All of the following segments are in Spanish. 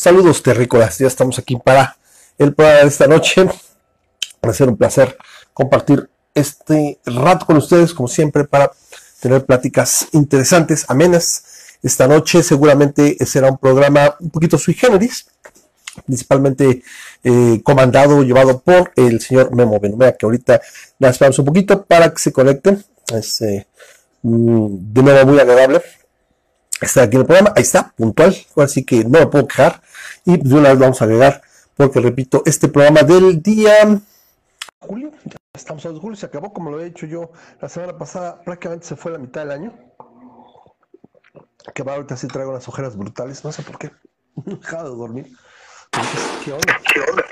Saludos terrícolas, ya estamos aquí para el programa de esta noche. Va a ser un placer compartir este rato con ustedes, como siempre, para tener pláticas interesantes, amenas. Esta noche seguramente será un programa un poquito sui generis, principalmente eh, comandado, llevado por el señor Memo Benumea, que ahorita la esperamos un poquito para que se conecten. Es eh, mm, de nuevo muy agradable estar aquí en el programa. Ahí está, puntual, así que no me puedo quejar. Y de una vez vamos a agregar, porque repito, este programa del día julio, ya estamos en julio, se acabó como lo he dicho yo la semana pasada, prácticamente se fue la mitad del año. Que va ahorita sí traigo unas ojeras brutales, no sé por qué. No he dejado de dormir. ¿Qué onda? ¿Qué onda?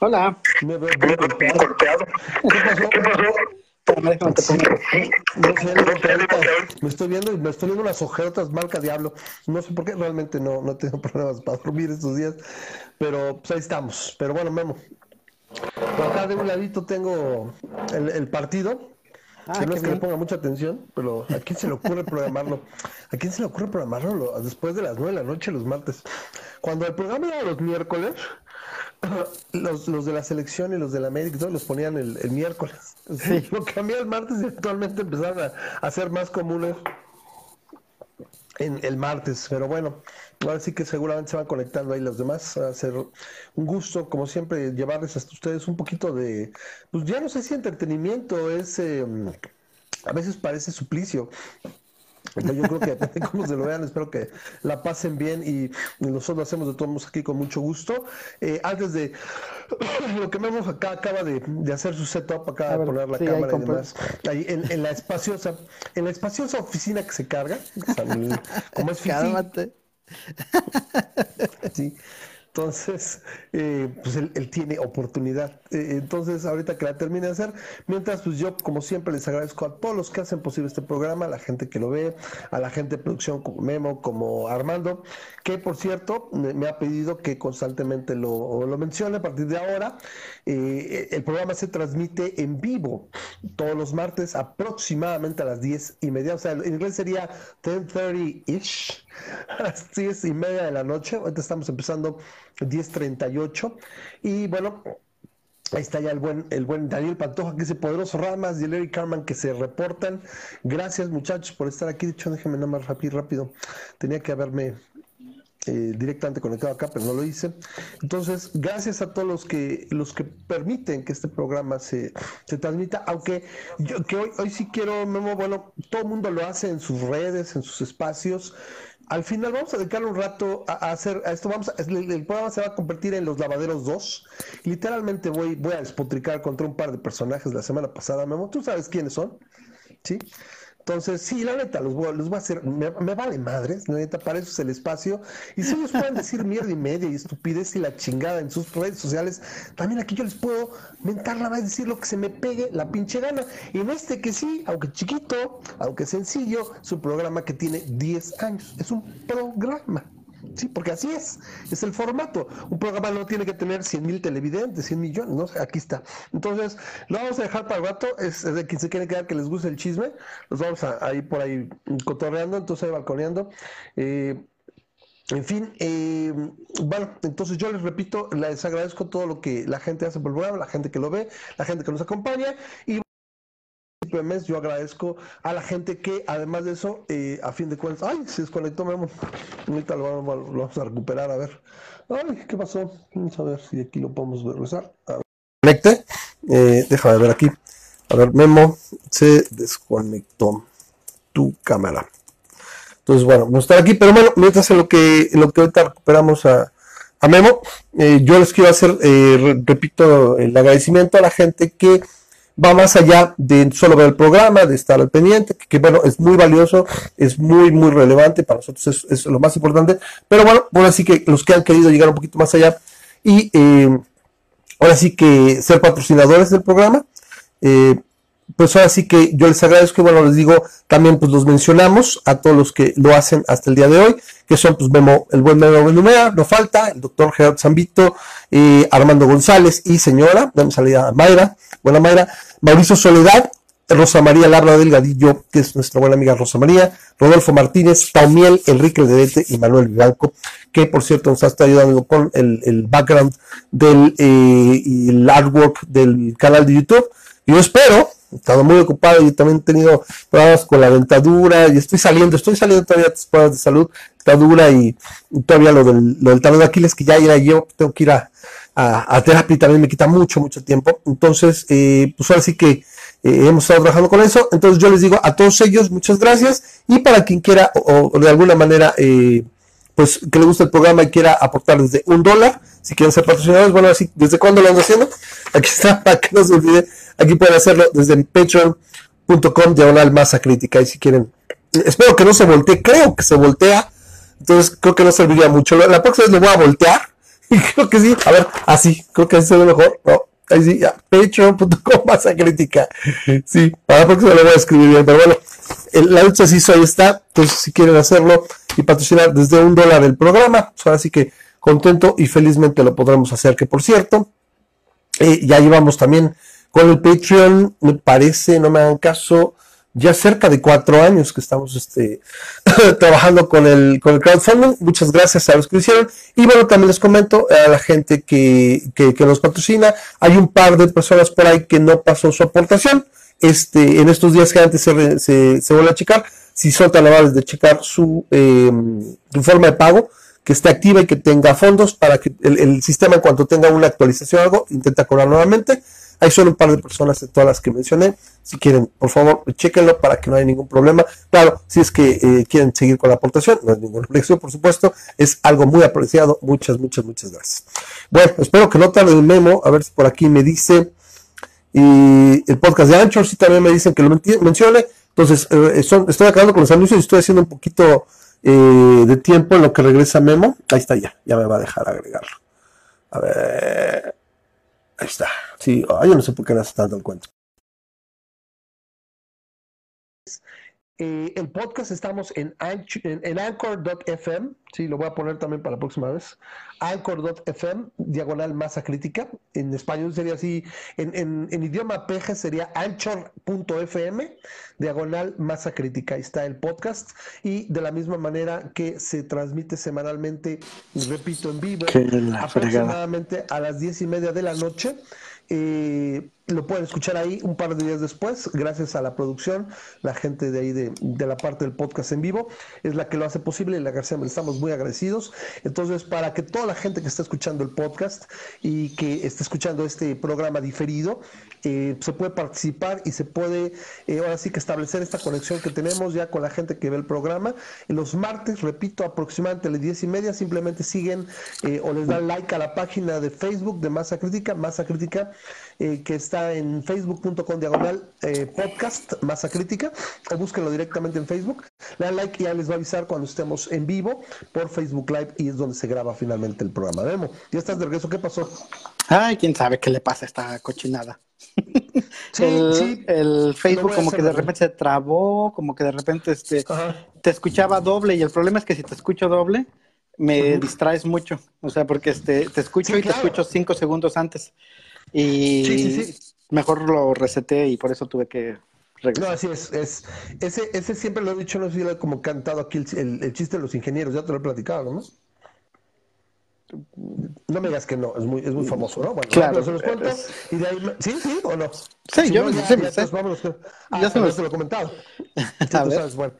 Hola. Me veo bien golpeado. ¿Qué pasó? ¿Qué pasó? Me estoy viendo y me estoy viendo unas ojerotas marca Diablo. No sé por qué, realmente no, no tengo problemas para dormir estos días, pero pues ahí estamos. Pero bueno, Memo. Por acá de un ladito tengo el, el partido. Ah, que no es que le ponga mucha atención, pero ¿a quién se le ocurre programarlo? ¿A quién se le ocurre programarlo lo- después de las nueve de la noche los martes? Cuando el programa era los miércoles, los, los de la selección y los de la América todos los ponían el, el miércoles. Sí. Lo cambié el martes y actualmente empezaron a, a ser más comunes en el martes, pero bueno, ahora sí que seguramente se van conectando ahí los demás. Va a ser un gusto, como siempre, llevarles hasta ustedes un poquito de, pues ya no sé si entretenimiento es, eh, a veces parece suplicio. Yo creo que depende de cómo se lo vean, espero que la pasen bien y nosotros lo hacemos de todos aquí con mucho gusto. Eh, antes de lo que vemos acá, acaba de, de hacer su setup, acaba A de ver, poner la sí, cámara y demás. Ahí en, en la espaciosa, en la espaciosa oficina que se carga, como es Cálmate. Sí. Entonces, eh, pues él, tiene oportunidad. Eh, entonces, ahorita que la termine de hacer, mientras, pues yo, como siempre, les agradezco a todos los que hacen posible este programa, a la gente que lo ve, a la gente de producción como Memo, como Armando, que por cierto, me, me ha pedido que constantemente lo, lo mencione a partir de ahora. Eh, el programa se transmite en vivo todos los martes aproximadamente a las 10 y media, o sea, en inglés sería 10.30-ish, a las 10 y media de la noche. Ahorita estamos empezando 10.38 y bueno, Ahí está ya el buen, el buen Daniel Pantoja, que dice poderoso Ramas y Eric Carman que se reportan. Gracias muchachos por estar aquí. De hecho, déjenme nada más rápido, rápido. Tenía que haberme eh, directamente conectado acá, pero no lo hice. Entonces, gracias a todos los que los que permiten que este programa se, se transmita, aunque yo que hoy, hoy sí quiero, Memo, bueno, todo el mundo lo hace en sus redes, en sus espacios. Al final vamos a dedicar un rato a, hacer a esto. Vamos a- el, programa se va a convertir en los lavaderos 2. Literalmente voy, voy a despotricar contra un par de personajes la semana pasada, Memo. ¿Tú sabes quiénes son? ¿sí? Entonces, sí, la neta, los voy, los voy a hacer, me, vale madres, la neta, para eso es el espacio. Y si ellos pueden decir mierda y media y estupidez y la chingada en sus redes sociales, también aquí yo les puedo mentar la madre, decir lo que se me pegue la pinche gana. Y en este que sí, aunque chiquito, aunque sencillo, es un programa que tiene 10 años, es un programa. Sí, porque así es, es el formato. Un programa no tiene que tener 100 mil televidentes, 100 millones, ¿no? Aquí está. Entonces, lo vamos a dejar para el rato. Es, es de quien se quiere quedar que les guste el chisme. Los vamos a, a ir por ahí cotorreando, entonces balconeando. Eh, en fin, eh, bueno, entonces yo les repito, les agradezco todo lo que la gente hace por el programa, la gente que lo ve, la gente que nos acompaña y de mes yo agradezco a la gente que además de eso, eh, a fin de cuentas, ay, se desconectó Memo, ahorita lo vamos, lo vamos a recuperar, a ver, ay, ¿qué pasó? Vamos a ver si aquí lo podemos regresar. Conecte, eh, déjame ver aquí, a ver, Memo, se desconectó tu cámara. Entonces, bueno, vamos a estar aquí, pero bueno, mientras en lo que, en lo que ahorita recuperamos a, a Memo, eh, yo les quiero hacer, eh, re- repito, el agradecimiento a la gente que va más allá de solo ver el programa, de estar al pendiente, que, bueno, es muy valioso, es muy, muy relevante, para nosotros es, es lo más importante, pero bueno, ahora sí que los que han querido llegar un poquito más allá y eh, ahora sí que ser patrocinadores del programa, eh, pues ahora sí que yo les agradezco y bueno, les digo, también pues los mencionamos a todos los que lo hacen hasta el día de hoy, que son pues Memo, el buen Memo Benumea, no falta, el doctor Gerardo Zambito, eh, Armando González y señora, damos salida a Mayra, buena Mayra, Mauricio Soledad, Rosa María Labra Delgadillo, que es nuestra buena amiga Rosa María, Rodolfo Martínez, Taumiel, Enrique Dedete y Manuel Vivanco, que por cierto nos está ayudando con el, background del eh, y el artwork del canal de YouTube. Yo espero, he estado muy ocupado y también he tenido problemas con la dentadura y estoy saliendo, estoy saliendo todavía de pruebas de salud, dentadura y, todavía lo del, lo del talón de Aquiles que ya irá yo, tengo que ir a, a, y también me quita mucho, mucho tiempo. Entonces, eh, pues ahora sí que eh, hemos estado trabajando con eso. Entonces yo les digo a todos ellos muchas gracias y para quien quiera o, de alguna manera eh, pues que le guste el programa y quiera aportar desde un dólar, si quieren ser patrocinadores, bueno, así, ¿desde cuándo lo ando haciendo? Aquí está, para que no se olvide, aquí pueden hacerlo desde patreon.com diagonal masa crítica y si quieren, espero que no se voltee, creo que se voltea, entonces creo que no serviría mucho. La próxima vez lo voy a voltear creo que sí, a ver, así, creo que así se ve mejor, no, Ahí sí, patreon.com masa crítica. Sí, para la próxima lo voy a escribir bien, pero bueno, la lucha se hizo, ahí está. Entonces, si quieren hacerlo y patrocinar desde un dólar el programa, pues ahora sí que contento y felizmente lo podremos hacer. Que por cierto, eh, ya llevamos también con el Patreon, me parece, no me hagan caso, ya cerca de cuatro años que estamos este, trabajando con el, con el crowdfunding. Muchas gracias a los que lo hicieron. Y bueno, también les comento a la gente que, que, que nos patrocina. Hay un par de personas por ahí que no pasó su aportación. Este, en estos días que antes se, se, se vuelve a checar, si son tan amables de checar su, eh, su forma de pago, que esté activa y que tenga fondos para que el, el sistema en cuanto tenga una actualización o algo, intenta cobrar nuevamente. Hay solo un par de personas de todas las que mencioné. Si quieren, por favor, chequenlo para que no haya ningún problema. Claro, si es que eh, quieren seguir con la aportación, no hay ninguna obligación, por supuesto. Es algo muy apreciado. Muchas, muchas, muchas gracias. Bueno, espero que no tarde el memo. A ver si por aquí me dice. Y el podcast de Anchor, si también me dicen que lo mencione. Entonces, eh, estoy acabando con los anuncios y estoy haciendo un poquito eh, de tiempo en lo que regresa Memo. Ahí está ya, ya me va a dejar agregarlo. A ver. Ahí está. Sí, yo no sé por qué no se tanto el cuento. Eh, el podcast estamos en, en, anchor.fm, sí, lo voy a poner también para la próxima vez. Anchor.fm, diagonal masa crítica. En español sería así, en, en idioma peje sería anchor.fm, diagonal masa crítica. Ahí está el podcast. Y de la misma manera que se transmite semanalmente, repito, en vivo, aproximadamente a las diez y media de la noche. Eh, lo pueden escuchar ahí un par de días después, gracias a la producción, la gente de ahí de, la parte del podcast en vivo, es la que lo hace posible y la García estamos muy agradecidos. Entonces, para que toda la gente que está escuchando el podcast y que está escuchando este programa diferido, eh, se puede participar y se puede eh, ahora sí que establecer esta conexión que tenemos ya con la gente que ve el programa. Los martes, repito, aproximadamente a las diez y media, simplemente siguen o les dan like a la página de Facebook de Masa Crítica, Masa Crítica eh, que está en facebook.com diagonal eh, podcast masa crítica o búsquenlo directamente en Facebook. Le dan like y ya les va a avisar cuando estemos en vivo por Facebook Live y es donde se graba finalmente el programa. Demo, ya estás de regreso, ¿qué pasó? Ay, quién sabe qué le pasa a esta cochinada. el, el, Facebook como que de repente se trabó, como que de repente este, te escuchaba doble y el problema es que si te escucho doble me distraes mucho, o sea, porque este, te escucho y te escucho cinco segundos antes. Y mejor lo reseté y por eso tuve que regresar. No, así es, es ese, ese siempre lo he dicho, no sé si lo he como cantado aquí el, el, chiste de los ingenieros, ya te lo he platicado, ¿no? No me digas que no, es muy, es muy famoso, ¿no? Bueno, claro, se los cuento. Y de ahí, ¿Sí? ¿Sí o no? Sí, yo no, ya, sí, ya. Vámonos, ah, ya se, lo... se lo he comentado. sabes, bueno.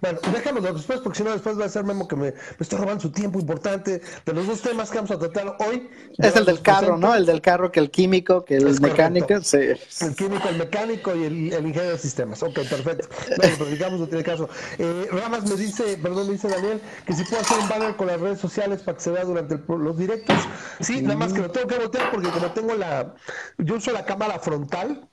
bueno, dejémoslo después, porque si no, después va a ser Memo que me, me estoy robando su tiempo importante. De los dos temas que vamos a tratar hoy. Es el del carro, ¿no? El del carro, que el químico, que el mecánico. Sí. El químico, el mecánico y el, el, ingeniero de sistemas. Ok, perfecto. No, pero digamos, no tiene caso. Eh, Ramas me dice, perdón, me dice Daniel, que si puedo hacer un banner con las redes sociales para que se vea durante el los directos. Sí, nada más que lo tengo que voltear porque como tengo la, yo uso la cámara frontal,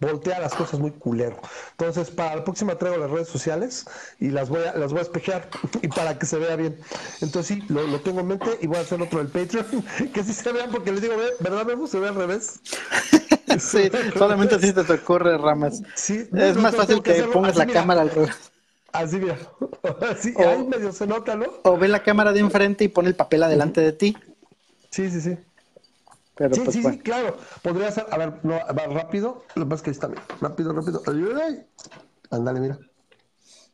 voltea las cosas muy culero. Entonces, para la próxima traigo las redes sociales y las voy a, las voy a espejear y para que se vea bien. Entonces sí, lo, lo tengo en mente y voy a hacer otro del Patreon, que sí se vean porque les digo, ¿verdad, Memo? Se ve al revés. sí, solamente así te ocurre, Ramas. Sí, es más fácil que, pongas la cámara al revés. Así, mira. Así, o, ahí medio se nota, ¿no? O ve la cámara de enfrente y pone el papel adelante de ti. Sí, sí, sí. Pero, sí, pues, sí, bueno. sí, claro. Podría ser, a ver, no, va rápido. Lo es que ahí está, mira. rápido, rápido. Ándale, mira.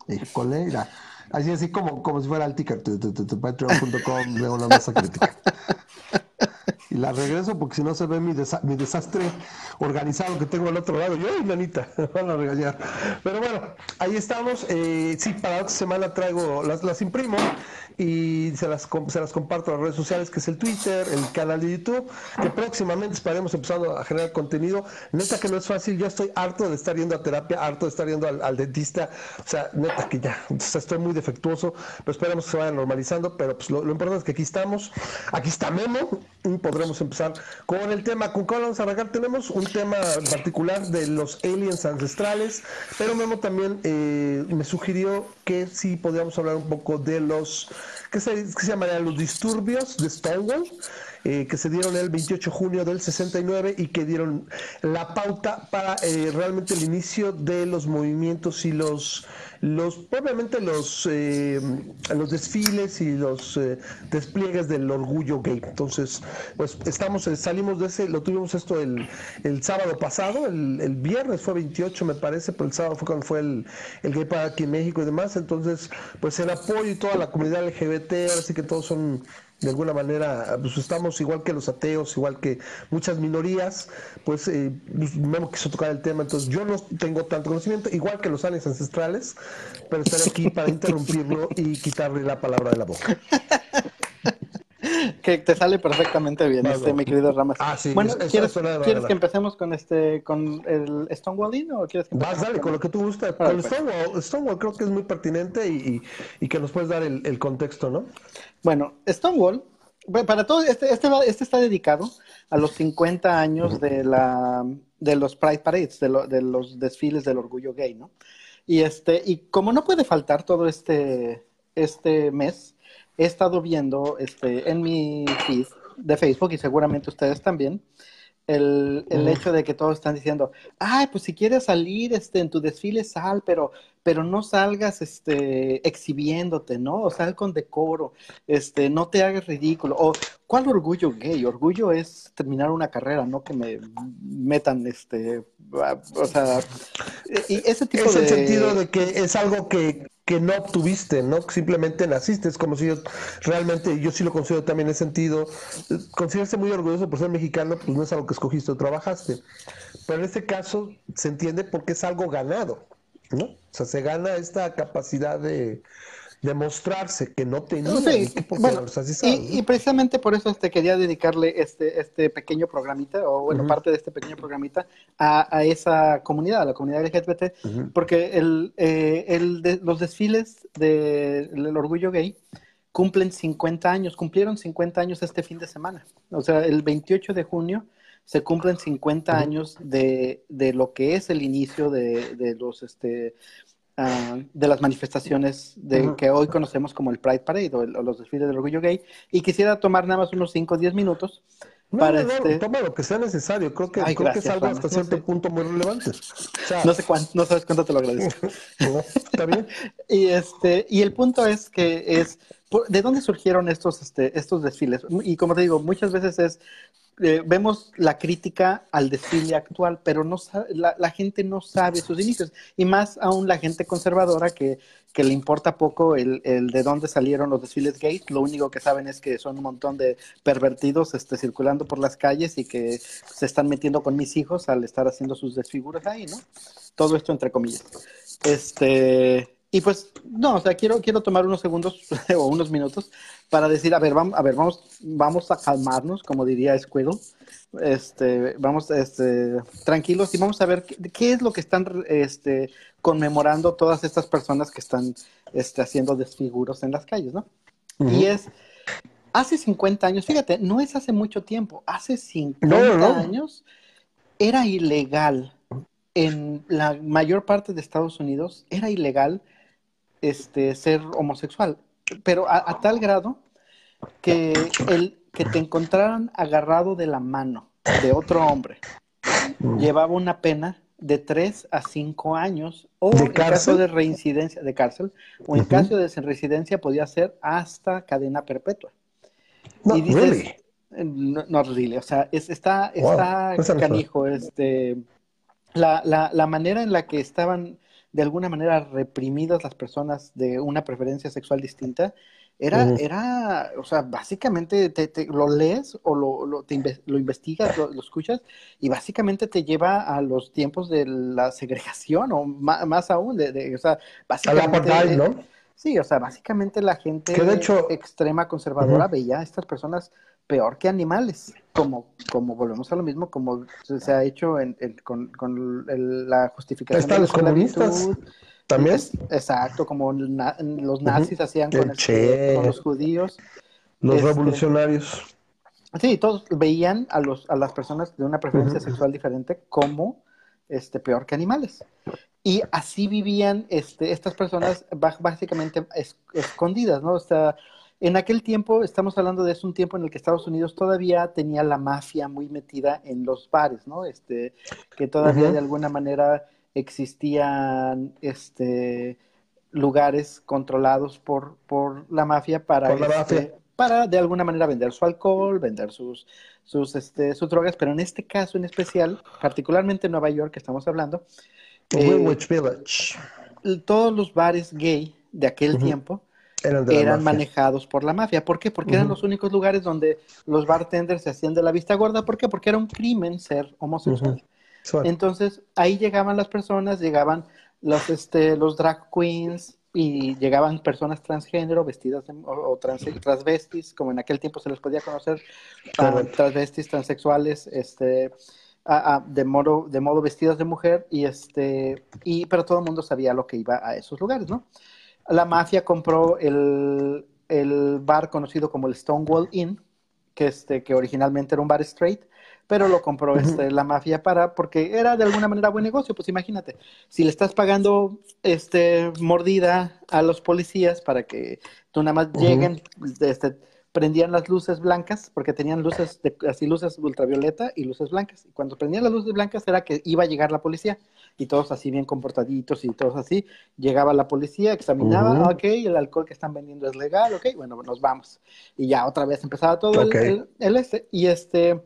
Híjole, mira. Así, así como, como si fuera el ticker. Patreon.com de una masa crítica. Y la regreso porque si no se ve mi, desa- mi desastre organizado que tengo al otro lado. Yo, ay, nanita, van a regañar. Pero bueno, ahí estamos. Eh, sí, para esta semana traigo, las, las imprimo y se las, se las comparto a las redes sociales, que es el Twitter, el canal de YouTube, que próximamente estaremos empezando a generar contenido. Neta que no es fácil, yo estoy harto de estar yendo a terapia, harto de estar yendo al, al dentista. O sea, neta que ya, o sea, estoy muy defectuoso, pero esperemos que se vaya normalizando. Pero pues lo, lo importante es que aquí estamos, aquí está Memo y podremos empezar con el tema. ¿Con cuál vamos a arrancar? Tenemos un tema particular de los aliens ancestrales, pero Memo también eh, me sugirió que sí podríamos hablar un poco de los, ¿qué se, qué se llamarían? Los disturbios de Stonewall. Eh, que se dieron el 28 de junio del 69 y que dieron la pauta para eh, realmente el inicio de los movimientos y los los obviamente los eh, los desfiles y los eh, despliegues del orgullo gay. Entonces pues estamos eh, salimos de ese lo tuvimos esto el, el sábado pasado el, el viernes fue 28 me parece pero el sábado fue cuando fue el, el gay para aquí en México y demás. Entonces pues el apoyo y toda la comunidad LGBT así que todos son de alguna manera, pues estamos igual que los ateos, igual que muchas minorías, pues eh, pues, Memo quiso tocar el tema, entonces yo no tengo tanto conocimiento, igual que los aliens ancestrales, pero estaré aquí para interrumpirlo y quitarle la palabra de la boca. Que te sale perfectamente bien, este, mi querido Ramas. Ah, sí, bueno, eso ¿quieres, suena ¿quieres que empecemos con este, con el Stonewalling o quieres que Vas, dale, con lo que tú. Órale, Con pues. Stonewall, Stonewall creo que es muy pertinente y, y- y que nos puedes dar el, el contexto, ¿no? Bueno, Stonewall, para todo, este, este, va- este está dedicado a los 50 años de, la, de los Pride Parades, de, lo- de los desfiles del orgullo gay, ¿no? Y, este, y como no puede faltar todo este, este mes, he estado viendo este, en mi feed de Facebook y seguramente ustedes también, el, el hecho de que todos están diciendo, ay, pues si quieres salir este, en tu desfile, sal, pero, pero no salgas este, exhibiéndote, ¿no? O sal con decoro, este, no te hagas ridículo. O, ¿cuál orgullo gay? Orgullo es terminar una carrera, no que me metan, este, o sea, y ese tipo Es de... el sentido de que es algo que, que no obtuviste, ¿no? Simplemente naciste. Es como si yo realmente, yo sí lo considero también en ese sentido. Considerarse muy orgulloso por ser mexicano, pues no es algo que escogiste o trabajaste. Pero en este caso se entiende porque es algo ganado, ¿no? O sea, se gana esta capacidad de, de mostrarse que no tenía. Sí, porque bueno, y, y precisamente por eso te quería dedicarle este, este pequeño programita, o bueno, parte de este pequeño programita, a, a esa comunidad, a la comunidad LGBT, Ujú. porque el, eh, el de- los desfiles del orgullo gay cumplen 50 años, cumplieron 50 años este fin de semana. O sea, el 28 de junio se cumplen 50 Ujú. años de, de lo que es el inicio de, de los este ah, de las manifestaciones de Ujú. que hoy conocemos como el Pride Parade o, el- o los desfiles del orgullo gay y quisiera tomar nada más unos 5 o 10 minutos No, para no, no, este toma lo que sea necesario. Creo que, Ay, creo que es gracias, algo Juan. hasta cierto sé. punto muy relevante. O sea, no sé cuánto, no sabes cuánto te lo agradezco. ¿Está bien? Y este, y el punto es que es ¿de dónde surgieron estos, este, estos desfiles? Y como te digo, muchas veces es eh, vemos la crítica al desfile actual, pero no la, la gente no sabe sus inicios, y más aún la gente conservadora que, que le importa poco el, el de dónde salieron los desfiles gays, lo único que saben es que son un montón de pervertidos este, circulando por las calles y que se están metiendo con mis hijos al estar haciendo sus desfiguras ahí, ¿no? Todo esto entre comillas. Este, y pues, no, o sea, quiero, quiero tomar unos segundos o unos minutos para decir, a ver, vamos, a ver, vamos, vamos a calmarnos, como diría Squirrel. Este, vamos, este, tranquilos y vamos a ver qué, qué es lo que están, este, conmemorando todas estas personas que están, este, haciendo desfiguros en las calles, ¿no? Y es, hace 50 años, fíjate, no es hace mucho tiempo, hace 50 No, no. años era ilegal en la mayor parte de Estados Unidos, era ilegal este, ser homosexual, pero a, a tal grado que el que te encontraran agarrado de la mano de otro hombre llevaba una pena de 3 a 5 años o ¿De en caso de reincidencia de cárcel o en caso de reincidencia podía ser hasta cadena perpetua. No, y dices, really. No, no o sea, es, está, está canijo, este, la, la, la manera en la que estaban de alguna manera reprimidas las personas de una preferencia sexual distinta, era, era, o sea, básicamente te, lo lees o lo, lo, lo investigas, lo, escuchas y básicamente te lleva a los tiempos de la segregación o más, aún, de, o sea, básicamente... ¿no? Sí, o sea, básicamente la gente extrema conservadora veía a estas personas peor que animales, como, como volvemos a lo mismo, como se ha hecho en, con, la justificación de los comunistas. También. exacto, como los nazis hacían con, con, los judíos. Los este, revolucionarios. Sí, todos veían a, los, a las personas de una preferencia sexual diferente como este, peor que animales. Y así vivían este, estas personas básicamente escondidas, ¿no? O sea, en aquel tiempo, estamos hablando de un tiempo en el que Estados Unidos todavía tenía la mafia muy metida en los bares, ¿no? Este, que todavía de alguna manera existían este, lugares controlados por, por la mafia para, este, para de alguna manera vender su alcohol, vender sus, sus, este, sus drogas, pero en este caso en especial, particularmente en Nueva York que estamos hablando, eh, Village. todos los bares gay de aquel tiempo eran, manejados por la mafia. ¿Por qué? Porque eran los únicos lugares donde los bartenders se hacían de la vista gorda. ¿Por qué? Porque era un crimen ser homosexual. Entonces, ahí llegaban las personas, llegaban los, este, los drag queens y llegaban personas transgénero vestidas o, trans, transvestis, como en aquel tiempo se les podía conocer, uh, transvestis, transexuales, este, de modo de modo vestidas de mujer y este y pero todo el mundo sabía lo que iba a esos lugares, ¿no? La mafia compró el, bar conocido como el Stonewall Inn, que, este, que originalmente era un bar straight, pero lo compró este, la mafia para, porque era de alguna manera buen negocio, pues imagínate, si le estás pagando este, mordida a los policías para que tú nada más lleguen, este, prendían las luces blancas, porque tenían luces, de, así luces ultravioleta y luces blancas. Y cuando prendían las luces blancas era que iba a llegar la policía, y todos así bien comportaditos y todos así. Llegaba la policía, examinaba, ok, el alcohol que están vendiendo es legal, ok, bueno, nos vamos. Y ya otra vez empezaba todo el, este, y este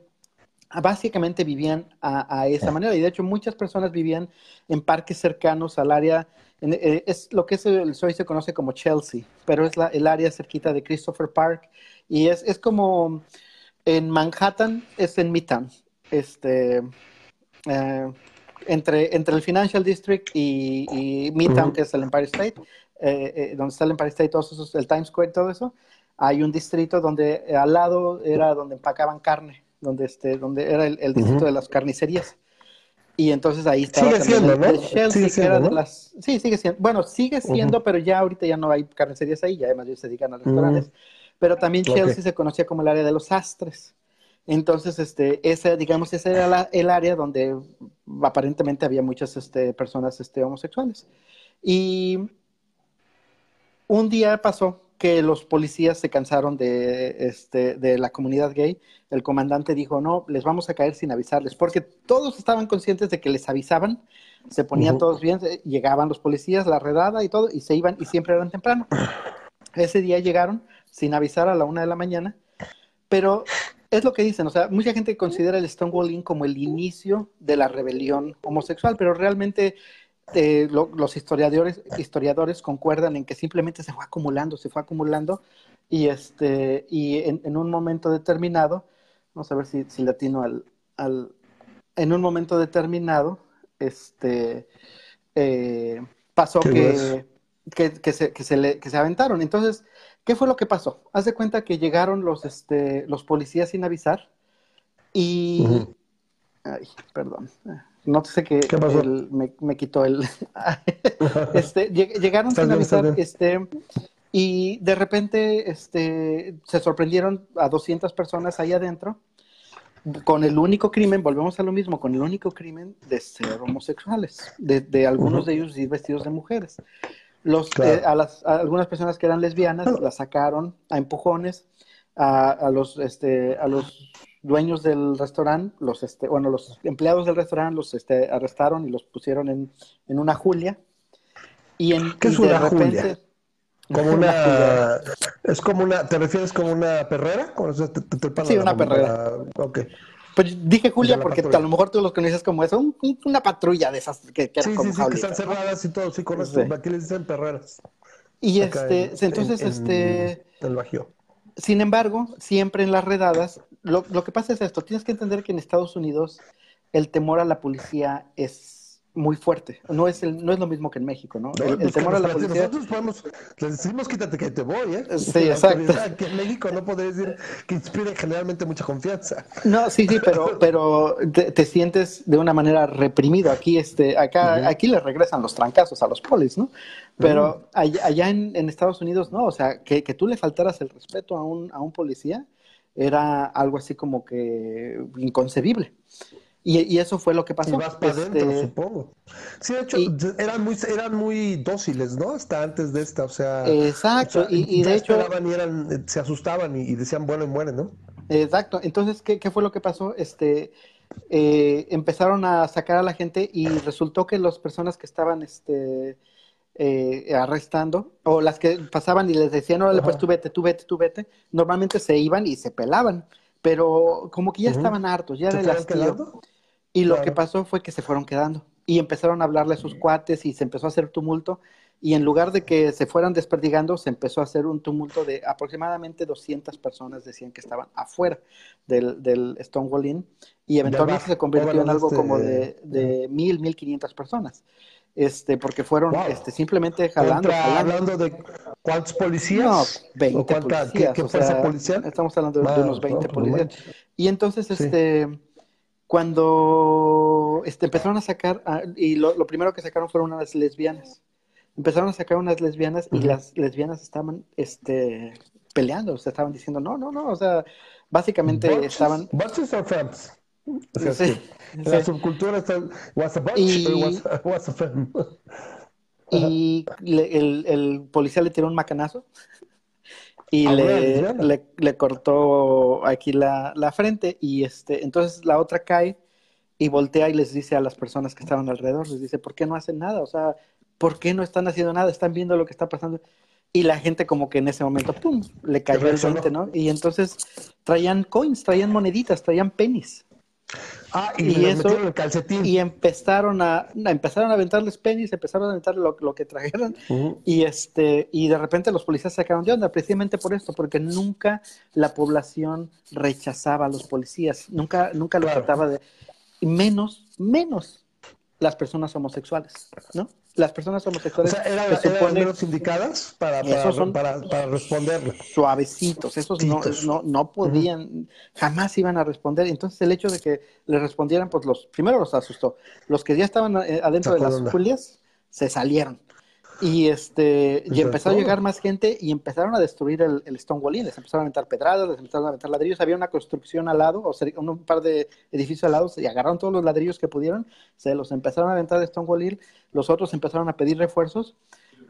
básicamente vivían a, esa manera. Y de hecho, muchas personas vivían en parques cercanos al área. Eh, es lo que es el, hoy se conoce como Chelsea, pero es la, el área cerquita de Christopher Park y es, es como en Manhattan, es en Midtown. Este, eh, entre, entre el Financial District y, Midtown, que es el Empire State, eh, eh, donde está el Empire State, todos esos, el Times Square, todo eso, hay un distrito donde al lado era donde empacaban carne, donde, este, donde era el, distrito de las carnicerías. Y entonces ahí estaba sigue siendo, ¿no? sigue siendo, de las... Sí, sigue siendo. Bueno, sigue siendo, pero ya ahorita ya no hay carnicerías ahí, ya además ellos se dedican a restaurantes. Pero también Chelsea se conocía como el área de los sastres. Entonces, este, ese, digamos, ese era el área donde aparentemente había muchas este, personas este, homosexuales. Y un día pasó que los policías se cansaron de, este, de la comunidad gay. El comandante dijo, no, les vamos a caer sin avisarles, porque todos estaban conscientes de que les avisaban, se ponían todos bien, llegaban los policías, la redada y todo, y se iban y siempre eran temprano. Ese día llegaron, sin avisar a la una de la mañana, pero es lo que dicen, o sea, mucha gente considera el Stonewall como el inicio de la rebelión homosexual, pero realmente eh, los historiadores, historiadores concuerdan en que simplemente se fue acumulando, se fue acumulando y, este, y en, un momento determinado, vamos a ver si, si latino al, al, en un momento determinado, este, eh, pasó que, que, se, que, se le, que se aventaron. Entonces, ¿Qué fue lo que pasó? Haz de cuenta que llegaron los, este, los policías sin avisar y... Ay, perdón. No sé qué, ¿Qué pasó? me, me, quitó el... este, llegaron sin avisar este, y de repente este, se sorprendieron a 200 personas ahí adentro con el único crimen, volvemos a lo mismo, con el único crimen de ser homosexuales, de, de algunos de ellos ir vestidos de mujeres. Los, eh, a, las, algunas personas que eran lesbianas las sacaron a empujones, a, los, este, a los dueños del restaurante, los, este, bueno, los empleados del restaurante los este, arrestaron y los pusieron en, en una julia. Y en, ¿Qué es una julia? Como una, Es como una, ¿te refieres como una perrera? sí, una perrera. Ok. Pues dije Julia porque a lo mejor tú los conoces como eso, una patrulla de esas que, que sí, sí, sí, que están cerradas y todo, sí, con eso. Aquí les dicen perreras. Y este, entonces, este. El Bajío. Sin embargo, siempre en las redadas, lo, lo que pasa es esto: tienes que entender que en Estados Unidos el temor a la policía es muy fuerte. No es, el, no es lo mismo que en México, ¿no? el, pues temor a la policía. Nosotros podemos, les decimos quítate que te voy, ¿eh? Sí, exacto. Que en México no podría decir que inspire generalmente mucha confianza. No, sí, sí, pero, pero te, sientes de una manera reprimido. Aquí, este, acá, aquí le regresan los trancazos a los polis, ¿no? Pero allá, en, en, Estados Unidos, no, o sea, que, que tú le faltaras el respeto a un, a un policía era algo así como que inconcebible. Y, eso fue lo que pasó. Y vas para adentro, este, supongo. Sí, de hecho, eran, muy, eran muy dóciles, ¿no? Hasta antes de esta, o sea. Exacto, y, de hecho. Y eran, se asustaban y, decían, bueno, y mueren, ¿no? Exacto, entonces, ¿qué, qué fue lo que pasó? Este, eh, empezaron a sacar a la gente y resultó que las personas que estaban este, eh, arrestando, o las que pasaban y les decían, órale, pues tú vete, tú vete, tú vete, normalmente se iban y se pelaban pero como que ya estaban hartos, ya el hastío. Y lo que pasó fue que se fueron quedando y empezaron a hablarle a sus cuates y se empezó a hacer tumulto. Y en lugar de que se fueran desperdigando, se empezó a hacer un tumulto de aproximadamente 200 personas decían que estaban afuera del, del Stonewall Inn y eventualmente se convirtió en algo como de, de mil, mil quinientas personas. Este, porque fueron este, simplemente jalando, hablando de cuántos policías? No, 20 policías. ¿Qué, fuerza policial? Estamos hablando de, unos 20 policías. y entonces, este cuando este, empezaron a sacar, ah, y lo, primero que sacaron fueron unas lesbianas. Empezaron a sacar unas lesbianas y las lesbianas estaban este, peleando, o sea, estaban diciendo, no, no, no, o sea, básicamente estaban... ¿Butches o femmes? O sí, La subcultura está, was a butch y, was, a femme. y el, el policía le tiró un macanazo y ah, le, le, cortó aquí la, la, frente y este, entonces la otra cae y voltea y les dice a las personas que estaban alrededor, les dice, ¿por qué no hacen nada? O sea, ¿por qué no están haciendo nada? Están viendo lo que está pasando. Y la gente como que en ese momento, ¡pum!, le cayó el 20, ¿no? Y entonces traían coins, traían moneditas, traían pennies. Ah, y, eso, el calcetín. Y empezaron a, empezaron a aventarles penis, empezaron a aventar lo, que trajeron. Y este, y de repente los policías sacaron de onda, precisamente por esto, porque nunca la población rechazaba a los policías, nunca, nunca lo trataba de. menos, menos las personas homosexuales, ¿no? Las personas homosexuales. O sea, eran, menos indicadas para, para, para, responderle. Suavecitos, esos no, no, no podían, jamás iban a responder. Entonces, el hecho de que le respondieran, pues los primero los asustó. Los que ya estaban eh, adentro de las Julias se salieron. Y este y empezó a llegar más gente y empezaron a destruir el, el Stonewall Inn. Les empezaron a aventar pedradas, les empezaron a aventar ladrillos. Había una construcción al lado, o sea, un par de edificios al lado, y agarraron todos los ladrillos que pudieron, se los empezaron a aventar de Stonewall Inn. Los otros empezaron a pedir refuerzos,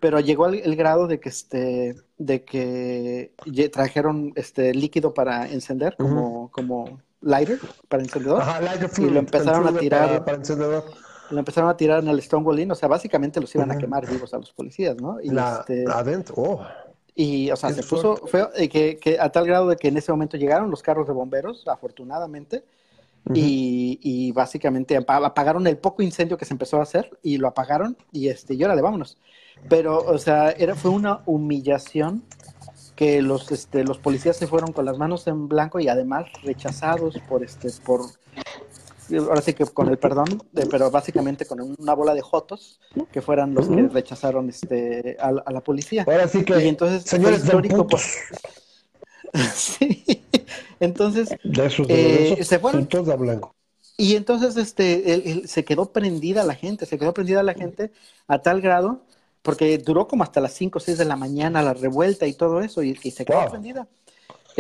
pero llegó el, grado de que este de que trajeron este líquido para encender, como, como lighter para encendedor. y lo empezaron a tirar. para encendedor lo empezaron a tirar en el Stonewall Inn, o sea, básicamente los iban a quemar vivos a los policías, ¿no? Y este, adentro, oh. Y, o sea, se puso feo, eh, que, que, a tal grado de que en ese momento llegaron los carros de bomberos, afortunadamente, y, y, básicamente apagaron el poco incendio que se empezó a hacer y lo apagaron y este, y órale, vámonos. Pero, o sea, era, fue una humillación que los, este, los policías se fueron con las manos en blanco y además rechazados por, este, por, ahora sí que con el perdón, pero básicamente con una bola de jotos que fueran los que rechazaron este a, la policía. Ahora sí que, y entonces, señores histórico, pues, sí. Entonces, eh, se fueron. blanco. Y entonces este, se quedó prendida la gente, se quedó prendida la gente a tal grado, porque duró como hasta las 5 o 6 de la mañana la revuelta y todo eso, y, se quedó prendida.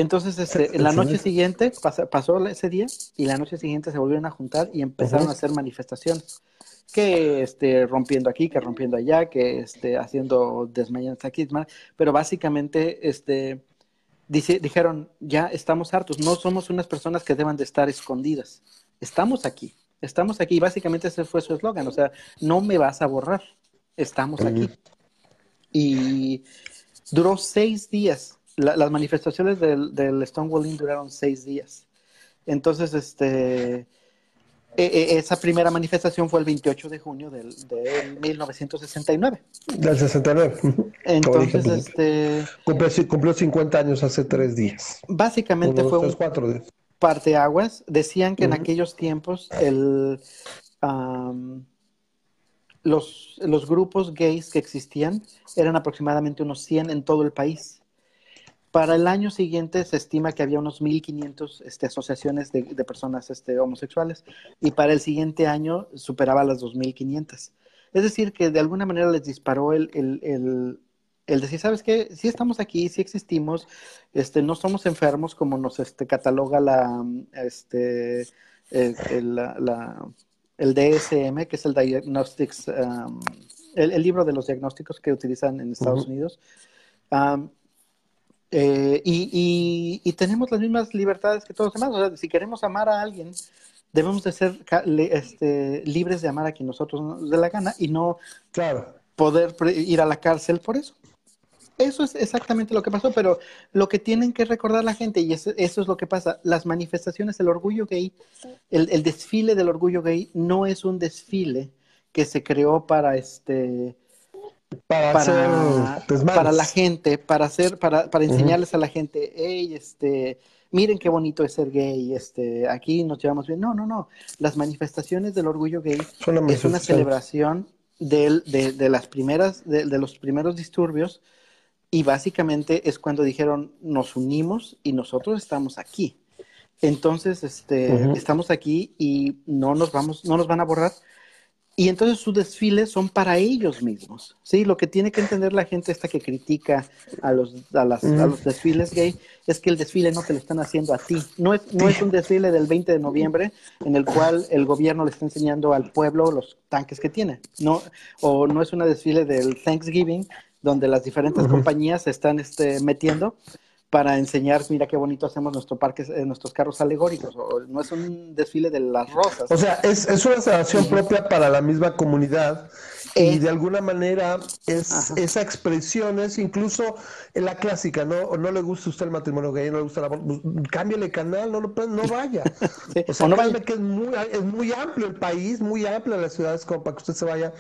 Entonces, este, en la noche siguiente, pasó ese día, y la noche siguiente se volvieron a juntar y empezaron a hacer manifestaciones. Que este, rompiendo aquí, que rompiendo allá, que este, haciendo desmayantes aquí, pero básicamente este, dijeron, ya estamos hartos, no somos unas personas que deban de estar escondidas, estamos aquí, estamos aquí, y básicamente ese fue su eslogan, o sea, no me vas a borrar, estamos aquí. Y duró seis días las manifestaciones del, del Stonewalling duraron seis días. Entonces, este, e, e, esa primera manifestación fue el 28 de junio del, 1969. Del 69. Entonces, este... Cumplió, 50 años hace tres días. Básicamente fue un cuatro parteaguas. Decían que en aquellos tiempos el, los, los grupos gays que existían eran aproximadamente unos 100 en todo el país. Para el año siguiente se estima que había unos 1.500 este, asociaciones de, personas este, homosexuales y para el siguiente año superaba las 2.500. Es decir, que de alguna manera les disparó el, el, el, decir, ¿sabes qué? Sí estamos aquí, sí existimos, este, no somos enfermos como nos este, cataloga la, este, el, la, el DSM, que es el Diagnostics, um, el, libro de los diagnósticos que utilizan en Estados Unidos. Um, eh, y, y, tenemos las mismas libertades que todos los demás. O sea, si queremos amar a alguien, debemos de ser este, libres de amar a quien nosotros nos dé la gana y no claro. poder ir a la cárcel por eso. Eso es exactamente lo que pasó, pero lo que tienen que recordar la gente, y eso, es lo que pasa, las manifestaciones, el orgullo gay, el, el, desfile del orgullo gay no es un desfile que se creó para este para, para, la gente, para hacer, para, para enseñarles a la gente, hey, este, miren qué bonito es ser gay, este, aquí nos llevamos bien. No, no, no. Las manifestaciones del orgullo gay es una celebración de, de, las primeras, de, los primeros disturbios, y básicamente es cuando dijeron nos unimos y nosotros estamos aquí. Entonces, este, estamos aquí y no nos vamos, no nos van a borrar y entonces sus desfiles son para ellos mismos, ¿sí? Lo que tiene que entender la gente esta que critica a los, a, las, a los desfiles gay es que el desfile no te lo están haciendo a ti. No es, no es un desfile del 20 de noviembre en el cual el gobierno le está enseñando al pueblo los tanques que tiene. No, o no es un desfile del Thanksgiving donde las diferentes compañías se están este, metiendo para enseñar, mira qué bonito hacemos nuestro parque, eh, nuestros carros alegóricos. O, no es un desfile de las rosas. O sea, es, es una celebración propia para la misma comunidad y de alguna manera es esa expresión es incluso la clásica, ¿no? No le gusta usted el matrimonio gay, no le gusta la pues, cámbiale canal, no, no, no vaya. O sea, no vaya. que es muy, es muy amplio el país, muy amplio las ciudades como para que usted se vaya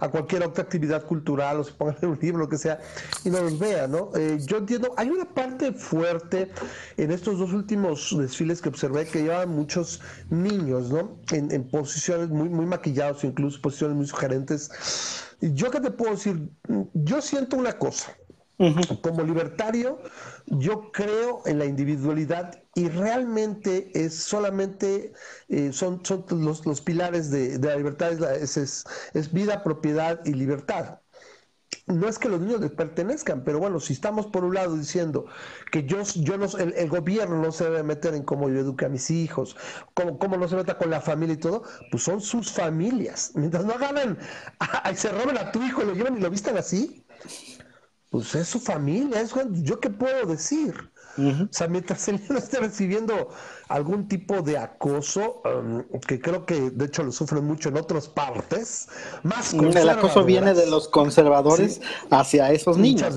a cualquier otra actividad cultural o se ponga en un libro, lo que sea, y no los vea, ¿no? Eh, yo entiendo, hay una parte fuerte en estos dos últimos desfiles que observé que llevaban muchos niños, ¿no? En, en posiciones muy, muy maquillados, incluso posiciones muy sugerentes yo qué te puedo decir, yo siento una cosa. Como libertario, yo creo en la individualidad y realmente es solamente eh, son, son los, los, pilares de, de la libertad, es, es, es, vida, propiedad y libertad no es que los niños les pertenezcan, pero bueno, si estamos por un lado diciendo que yo, yo no, el, gobierno no se debe meter en cómo yo eduque a mis hijos, cómo, cómo no se meta con la familia y todo, pues son sus familias. Mientras no ganan, y se roben a tu hijo, lo llevan y lo vistan así, pues es su familia, es, yo qué puedo decir. O sea, mientras el niño esté recibiendo algún tipo de acoso, um, que creo que de hecho lo sufren mucho en otras partes, más El acoso viene de los conservadores hacia esos niños.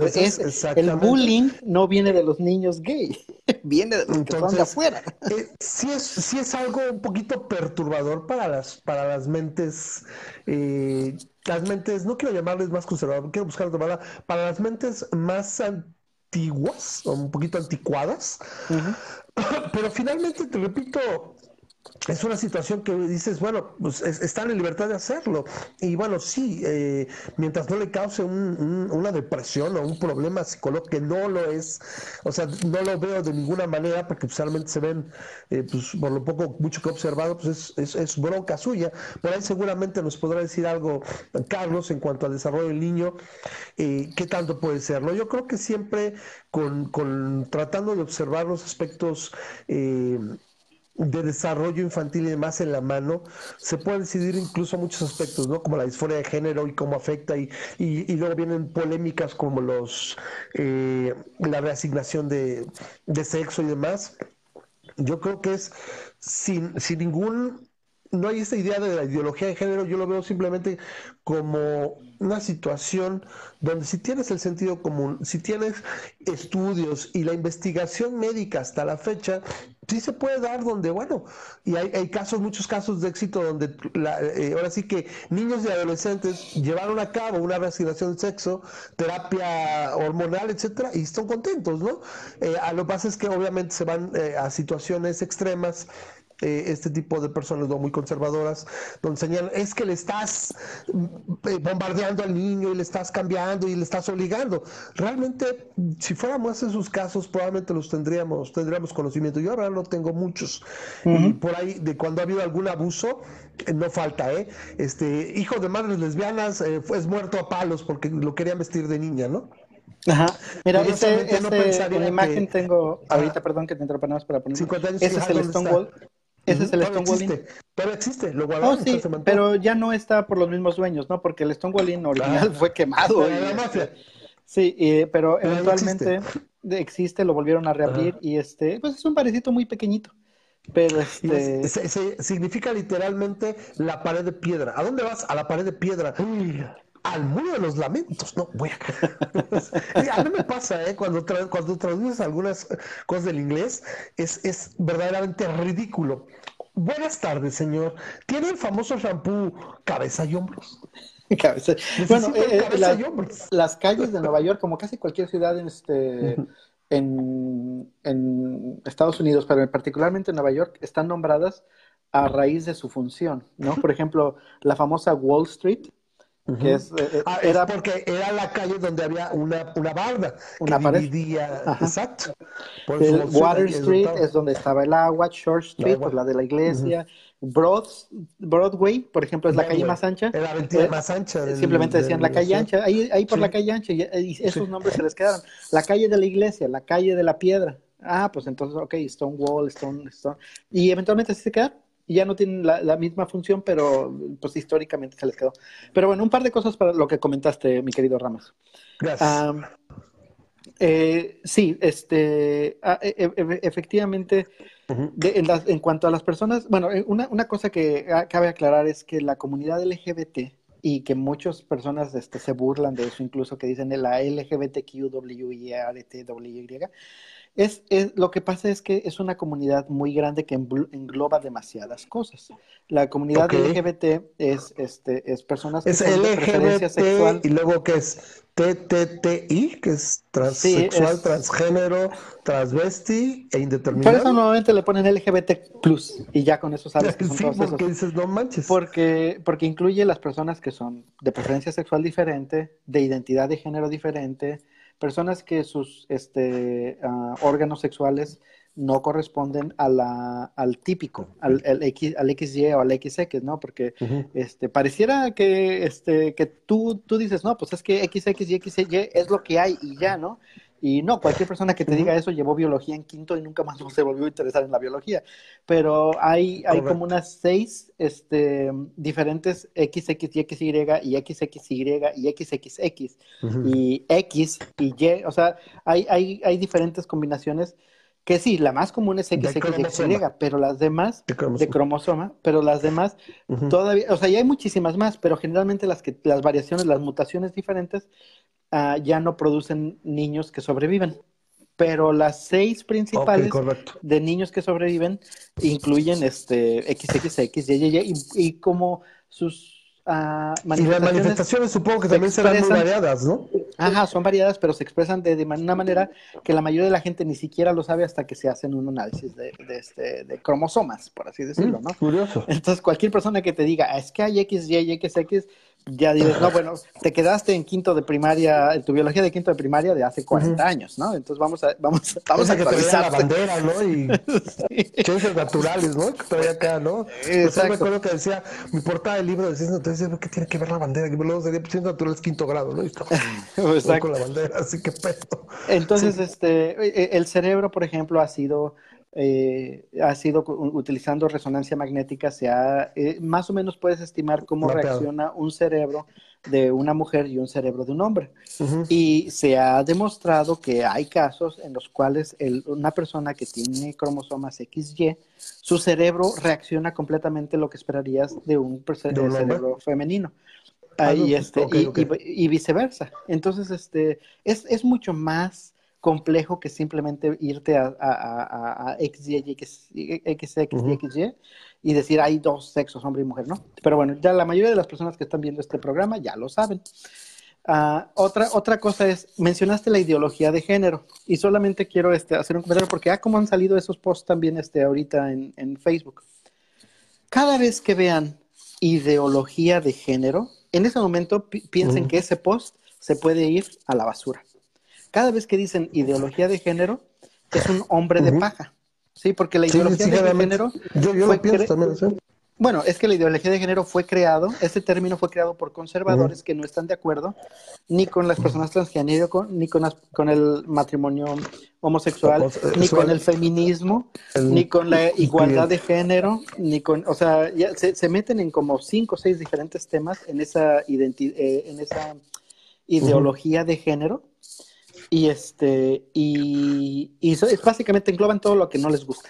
el bullying no viene de los niños gay, viene de los que son de afuera. Eh, sí, es, sí es algo un poquito perturbador para las, para las mentes. Eh, las mentes, no quiero llamarles más conservadoras, quiero buscar otra palabra, para las mentes más antiguas, o un poquito anticuadas. Pero finalmente, te repito, es una situación que dices, bueno, pues están en libertad de hacerlo. Y bueno, sí, eh, mientras no le cause una depresión o un problema psicológico, que no lo es, o sea, no lo veo de ninguna manera, porque realmente se ven, eh, pues por lo poco, mucho que he observado, pues es, es, bronca suya. Por ahí seguramente nos podrá decir algo Carlos en cuanto al desarrollo del niño, eh, qué tanto puede serlo. Yo creo que siempre con, con tratando de observar los aspectos de desarrollo infantil y demás en la mano, se puede decidir incluso muchos aspectos, ¿no? Como la disforia de género y cómo afecta, y, y, luego vienen polémicas como los eh, la reasignación de, de, sexo y demás. Yo creo que es sin, sin ningún no hay esta idea de la ideología de género, yo lo veo simplemente como una situación donde si tienes el sentido común, si tienes estudios y la investigación médica hasta la fecha, sí se puede dar donde, bueno, y hay, casos, muchos casos de éxito donde eh, ahora sí que niños y adolescentes llevaron a cabo una reasignación de sexo, terapia hormonal, etcétera, y están contentos, ¿no? Eh, lo que pasa es que obviamente se van eh, a situaciones extremas eh, este tipo de personas no muy conservadoras, donde señalan, es que le estás eh, bombardeando al niño y le estás cambiando y le estás obligando. Realmente, si fuéramos esos casos, probablemente los tendríamos, tendríamos conocimiento. Yo ahora no tengo muchos. Y por ahí, de cuando ha habido algún abuso, eh, no falta, ¿eh? Este, hijo de madres lesbianas, fue muerto a palos porque lo querían vestir de niña, ¿no? Ajá. Mira, ese, ese, imagen tengo, ahorita, perdón que te interrumpa para poner. Ese es el Stonewall. Ese es el Stonewall Inn. Pero existe, lo guardaron. Oh, sí, pero ya no está por los mismos dueños, ¿no? Porque el Stonewall Inn original fue quemado. Sí, pero, eventualmente existe. lo volvieron a reabrir y este, pues es un parecito muy pequeñito. Pero este... significa literalmente la pared de piedra. ¿A dónde vas? A la pared de piedra. Al muro de los lamentos, no, voy a... a mí me pasa, ¿eh? Cuando, cuando traduces algunas cosas del inglés, es, es verdaderamente ridículo. Buenas tardes, señor. ¿Tiene el famoso shampoo cabeza y hombros? Cabeza. Bueno, eh, eh, y hombros. las calles de Nueva York, como casi cualquier ciudad en este... En, en, Estados Unidos, pero particularmente en Nueva York, están nombradas a raíz de su función, ¿no? Por ejemplo, la famosa Wall Street que es, eh, eh, ah, era porque era la calle donde había una, una barda una pared. exacto Water Street es donde estaba el agua Short Street pues la de la iglesia Broad, Broadway por ejemplo es la calle más ancha. Era la eh, más ancha simplemente decían la calle ancha ahí, ahí por la calle ancha y, esos nombres se les quedaron. La calle de la iglesia la calle de la piedra. Ah pues entonces ok Stonewall Stone Stone. Y eventualmente así se queda y ya no tienen la, misma función, pero pues históricamente se les quedó. Pero bueno, un par de cosas para lo que comentaste, mi querido Ramos. Gracias. Eh, sí, este, ah, e, e, efectivamente, en, cuanto a las personas, bueno, eh, una, una cosa que cabe aclarar es que la comunidad LGBT y que muchas personas este, se burlan de eso, incluso que dicen la LGBTQWIRTWY, es, lo que pasa es que es una comunidad muy grande que engloba demasiadas cosas. La comunidad LGBT es, este, es personas que es LGBT sexual. y luego que es TTTI, que es transexual, transgénero, transvesti e indeterminado. Por eso normalmente le ponen LGBT plus y ya con eso sabes que son sí, porque dices no manches. Porque, porque incluye las personas que son de preferencia sexual diferente, de identidad de género diferente, personas que sus este, uh, órganos sexuales no corresponden a la, al típico, al, al, X, al XY o al XX, ¿no? Porque este, pareciera que, este, que tú, tú dices, no, pues es que XX y XY es lo que hay y ya, ¿no? Y no, cualquier persona que te diga eso llevó biología en quinto y nunca más se volvió a interesar en la biología. Pero hay, hay como unas seis este, diferentes XX y XY y XXY y XXX y X y Y. O sea, hay, hay, hay diferentes combinaciones que sí, la más común es XX y Y, pero las demás, de cromosoma, pero las demás todavía, o sea, ya hay muchísimas más, pero generalmente las que las variaciones, las mutaciones diferentes Ah, ya no producen niños que sobreviven. Pero las seis principales de niños que sobreviven incluyen este XXX, y, y como sus manifestaciones. Y las manifestaciones supongo que también serán muy variadas, ¿no? Ajá, son variadas, pero se expresan de, una manera que la mayoría de la gente ni siquiera lo sabe hasta que se hacen un análisis de, este, de cromosomas, por así decirlo, mm, ¿no? Curioso. Entonces, cualquier persona que te diga, ah, es que hay XY y XX, ya dices, no, bueno, te quedaste en quinto de primaria, en tu biología de quinto de primaria de hace 40 años, ¿no? Entonces vamos a, vamos, vamos a actualizar. la bandera, ¿no? Y ciencias naturales, ¿no? Que todavía acá, ¿no? Exacto. me acuerdo que decía, mi portada del libro de ciencias naturales, ¿qué tiene que ver la bandera? Que luego sería ciencias naturales quinto grado, ¿no? Y Exacto. con la bandera, así que pedo. Entonces, este, e, e, el cerebro, por ejemplo, ha sido eh, ha sido utilizando resonancia magnética, se ha, eh, más o menos puedes estimar cómo reacciona un cerebro de una mujer y un cerebro de un hombre. Y se ha demostrado que hay casos en los cuales una persona que tiene cromosomas XY, su cerebro reacciona completamente lo que esperarías de un, cerebro femenino. Ah, y, este, y, viceversa. Entonces, este, es, es mucho más complejo que simplemente irte a, a, a, XY, XY y decir hay dos sexos, hombre y mujer, ¿no? Pero bueno, ya la mayoría de las personas que están viendo este programa ya lo saben. Ah, otra, otra cosa es, mencionaste la ideología de género y solamente quiero este, hacer un comentario porque, ah, como han salido esos posts también este, ahorita en, en Facebook. Cada vez que vean ideología de género, en ese momento piensen que ese post se puede ir a la basura cada vez que dicen ideología de género, es un hombre de paja. Sí, porque la ideología de género. Yo, lo pienso también, ¿sí? Bueno, es que la ideología de género fue creado, este término fue creado por conservadores que no están de acuerdo ni con las personas transgénero, ni con, con el matrimonio homosexual, ni con el feminismo, ni con la igualdad de género, ni con, o sea, ya se, meten en como cinco o seis diferentes temas en esa, eh, en esa ideología de género y este, y, y es, básicamente engloban todo lo que no les gusta.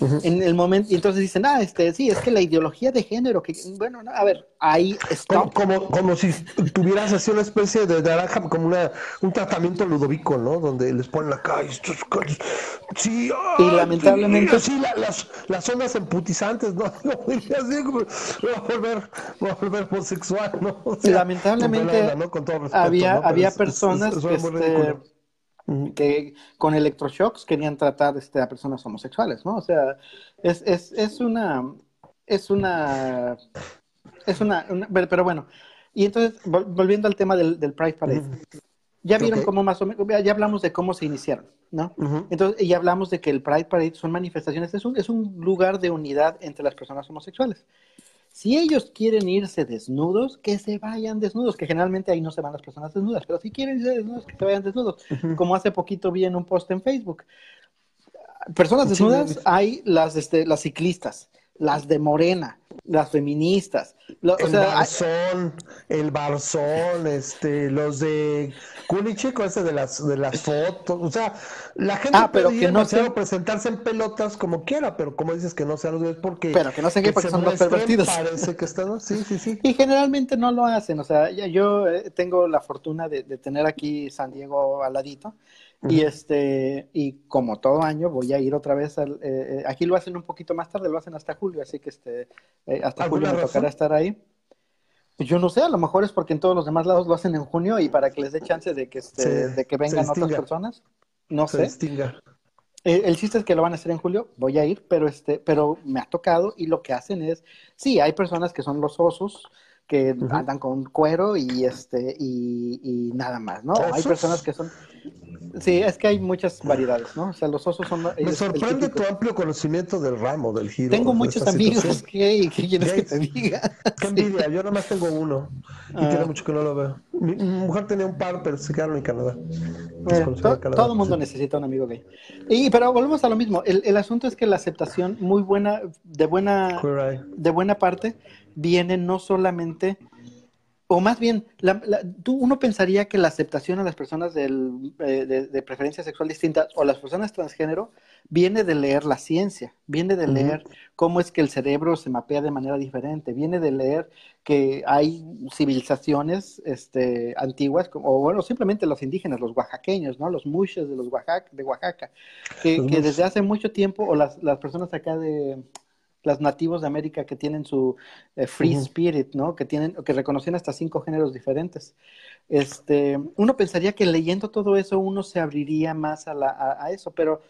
En el momento, y entonces dicen, ah, este, sí, es que la ideología de género, que, bueno, a ver, ahí está. Como, como, si tuvieras así una especie de naranja, como una, un tratamiento ludovico, ¿no? Donde les ponen la calle, sí, y lamentablemente. Sí, las, las ondas emputizantes, ¿no? así voy a volver, voy a volver homosexual, ¿no? lamentablemente, había, había personas que, este, que con electroshocks querían tratar este, a personas homosexuales, ¿no? O sea, es, es, es una, es una, es una, pero bueno, y entonces, volviendo al tema del, del Pride Parade, ya vieron cómo más o menos, ya hablamos de cómo se iniciaron, ¿no? Entonces, ya hablamos de que el Pride Parade son manifestaciones, es un, es un lugar de unidad entre las personas homosexuales. Si ellos quieren irse desnudos, que se vayan desnudos, que generalmente ahí no se van las personas desnudas, pero si quieren irse desnudos, que se vayan desnudos. Como hace poquito vi en un post en Facebook. Personas desnudas hay las, este, las ciclistas, las de Morena, las feministas. el Barzón, el Barzón, este, los de Kunichek, ese de las, de las fotos. O sea, la gente ah, pero que no se... presentarse en pelotas como quiera, pero como dices que no sea es porque. Pero que no sé qué, porque son los pervertidos. Parece que están, sí, sí, sí. Y generalmente no lo hacen. O sea, yo eh, tengo la fortuna de, de tener aquí San Diego al ladito. Y este, y como todo año voy a ir otra vez al, eh, eh, aquí lo hacen un poquito más tarde, lo hacen hasta julio, así que este, eh, hasta julio me tocará estar ahí. Yo no sé, a lo mejor es porque en todos los demás lados lo hacen en junio y para que les dé chance de que este, de que vengan otras personas. No sé. el chiste es que lo van a hacer en julio, voy a ir, pero este, pero me ha tocado y lo que hacen es, sí, hay personas que son los osos, que andan con cuero y este y, y nada más, ¿no? Hay personas que son Sí, es que hay muchas variedades, ¿no? O sea, los osos son... Me sorprende tu amplio conocimiento del ramo, del giro. Tengo muchos amigos, ¿qué, ¿qué quieres que te diga? Qué envidia, yo nada más tengo uno y tiene ah. mucho que no lo veo. Mi, mujer tenía un par, pero se quedaron en Canadá. todo el mundo necesita un amigo gay. Y, pero volvemos a lo mismo, el, el asunto es que la aceptación muy buena, de buena, de buena parte, viene no solamente o más bien, tú, uno pensaría que la aceptación a las personas eh, de, preferencia sexual distinta o las personas transgénero viene de leer la ciencia, viene de leer cómo es que el cerebro se mapea de manera diferente, viene de leer que hay civilizaciones este, antiguas, o bueno, simplemente los indígenas, los oaxaqueños, ¿no? Los mushes de los Oaxaca, de Oaxaca, que, desde hace mucho tiempo, o las, las personas acá de, las nativos de América que tienen su eh, free spirit, ¿no? Que tienen, que reconocen hasta cinco géneros diferentes. Este, uno pensaría que leyendo todo eso uno se abriría más a, la, a, eso, pero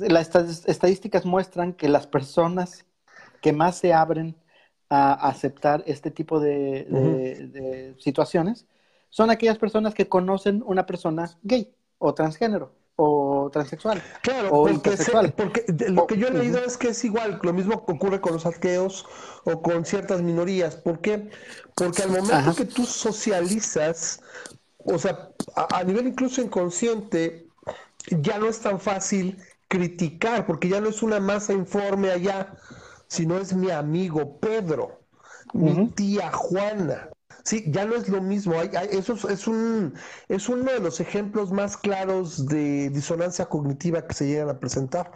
eh, las estadísticas muestran que las personas que más se abren a aceptar este tipo de, de situaciones son aquellas personas que conocen una persona gay o transgénero o transexual. Claro, o porque, lo que yo he leído es que es igual, lo mismo ocurre con los atqueos o con ciertas minorías. ¿Por qué? Porque al momento que tú socializas, o sea, a, nivel incluso inconsciente, ya no es tan fácil criticar, porque ya no es una masa informe allá, sino es mi amigo Pedro, mi tía Juana. Sí, ya no es lo mismo. eso es, un, es uno de los ejemplos más claros de disonancia cognitiva que se llegan a presentar.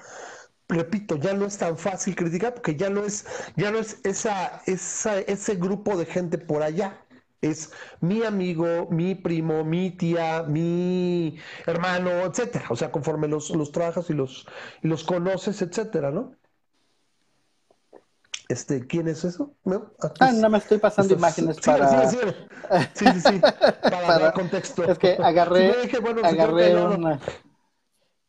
Repito, ya no es tan fácil criticar porque ya no es, ya no es esa, esa, ese grupo de gente por allá es mi amigo, mi primo, mi tía, mi hermano, etcétera. O sea, conforme los, los trabajas y los, y los conoces, etcétera, ¿no? Este, ¿quién es eso? ¿No? ah, no me estoy pasando imágenes para. Sí, sí, sí. sí, Para, dar contexto. Es que agarré, agarré una.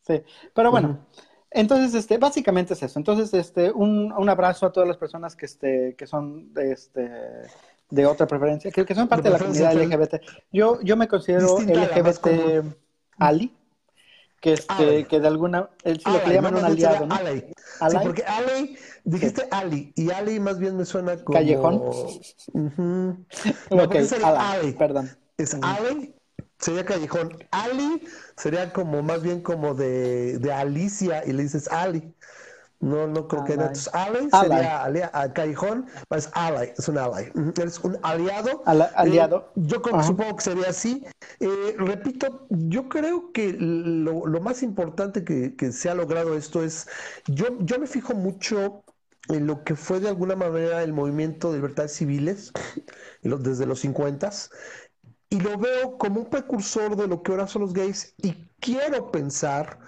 Sí, pero bueno. Entonces, este, básicamente es eso. Entonces, este, un, un abrazo a todas las personas que, este, que son, este, de otra preferencia, que, que son parte de, la comunidad LGBT. Yo, yo me considero LGBT Ali, que, este, que de alguna, es lo que llaman un aliado, ¿no? Ali. Sí, porque Ali, dijiste Ali, y Ali más bien me suena como... Callejón. ok, Ali, perdón. Es Ali, sería Callejón. Ali sería como más bien como de, de Alicia, y le dices Ali. No, no creo que ally sería alia, callejón, es ally, es un ally. Eres un aliado. aliado. Eh, yo creo, supongo que sería así. Eh, repito, yo creo que lo, más importante que, se ha logrado esto es, yo, yo me fijo mucho en lo que fue de alguna manera el movimiento de libertades civiles desde los 50 y lo veo como un precursor de lo que ahora son los gays y quiero pensar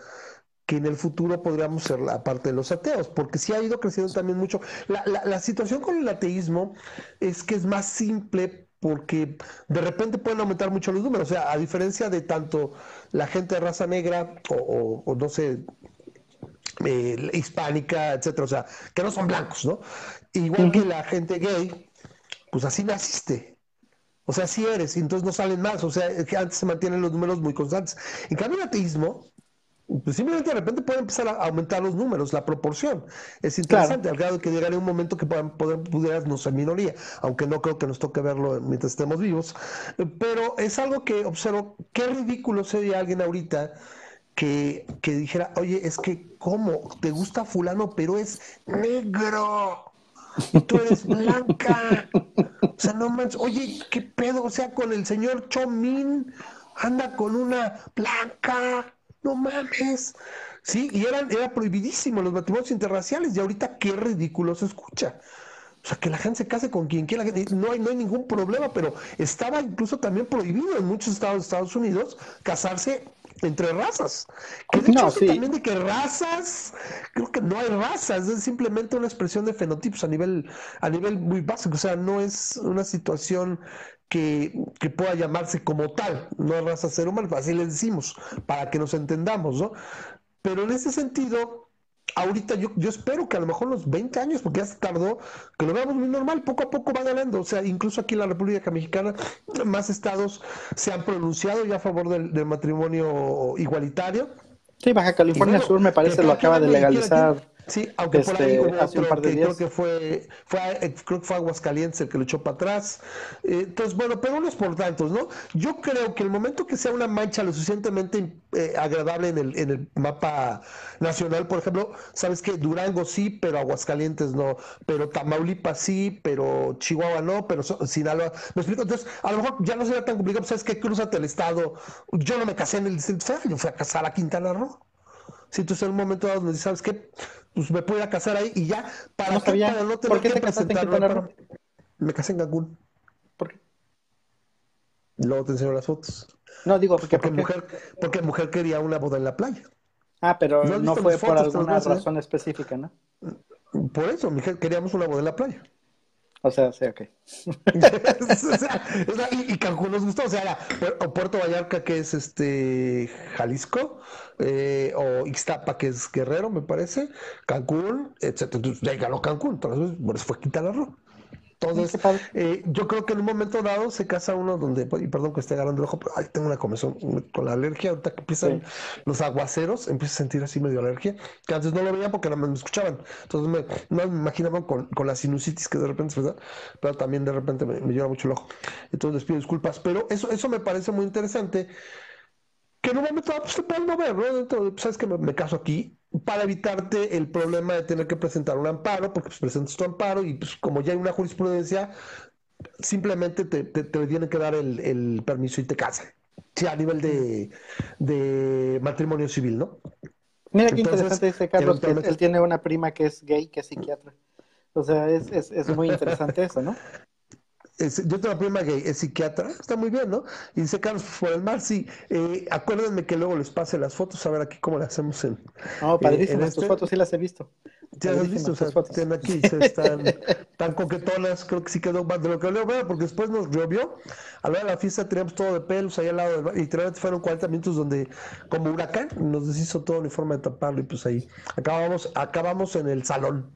que en el futuro podríamos ser la parte de los ateos, porque sí ha ido creciendo también mucho. La, la, situación con el ateísmo es que es más simple porque de repente pueden aumentar mucho los números, o sea, a diferencia de tanto la gente de raza negra o, no sé, eh, hispánica, etcétera, o sea, que no son blancos, ¿no? Igual que la gente gay, pues así naciste. O sea, así eres, y entonces no salen más, o sea, que antes se mantienen los números muy constantes. En cambio, el ateísmo, pues simplemente de repente puede empezar a aumentar los números, la proporción. Es interesante, al grado de que llegará un momento que puedan, poder, pudieras no ser minoría, aunque no creo que nos toque verlo mientras estemos vivos. Pero es algo que observo, qué ridículo sería alguien ahorita que, que dijera, oye, es que, ¿cómo? ¿Te gusta fulano, pero es negro? Y tú eres blanca. O sea, no manches, oye, ¿qué pedo? O sea, con el señor Chomín anda con una blanca no mames. Sí, y eran, era prohibidísimo los matrimonios interraciales y ahorita qué ridículo se escucha. O sea, que la gente se case con quien quiera, no hay, no hay ningún problema, pero estaba incluso también prohibido en muchos estados de Estados Unidos casarse entre razas. Que de hecho, también de que razas, creo que no hay razas, es simplemente una expresión de fenotipos a nivel, a nivel muy básico, o sea, no es una situación que, pueda llamarse como tal, no raza ser humano, así le decimos, para que nos entendamos, ¿no? Pero en ese sentido, ahorita yo, yo espero que a lo mejor los 20 años, porque ya se tardó, que lo veamos muy normal, poco a poco va ganando. O sea, incluso aquí en la República Mexicana, más estados se han pronunciado ya a favor del, matrimonio igualitario. Sí, Baja California Sur me parece lo acaba de legalizar. Sí, aunque por ahí hubo otro que creo que fue, fue, eh, creo que fue Aguascalientes el que lo echó para atrás. Eh, entonces, bueno, pero unos por tantos, ¿no? Yo creo que el momento que sea una mancha lo suficientemente eh, agradable en el, en el mapa nacional, por ejemplo, sabes que Durango sí, pero Aguascalientes no, pero Tamaulipas sí, pero Chihuahua no, pero Sinaloa. ¿Me explico? Entonces, a lo mejor ya no sería tan complicado, ¿sabes que Cruzate el estado. Yo no me casé en el Distrito Federal, yo fui a casar a Quintana Roo. Si tú en un momento dado donde sabes que pues me puedo ir a casar ahí y ya, para, no, que, para no tener ¿Por qué que en Me casé en Cancún. ¿Por qué? Luego te enseño las fotos. No, digo, porque, porque, mujer, porque mujer quería una boda en la playa. Ah, pero no, fue por alguna razón específica, ¿no? Por eso, mujer, queríamos una boda en la playa. O sea, sí, ok. y, Cancún nos gustó, o sea, o Puerto Vallarta, que es este Jalisco, eh, o Ixtapa, que es Guerrero, me parece, Cancún, etcétera. Entonces, ya ganó Cancún, entonces, por eso fue Quintana Roo. Entonces, eh, yo creo que en un momento dado se casa uno donde, y perdón que esté agarrando el ojo, pero ay, tengo una comezón con la alergia. Ahorita que empiezan los aguaceros, empiezo a sentir así medio alergia, que antes no lo veía porque nada más me escuchaban. Entonces me, no me imaginaban con, con, la sinusitis que de repente, ¿verdad? Pero también de repente me, me llora mucho el ojo. Entonces les pido disculpas, pero eso, eso me parece muy interesante. Que en un momento dado, pues te puedes mover, ¿no? Dentro, sabes que me, caso aquí, para evitarte el problema de tener que presentar un amparo, porque pues, presentas tu amparo y pues como ya hay una jurisprudencia, simplemente te, te, tienen que dar el, permiso y te casan. Sí, a nivel de, de matrimonio civil, ¿no? Mira qué interesante dice Carlos, que él tiene una prima que es gay, que es psiquiatra. O sea, es, es, es muy interesante eso, ¿no? Yo tengo una prima que es psiquiatra, está muy bien, ¿no? Y dice Carlos, por el mar, sí. Eh, acuérdenme que luego les pase las fotos, a ver aquí cómo las hacemos en. No, padrísimas, tus fotos sí las he visto. Ya las has visto, o sea, tienen aquí, están tan coquetonas, creo que sí quedó más de lo que leo, porque después nos llovió. A la hora de la fiesta teníamos todo de pelos ahí al lado del bar, y literalmente fueron 40 minutos donde, como huracán, nos deshizo todo en forma de taparlo, y pues ahí acabamos, acabamos en el salón.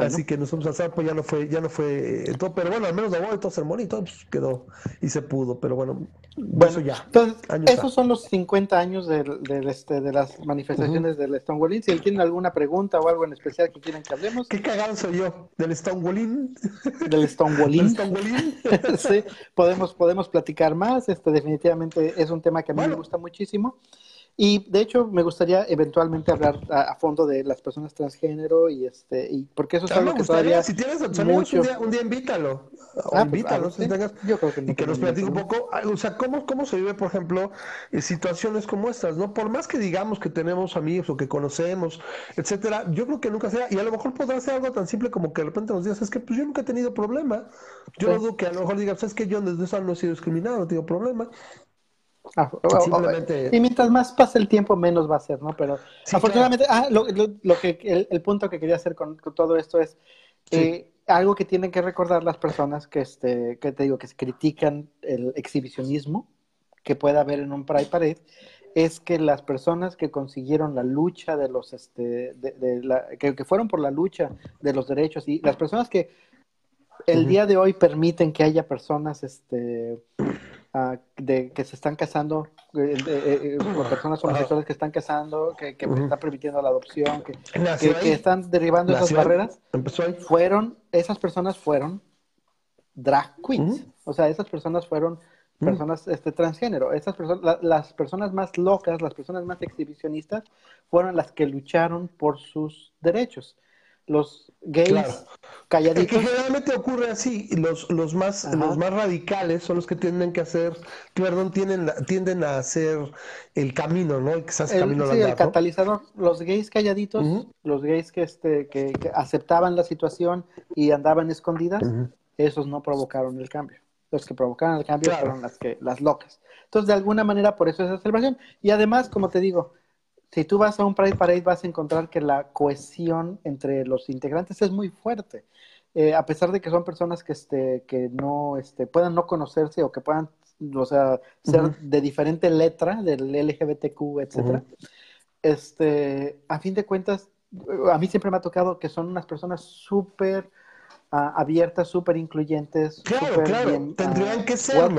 Así que nosotros al pues ya no fue, ya no fue eh, todo, pero bueno, al menos la boda y todo ceremonia y todo pues, quedó y se pudo, pero bueno, eso ya. Entonces, esos son los 50 años del, este, de las manifestaciones del Stonewall Si él tiene alguna pregunta o algo en especial que quieran que hablemos. Qué cagado soy yo, del Stonewall Del Stonewall sí, podemos, podemos platicar más, este definitivamente es un tema que a mí me gusta muchísimo. Y de hecho me gustaría eventualmente hablar a, fondo de las personas transgénero y este y porque eso es algo que todavía si tienes mucho... un, día, un día invítalo, ah, pues, invítalo, si tengas, yo creo que y que nos platique un poco, o sea, cómo cómo se vive, por ejemplo, en situaciones como estas, ¿no? Por más que digamos que tenemos amigos o que conocemos, etcétera, yo creo que nunca sea y a lo mejor podrá ser algo tan simple como que de repente nos digas, es que pues yo nunca he tenido problema. Yo dudo que a lo mejor digas, es que yo desde eso no he sido discriminado, no tengo problema. Ah, y mientras más pase el tiempo, menos va a ser, ¿no? Pero afortunadamente, ah, lo, que, el, punto que quería hacer con, todo esto es eh, algo que tienen que recordar las personas que, este, que te digo, que se critican el exhibicionismo que pueda haber en un Pride Parade, es que las personas que consiguieron la lucha de los, este, de, la, que, fueron por la lucha de los derechos y las personas que el día de hoy permiten que haya personas, este, de que se están casando, eh, eh, eh personas homosexuales que están casando, que, que están permitiendo la adopción, que, que, están derribando esas barreras, fueron, esas personas fueron drag queens. O sea, esas personas fueron personas este, transgénero. Esas personas, las personas más locas, las personas más exhibicionistas, fueron las que lucharon por sus derechos los gays calladitos. que generalmente ocurre así, los, los más los más radicales son los que tienden que hacer, perdón, tienden, tienden a hacer el camino, ¿no? El, camino sí, el catalizador. Los gays calladitos, los gays que, este, que, aceptaban la situación y andaban escondidas, esos no provocaron el cambio. Los que provocaron el cambio fueron las que las locas. Entonces, de alguna manera, por eso es esa celebración. Y además, como te digo, si tú vas a un Pride Parade vas a encontrar que la cohesión entre los integrantes es muy fuerte. Eh, a pesar de que son personas que, este, que no este, puedan no conocerse o que puedan o sea, ser de diferente letra del LGBTQ, etcétera, este, a fin de cuentas, a mí siempre me ha tocado que son unas personas súper ah, abiertas, súper incluyentes. Claro, claro, tendrían ah, que ser.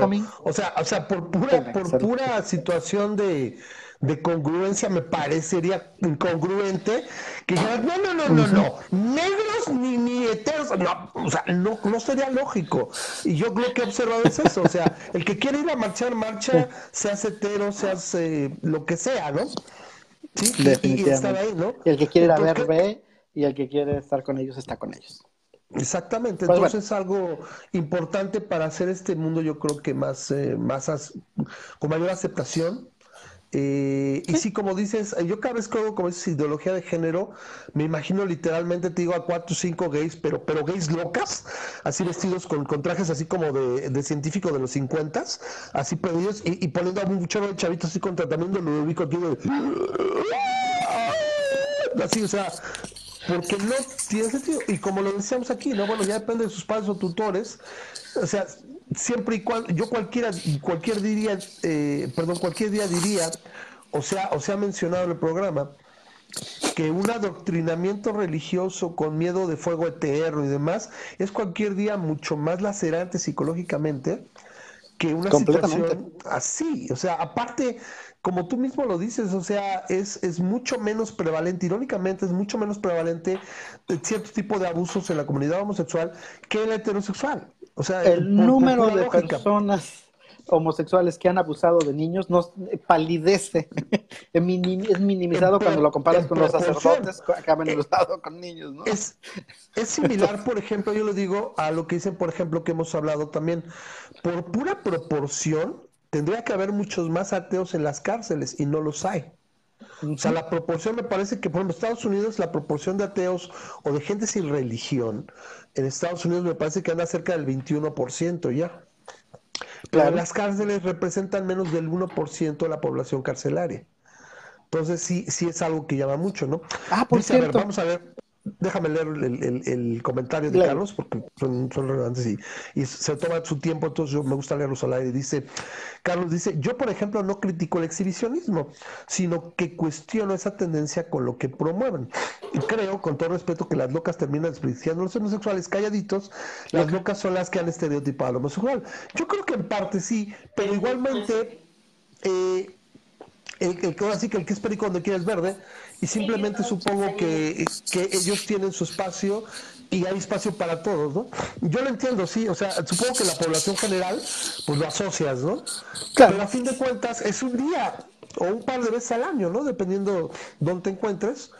O sea, o sea, por pura, por pura situación de de congruencia me parecería incongruente que no, no, no, no, no, negros ni, ni heteros, no, o sea, no, no sería lógico. Y yo creo que he observado es eso, o sea, el que quiere ir a marchar, marcha, seas hetero, seas eh, lo que sea, ¿no? Sí, y, estar ahí, ¿no? Y el que quiere ir a ver, ve, y el que quiere estar con ellos, está con ellos. Exactamente, pues entonces es algo importante para hacer este mundo, yo creo que más, eh, más con mayor aceptación eh, y sí, como dices, yo cada vez que hago como dices ideología de género, me imagino literalmente, te digo, a cuatro o cinco gays, pero, pero gays locas, así vestidos con, trajes así como de, de científico de los 50, así perdidos, y, poniendo a un chorro de chavitos así con tratamiento lo ubico aquí de... Así, o sea, porque no tiene sentido. Y como lo decíamos aquí, ¿no? Bueno, ya depende de sus padres o tutores. O sea, siempre y cuando, yo cualquiera, cualquier diría, eh, perdón, cualquier día diría, o sea, o sea mencionado en el programa, que un adoctrinamiento religioso con miedo de fuego eterno y demás es cualquier día mucho más lacerante psicológicamente que una situación así. O sea, aparte, como tú mismo lo dices, o sea, es, es mucho menos prevalente, irónicamente, es mucho menos prevalente cierto tipo de abusos en la comunidad homosexual que en la heterosexual. O sea, el número de personas homosexuales que han abusado de niños no palidece, es minimizado cuando lo comparas con los sacerdotes que han abusado con niños, ¿no? Es, es similar, por ejemplo, yo lo digo a lo que dicen, por ejemplo, que hemos hablado también, por pura proporción, tendría que haber muchos más ateos en las cárceles y no los hay. O sea, la proporción me parece que, por ejemplo, Estados Unidos, la proporción de ateos o de gente sin religión, en Estados Unidos me parece que anda cerca del 21% ya. Pero las cárceles representan menos del 1% de la población carcelaria. Entonces sí, sí es algo que llama mucho, ¿no? Ah, por cierto. vamos a ver, déjame leer el, comentario de Carlos porque son, relevantes y, y, se toma su tiempo, entonces yo me gusta leerlos al aire. Dice, Carlos dice, yo por ejemplo no critico el exhibicionismo, sino que cuestiono esa tendencia con lo que promueven. Y creo, con todo respeto, que las locas terminan despreciando a los homosexuales calladitos, las locas son las que han estereotipado al homosexual. Yo creo que en parte sí, pero igualmente... Eh, el, el, así que el que es perico donde quieres verde, y simplemente supongo que, que ellos tienen su espacio y hay espacio para todos, ¿no? Yo lo entiendo, sí, o sea, supongo que la población general, pues lo asocias, ¿no? Claro. Pero a fin de cuentas es un día o un par de veces al año, ¿no? Dependiendo dónde te encuentres.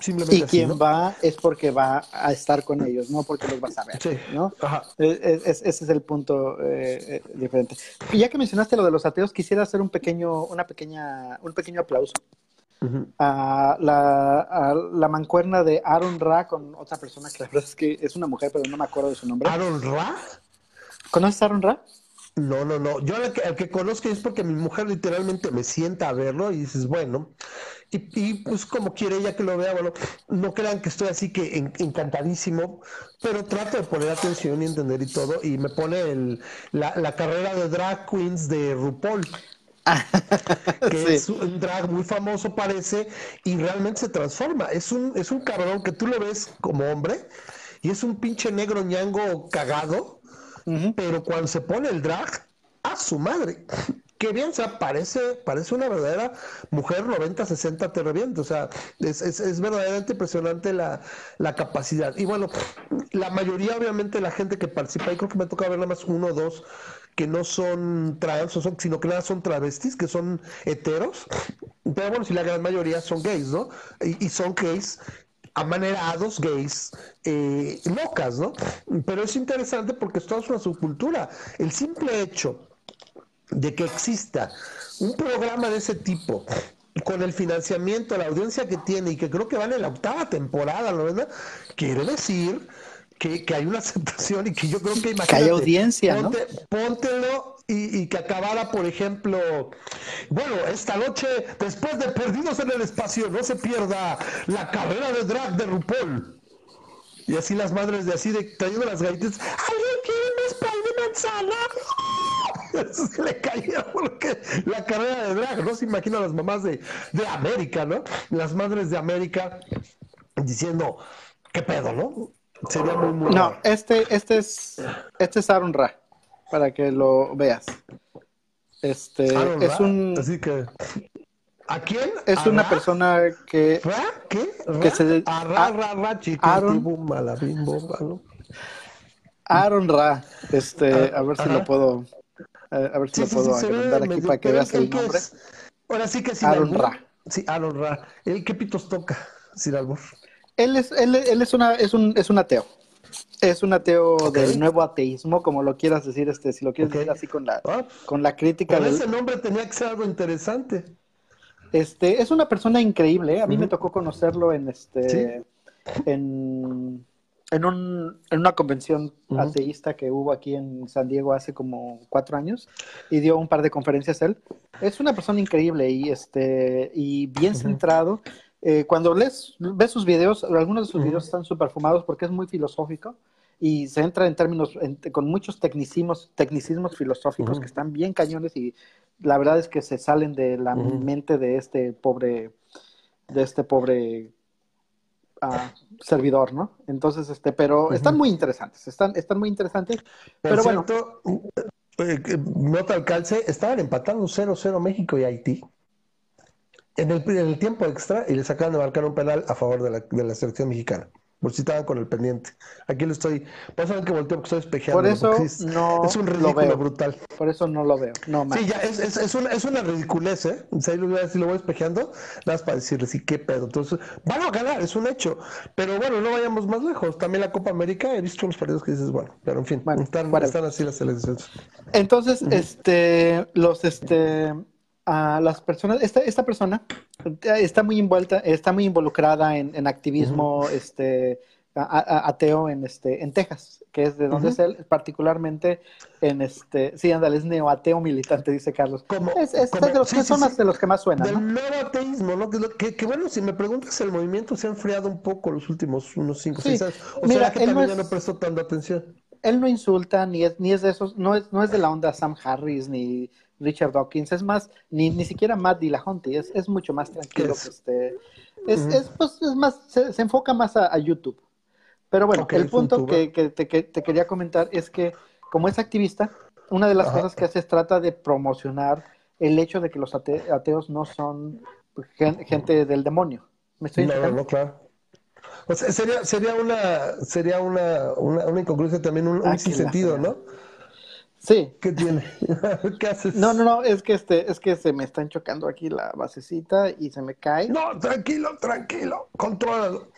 Simplemente y quien va es porque va a estar con ellos, no porque los vas a ver, sí. ¿no? Ajá. ese es el punto eh, eh, diferente. Y ya que mencionaste lo de los ateos, quisiera hacer un pequeño, una pequeña, un pequeño aplauso a, la, la, mancuerna de Aaron Ra con otra persona que la verdad es que es una mujer, pero no me acuerdo de su nombre. ¿Aaron Ra? ¿Conoces a Aaron Ra? No, no, no. Yo el que, conozco es porque mi mujer literalmente me sienta a verlo y dices, bueno, y, pues como quiere ella que lo vea, bueno, no crean que estoy así que encantadísimo, pero trato de poner atención y entender y todo, y me pone el, la, la carrera de drag queens de RuPaul. que es un drag muy famoso parece y realmente se transforma. Es un, es un cabrón que tú lo ves como hombre y es un pinche negro ñango cagado, pero cuando se pone el drag, a su madre. Que bien, o sea, parece, parece una verdadera mujer 90-60 te revienta. O sea, es, es, verdaderamente impresionante la, la, capacidad. Y bueno, la mayoría, obviamente, la gente que participa, y creo que me toca ver nada más uno o dos que no son trans, sino que nada son travestis, que son heteros. Pero bueno, si la gran mayoría son gays, ¿no? Y, son gays amanerados gays eh, locas, ¿no? Pero es interesante porque esto es una subcultura. El simple hecho de que exista un programa de ese tipo con el financiamiento, la audiencia que tiene y que creo que van en la octava temporada, ¿no? ¿verdad? Quiere decir que, hay una aceptación y que yo creo que imagínate, que hay audiencia, ¿no? Póntelo y, que acabara, por ejemplo, bueno, esta noche, después de Perdidos en el Espacio, no se pierda la carrera de drag de RuPaul. Y así las madres de así, de trayendo las galletas, ¿alguien quiere más pan de manzana? Eso se le caía porque la carrera de drag, no se imagina las mamás de, de América, ¿no? Las madres de América diciendo, ¿qué pedo, no? Sería muy, muy No, este, este es este es Aaron Ra, para que lo veas. Este es un así que ¿A quién? Es una persona que ¿Ra? ¿Qué? que se a Ra, Ra, Ra, Aaron, Aaron Ra, este, a ver si lo puedo a ver si lo puedo agrandar aquí para que veas el nombre. Ahora sí que sí. Aaron Ra. Sí, Aaron Ra. ¿El qué pitos toca, Sir Albor? Él es, él, él es, una, es, un, es un ateo. Es un ateo del nuevo ateísmo, como lo quieras decir, este, si lo quieres decir así con la, ah, con la crítica. ese nombre tenía que ser algo interesante. Este, es una persona increíble. ¿eh? A mí me tocó conocerlo en este, en, en, un, en una convención ateísta que hubo aquí en San Diego hace como cuatro años y dio un par de conferencias él. Es una persona increíble y este, y bien centrado. Eh, cuando lees, ves sus videos, algunos de sus videos están súper fumados porque es muy filosófico y se entra en términos con muchos tecnicismos, tecnicismos filosóficos que están bien cañones y la verdad es que se salen de la mente de este pobre, de este pobre ah, servidor, ¿no? Entonces, este, pero están muy interesantes, están, están muy interesantes. pero bueno. Eh, nota al calce, estaban empatando 0-0 México y Haití en el, tiempo extra y le sacaron de marcar un penal a favor de la, de la selección mexicana. por si estaban con el pendiente. Aquí lo estoy, por eso que volteo porque estoy espejeando. Por eso no es un ridículo brutal. Por eso no lo veo, no más. Sí, ya, es, es, es, una, es una ridiculez, ¿eh? Si lo, voy espejeando, nada más para decirles, sí, qué pedo. Entonces, van a ganar, es un hecho. Pero bueno, no vayamos más lejos. También la Copa América, he visto los partidos que dices, bueno, pero en fin, están, están, así las elecciones. Entonces, este, los, este, a las personas, esta, esta persona está muy envuelta, está muy involucrada en, activismo este, ateo en, este, en Texas, que es de donde es él, particularmente en este, sí, ándale, es neoateo militante, dice Carlos. es, es de los que son de los que más suenan. Del nuevo ateísmo, ¿no? Que, que, bueno, si me preguntas, el movimiento se ha enfriado un poco los últimos unos 5 o 6 años. O sea que también no ya no prestó tanta atención. Él no insulta, ni es, ni es de esos, no es, no es de la onda Sam Harris, ni Richard Dawkins, es más, ni, ni siquiera Matt Dillahunty, es, es mucho más tranquilo que este. Es, es, pues, es más, se, enfoca más a, YouTube. Pero bueno, el punto que, que, te, que, te, quería comentar es que, como es activista, una de las cosas que hace es trata de promocionar el hecho de que los ateos no son gente del demonio. ¿Me estoy no, no, claro. O sea, sería, sería una, sería una, una, una incongruencia también, un, un ah, sentido, ¿no? Sí. ¿Qué tiene? ¿Qué haces? No, no, no, es que este, es que se me están chocando aquí la basecita y se me cae. No, tranquilo, tranquilo, contrólalo.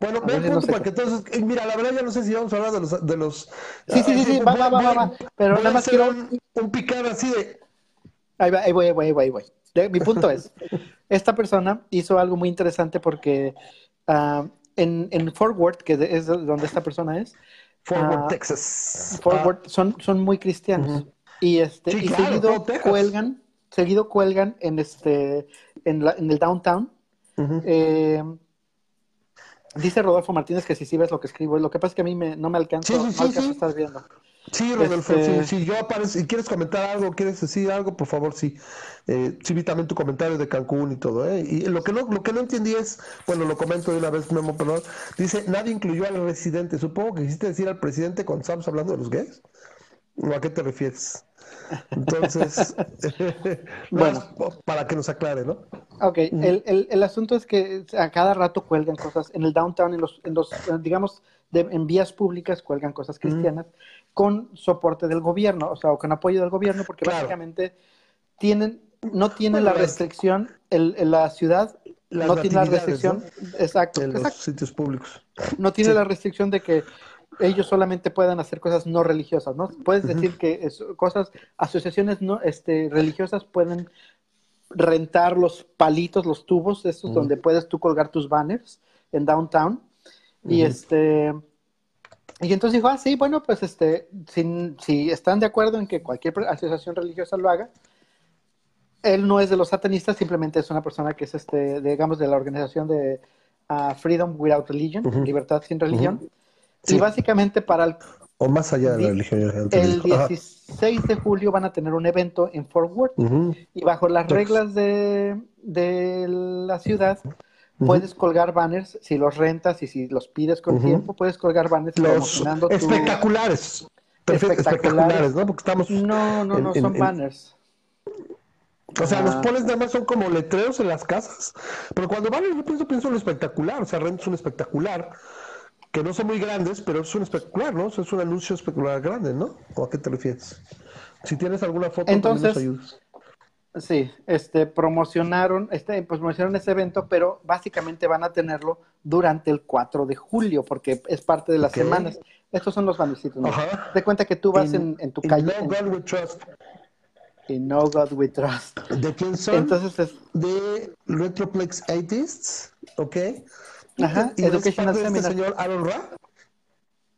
Bueno, ve el punto para que entonces, eh, mira, la verdad ya no sé si vamos a hablar de los, de los Sí, sí, sí, sí, va, va, va, va, pero nada más quiero un, un picado así de Ahí va, ahí voy, ahí voy, ahí voy, ahí voy. Mi punto es, esta persona hizo algo muy interesante porque uh, en, en Fort Worth, que es donde esta persona es, Forward, ah, Texas. Forward, ah. son, son muy cristianos. Y este, y seguido cuelgan, seguido cuelgan en este, en, la, en el downtown. eh, dice Rodolfo Martínez que si sí ves lo que escribo, lo que pasa es que a mí me, no me alcanza, no alcanzo a estar viendo. Sí, Rodolfo, este... si, yo aparezco, si quieres comentar algo, quieres decir algo, por favor, sí. Eh, sí vi también tu comentario de Cancún y todo, ¿eh? Y lo que no, lo que no entendí es, bueno, lo comento de una vez, Memo, perdón, dice, nadie incluyó al residente. Supongo que quisiste decir al presidente cuando estábamos hablando de los gays. ¿O a qué te refieres? Entonces, bueno, para que nos aclare, ¿no? Ok, el, el, el, asunto es que a cada rato cuelgan cosas en el downtown, en los, en los digamos, en vías públicas cuelgan cosas cristianas con soporte del gobierno, o sea, o con apoyo del gobierno, porque básicamente tienen, no tienen la restricción, el, la ciudad no tiene la restricción, exacto, en los sitios públicos. No tiene la restricción de que ellos solamente puedan hacer cosas no religiosas, ¿no? Puedes decir que cosas, asociaciones no, este, religiosas pueden rentar los palitos, los tubos, estos donde puedes tú colgar tus banners en downtown. Y este y entonces dijo, ah, sí, bueno, pues este, si, si, están de acuerdo en que cualquier asociación religiosa lo haga, él no es de los satanistas, simplemente es una persona que es, este, digamos, de la organización de uh, Freedom Without Religion, Libertad sin Religión. Y básicamente para el... O más allá de la religión. El 16 de julio van a tener un evento en Fort Worth. Y bajo las reglas de, de la ciudad Puedes colgar banners si los rentas y si los pides con tiempo, puedes colgar banners los espectaculares. espectaculares. ¿no? Porque estamos no, no, no, son banners. O sea, los pones nada más son como letreros en las casas. Pero cuando banners yo pienso, pienso en lo espectacular. O sea, rentas un espectacular. Que no son muy grandes, pero es un espectacular, ¿no? es un anuncio espectacular grande, ¿no? ¿O a qué te refieres? Si tienes alguna foto, Entonces, nos ayudas. Sí, este, promocionaron, este, pues, promocionaron ese evento, pero básicamente van a tenerlo durante el 4 de julio, porque es parte de las semanas. Estos son los bannercitos. ¿no? De cuenta que tú vas en, en, tu calle. No God We Trust. Y No God We Trust. ¿De quién son? Entonces es... De Retroplex Artists, ¿ok? Ajá, ¿Y Educational de este señor Aaron Rapp?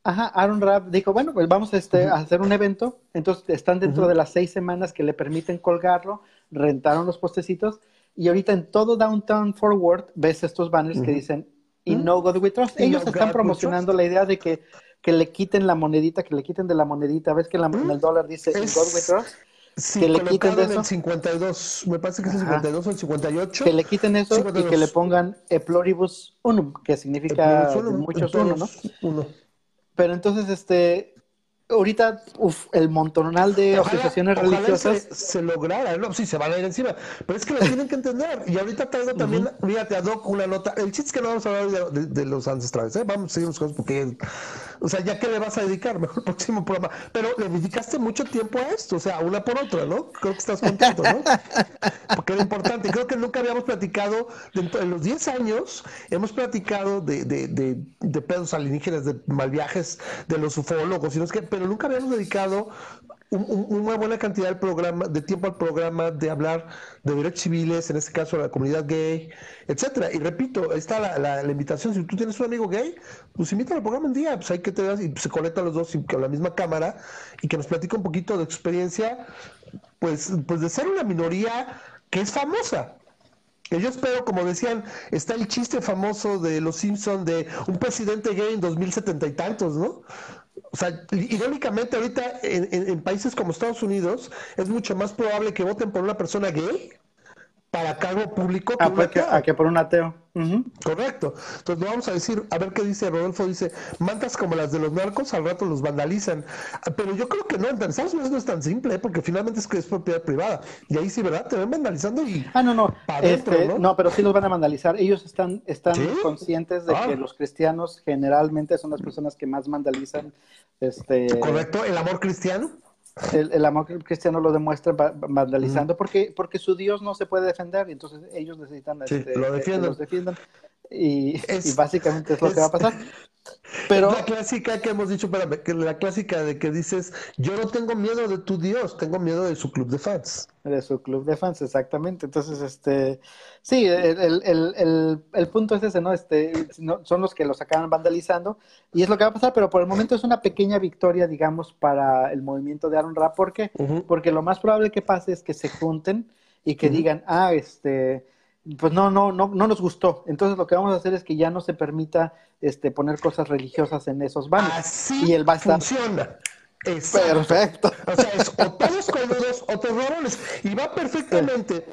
Ajá, Aaron Rapp dijo, bueno, pues vamos este, a hacer un evento. Entonces están dentro de las seis semanas que le permiten colgarlo rentaron los postecitos y ahorita en todo Downtown Forward ves estos banners que dicen y no God We Trust. Ellos están promocionando la idea de que, que, le quiten la monedita, que le quiten de la monedita. ¿Ves que en, el dólar dice God We Trust? que le quiten eso. El 52, me parece que es el 52 o el 58. Que le quiten eso y que le pongan Eploribus Unum, que significa muchos uno, ¿no? Uno. Pero entonces, este, ahorita uf, el montonal de asociaciones religiosas se, lograra, no, sí se van a ir encima, pero es que lo tienen que entender. Y ahorita traigo también, fíjate, ad hoc una nota. El chiste es que no vamos a hablar de, los ancestrales, ¿eh? vamos a seguir cosas porque, o sea, ya que le vas a dedicar, mejor el próximo programa. Pero le dedicaste mucho tiempo a esto, o sea, una por otra, ¿no? Creo que estás contento, ¿no? Porque era importante. Creo que nunca habíamos platicado, en los 10 años, hemos platicado de, de, de, de pedos alienígenas, de mal viajes, de los ufólogos, y no es que pero nunca habíamos dedicado una buena cantidad de, programa, de tiempo al programa de hablar de derechos civiles, en este caso la comunidad gay, etcétera. Y repito, ahí está la, invitación. Si tú tienes un amigo gay, pues invita al programa un día, pues hay que te das y se conectan los dos con la misma cámara y que nos platique un poquito de experiencia, pues, pues de ser una minoría que es famosa. Que yo espero, como decían, está el chiste famoso de los Simpson de un presidente gay en 2070 y tantos, ¿no? O sea, irónicamente ahorita en, países como Estados Unidos es mucho más probable que voten por una persona gay para cargo público que, ah, que, por un ateo. Correcto. Entonces vamos a decir, a ver qué dice Rodolfo, dice, mantas como las de los narcos al rato los vandalizan. Ah, pero yo creo que no, en Estados Unidos no es tan simple, ¿eh? porque finalmente es que es propiedad privada. Y ahí sí, ¿verdad? Te ven vandalizando y... Ah, no, no. Este, ¿no? pero sí los van a vandalizar. Ellos están, están conscientes de que ah. los cristianos generalmente son las personas que más vandalizan. Este... Correcto, el amor cristiano el, el, amor cristiano lo demuestra vandalizando porque, porque su Dios no se puede defender y entonces ellos necesitan este, lo que los defiendan. Y, básicamente es lo que va a pasar. Pero la clásica que hemos dicho, espérame, que la clásica de que dices, yo no tengo miedo de tu Dios, tengo miedo de su club de fans. De su club de fans, exactamente. Entonces, este, sí, el, el, el, el punto es ese, ¿no? Este, son los que los acaban vandalizando y es lo que va a pasar, pero por el momento es una pequeña victoria, digamos, para el movimiento de Aaron Rap. ¿Por qué? Porque lo más probable que pase es que se junten y que digan, ah, este, pues no, no, no, no nos gustó. Entonces lo que vamos a hacer es que ya no se permita este, poner cosas religiosas en esos baños. Así y el va a funciona. Perfecto. O sea, es o todos coludos o terrorones. Y va perfectamente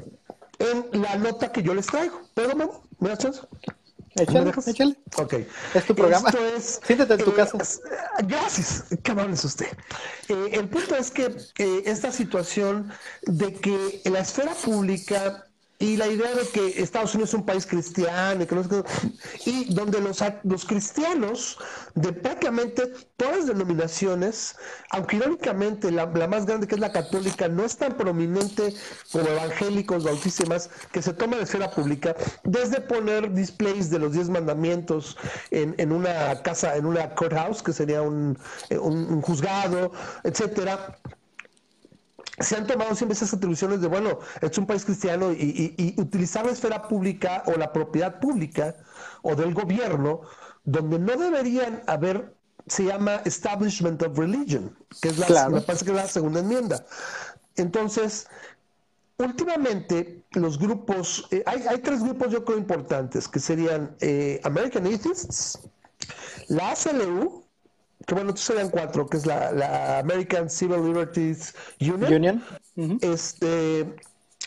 en la nota que yo les traigo. Pero, ¿me das chance? Échale, échale. Ok. Es tu programa. Esto es, Siéntate en tu eh, casa. Gracias, cabrón es usted. Eh, el punto es que eh, esta situación de que en la esfera pública y la idea de que Estados Unidos es un país cristiano y, que y donde los, los cristianos de prácticamente todas las denominaciones, aunque irónicamente la, más grande que es la católica no es tan prominente como evangélicos, bautistas y demás, que se toma de esfera pública, desde poner displays de los diez mandamientos en, en una casa, en una courthouse, que sería un, un, un juzgado, etcétera, se han tomado siempre esas atribuciones de, bueno, es un país cristiano y, utilizar la esfera pública o la propiedad pública o del gobierno, donde no deberían haber, se llama Establishment of Religion, que es la, me parece que es la segunda enmienda. Entonces, últimamente los grupos, eh, hay, tres grupos yo creo importantes, que serían eh, American Atheists, la ACLU, que bueno, serían cuatro, que es la, American Civil Liberties Union. Este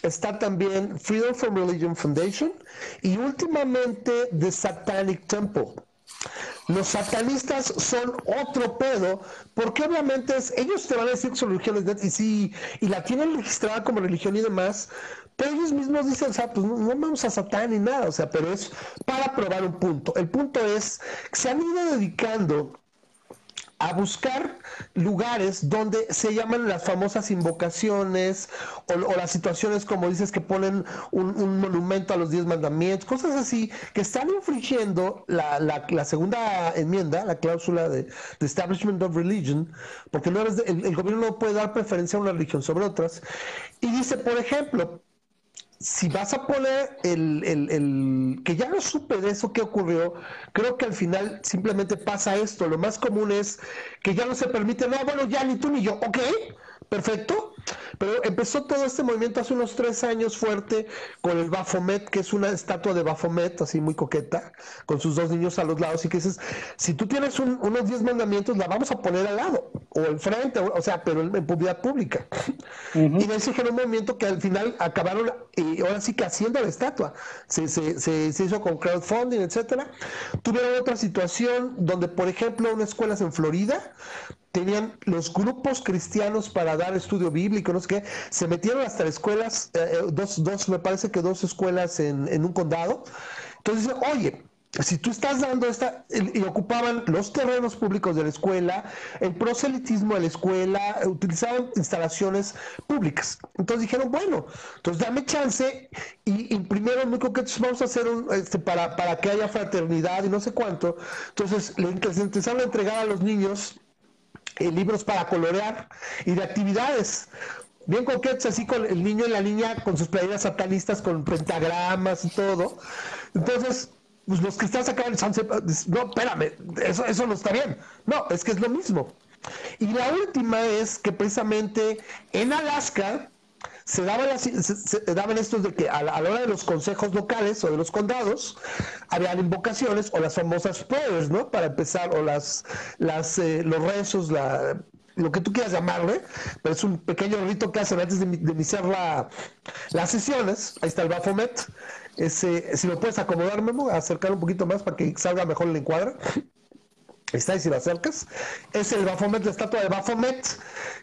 está también Freedom from Religion Foundation y últimamente The Satanic Temple. Los satanistas son otro pedo, porque obviamente ellos te van a decir que son religiones y sí, y la tienen registrada como religión y demás, pero ellos mismos dicen, o sea, pues no, no, vamos a Satán ni nada, o sea, pero es para probar un punto. El punto es que se han ido dedicando a buscar lugares donde se llaman las famosas invocaciones o, las situaciones como dices que ponen un, monumento a los diez mandamientos, cosas así que están infringiendo la, segunda enmienda, la cláusula de, Establishment of Religion, porque el, el gobierno no puede dar preferencia a una religión sobre otras. Y dice, por ejemplo, si vas a poner el, el, el, que ya no supe de eso que ocurrió, creo que al final simplemente pasa esto. Lo más común es que ya no se permite, no, bueno, ya ni tú ni yo, ok, perfecto. Pero empezó todo este movimiento hace unos tres años fuerte con el Bafomet, que es una estatua de Bafomet, así muy coqueta, con sus dos niños a los lados, y que dices, si tú tienes unos diez mandamientos, la vamos a poner al lado, o enfrente, o, sea, pero en, publicidad pública. Y de ese un movimiento que al final acabaron, y ahora sí que haciendo la estatua. Se, se, se, hizo con crowdfunding, etcétera. Tuvieron otra situación donde, por ejemplo, unas escuelas en Florida tenían los grupos cristianos para dar estudio bíblico, no sé qué, se metieron hasta escuelas, eh, eh, dos, dos, me parece que dos escuelas en, en un condado. Entonces, oye, si tú estás dando esta, y ocupaban los terrenos públicos de la escuela, el proselitismo de la escuela, utilizaban instalaciones públicas. Entonces dijeron, bueno, entonces dame chance y, primero único que vamos a hacer un, este, para, para que haya fraternidad y no sé cuánto. Entonces le empezaron a entregar a los niños eh, libros para colorear y de actividades bien coquetos, así con el niño y la niña con sus playeras satanistas, con pentagramas y todo. Entonces, pues los cristianos acaban no, espérame, eso, eso no está bien. No, es que es lo mismo. Y la última es que precisamente en Alaska se daban, las, se, daban estos de que a la, hora de los consejos locales o de los condados habían invocaciones o las famosas prayers, ¿no? Para empezar, o las, las eh, los rezos, la, lo que tú quieras llamarle, pero es un pequeño rito que hacen antes de, iniciar la, las sesiones. Ahí está el Baphomet. Ese, si lo puedes acomodar, Memo, acercar un poquito más para que salga mejor el encuadre. Está ahí si lo acercas. Es el Baphomet, la estatua de Baphomet,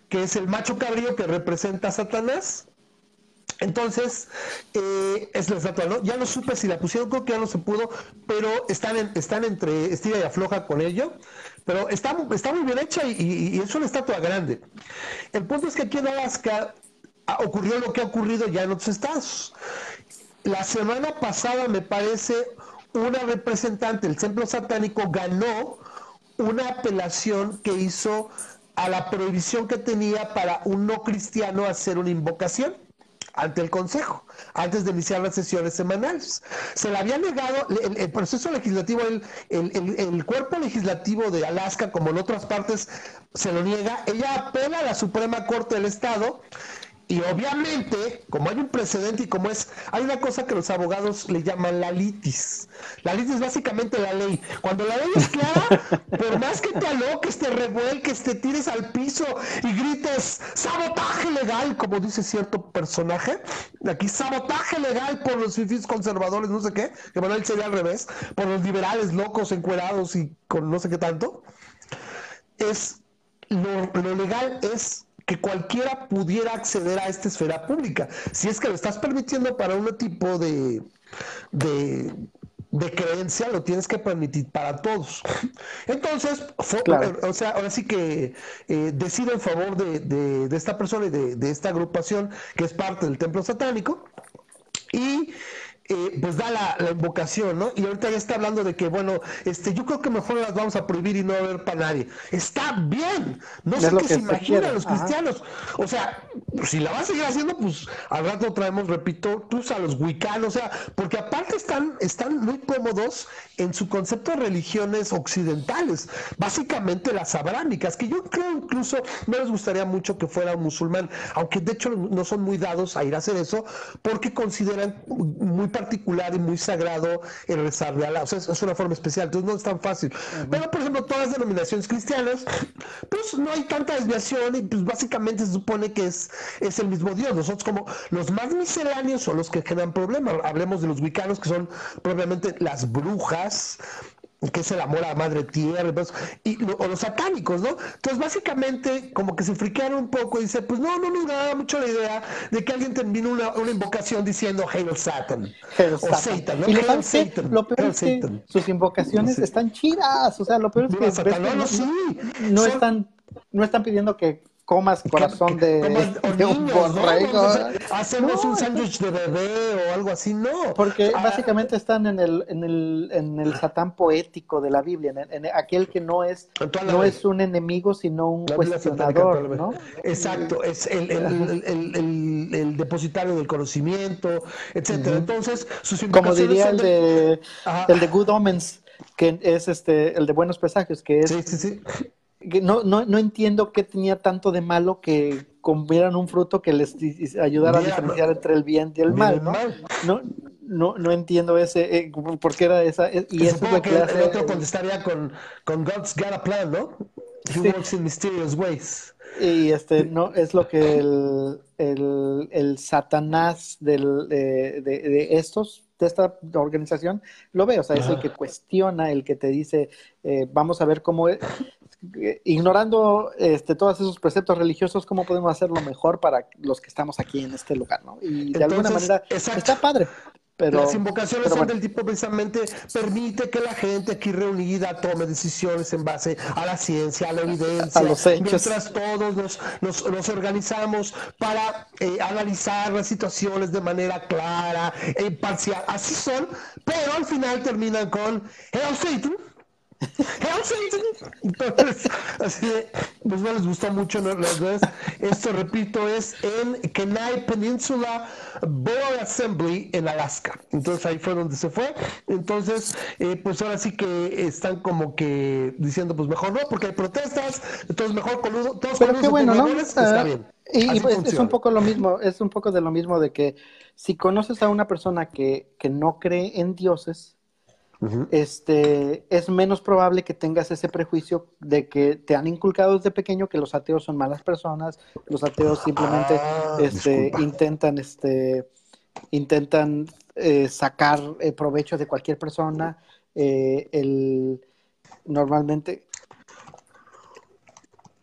que es el macho cabrío que representa a Satanás. Entonces, eh, es la estatua, ¿no? Ya no supe si la pusieron, creo que ya no se pudo, pero están, están entre estira y afloja con ello. Pero está, muy bien hecha y, es una estatua grande. El punto es que aquí en Alaska ocurrió lo que ha ocurrido ya en otros estados. La semana pasada, me parece, una representante del templo satánico ganó una apelación que hizo a la prohibición que tenía para un no cristiano hacer una invocación ante el Consejo, antes de iniciar las sesiones semanales. Se le había negado el, proceso legislativo, el, el, cuerpo legislativo de Alaska, como en otras partes, se lo niega. Ella apela a la Suprema Corte del Estado y obviamente, como hay un precedente y como es, hay una cosa que los abogados le llaman la litis. La litis es básicamente la ley. Cuando la ley es clara, por más que te aloques, te revuelques, te tires al piso y grites sabotaje legal, como dice cierto personaje, aquí sabotaje legal por los fifis conservadores, no sé qué, que bueno, él sería al revés, por los liberales locos, encuerados y con no sé qué tanto, es lo legal es que cualquiera pudiera acceder a esta esfera pública. Si es que lo estás permitiendo para un tipo de, de, creencia, lo tienes que permitir para todos. Entonces, o sea, ahora sí que eh, decido en favor de, de, esta persona y de, de esta agrupación que es parte del templo satánico. Y eh, pues da la, invocación, ¿no? Y ahorita ya está hablando de que, bueno, este, yo creo que mejor las vamos a prohibir y no a ver para nadie. Está bien, no sé qué se imaginan los cristianos. O sea, si la vas a seguir haciendo, pues al rato traemos, repito, tú a los wicanos, o sea, porque aparte están, están muy cómodos en su concepto de religiones occidentales, básicamente las abrámicas, que yo creo incluso no les gustaría mucho que fuera un musulmán, aunque de hecho no son muy dados a ir a hacer eso, porque consideran muy particular y muy sagrado el rezarle a Alá. O sea, es, una forma especial, entonces no es tan fácil. Pero, por ejemplo, todas las denominaciones cristianas, pues no hay tanta desviación y pues básicamente se supone que es, es el mismo Dios. Nosotros como los más misceláneos son los que generan problemas. Hablemos de los wicanos, que son propiamente las brujas, que es el amor a la madre tierra, pues, y, o los satánicos, ¿no? Entonces, básicamente, como que se friquearon un poco y dice, pues no, no me da mucho la idea de que alguien termine una, una invocación diciendo Hail Satan, o Satan, ¿no? Y Satan, lo peor es que sus invocaciones están chidas, o sea, lo peor es que, no, no, sí. no, están, no están pidiendo que comas corazón de, un borrego. hacemos un sándwich de bebé o algo así, no. Porque ah. básicamente están en el, en el, en el satán poético de la Biblia, en, aquel que no es, no es un enemigo, sino un cuestionador, ¿no? Exacto, es el, el, el, depositario del conocimiento, etcétera. Entonces, sus Como diría el de, el de Good Omens, que es este, el de buenos presagios, que es sí, sí, sí no, no, no entiendo qué tenía tanto de malo que comieran un fruto que les ayudara a diferenciar entre el bien y el mal, ¿no? No, no, no entiendo ese, eh, por qué era esa. Eh, y eso es lo que, el otro contestaría con, con God's got a plan, ¿no? He works in mysterious ways. Y este, no, es lo que el, el, el Satanás del, de, de, de estos de esta organización lo ve, o sea, es el que cuestiona, el que te dice, eh, vamos a ver cómo, ignorando este, todos esos preceptos religiosos, ¿cómo podemos hacerlo mejor para los que estamos aquí en este lugar? ¿no? Y de alguna manera está padre. Pero, Las invocaciones son del tipo precisamente permite que la gente aquí reunida tome decisiones en base a la ciencia, a la evidencia, a los hechos. mientras todos nos, nos, nos organizamos para eh, analizar las situaciones de manera clara e imparcial. Así son, pero al final terminan con Satan entonces, así de, pues no les gustó mucho ¿no? las veces. Esto, repito, es en Kenai Peninsula Board Assembly en Alaska. Entonces ahí fue donde se fue. Entonces, eh, pues ahora sí que están como que diciendo, pues mejor no, porque hay protestas, entonces mejor coludo, todos Pero qué bueno, ¿no? está ah, bien. Y, pues, es un poco lo mismo, es un poco de lo mismo de que si conoces a una persona que, que no cree en dioses, este, es menos probable que tengas ese prejuicio de que te han inculcado desde pequeño que los ateos son malas personas, los ateos simplemente ah, este, intentan, este, intentan eh, sacar eh, provecho de cualquier persona. Eh, el, normalmente,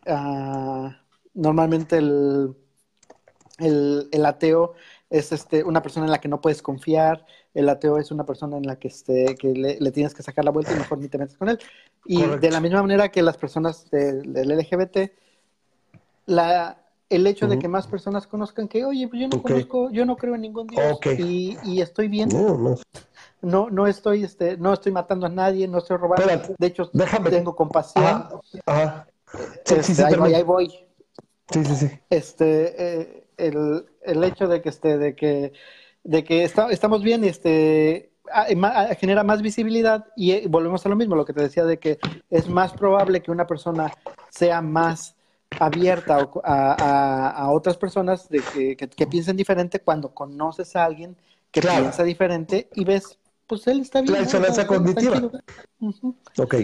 ah, normalmente el, el, el ateo es este, una persona en la que no puedes confiar, el ateo es una persona en la que, este, que le, tienes que sacar la vuelta y mejor ni te metes con él. Y de la misma manera que las personas del, LGBT, la, el hecho de que más personas conozcan que, oye, pues yo no conozco, yo no creo en ningún Dios y, y, estoy bien. No, no. estoy, este, no estoy matando a nadie, no estoy robando. de hecho, tengo compasión. Ajá, este, ahí, voy, ahí voy. Sí, sí, sí. Este, eh, el, el hecho de que, este, de que, de que estamos bien, este, genera más visibilidad y eh, volvemos a lo mismo, lo que te decía de que es más probable que una persona sea más abierta a, otras personas de que, piensen diferente cuando conoces a alguien que piensa diferente y ves, pues él está bien. La disonancia cognitiva. Ok.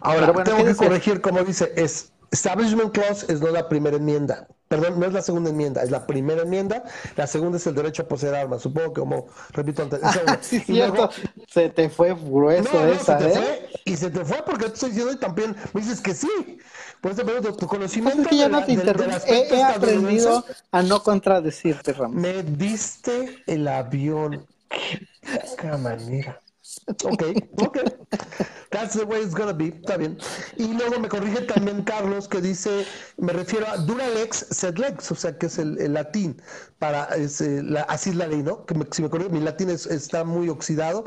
Ahora, tengo que corregir, como dice, es Establishment Clause es no la primera enmienda. Perdón, no es la segunda enmienda, es la primera enmienda. La segunda es el derecho a poseer armas. Supongo que como, repito antes. sí, cierto. se te fue grueso esa, se te ¿eh? Fue, y se te fue porque te estoy diciendo y también me dices que sí. Por eso, pero tu conocimiento. Pues es que no te he, aprendido a no contradecirte, Ramón. Me diste el avión. Qué manera. Ok, ok. That's the way it's gonna be. Está bien. Y luego me corrige también Carlos que dice, me refiero a Duralex sed lex, o sea, que es el, latín para, eh, la, así es la ley, ¿no? Que si me corrige, mi latín está muy oxidado.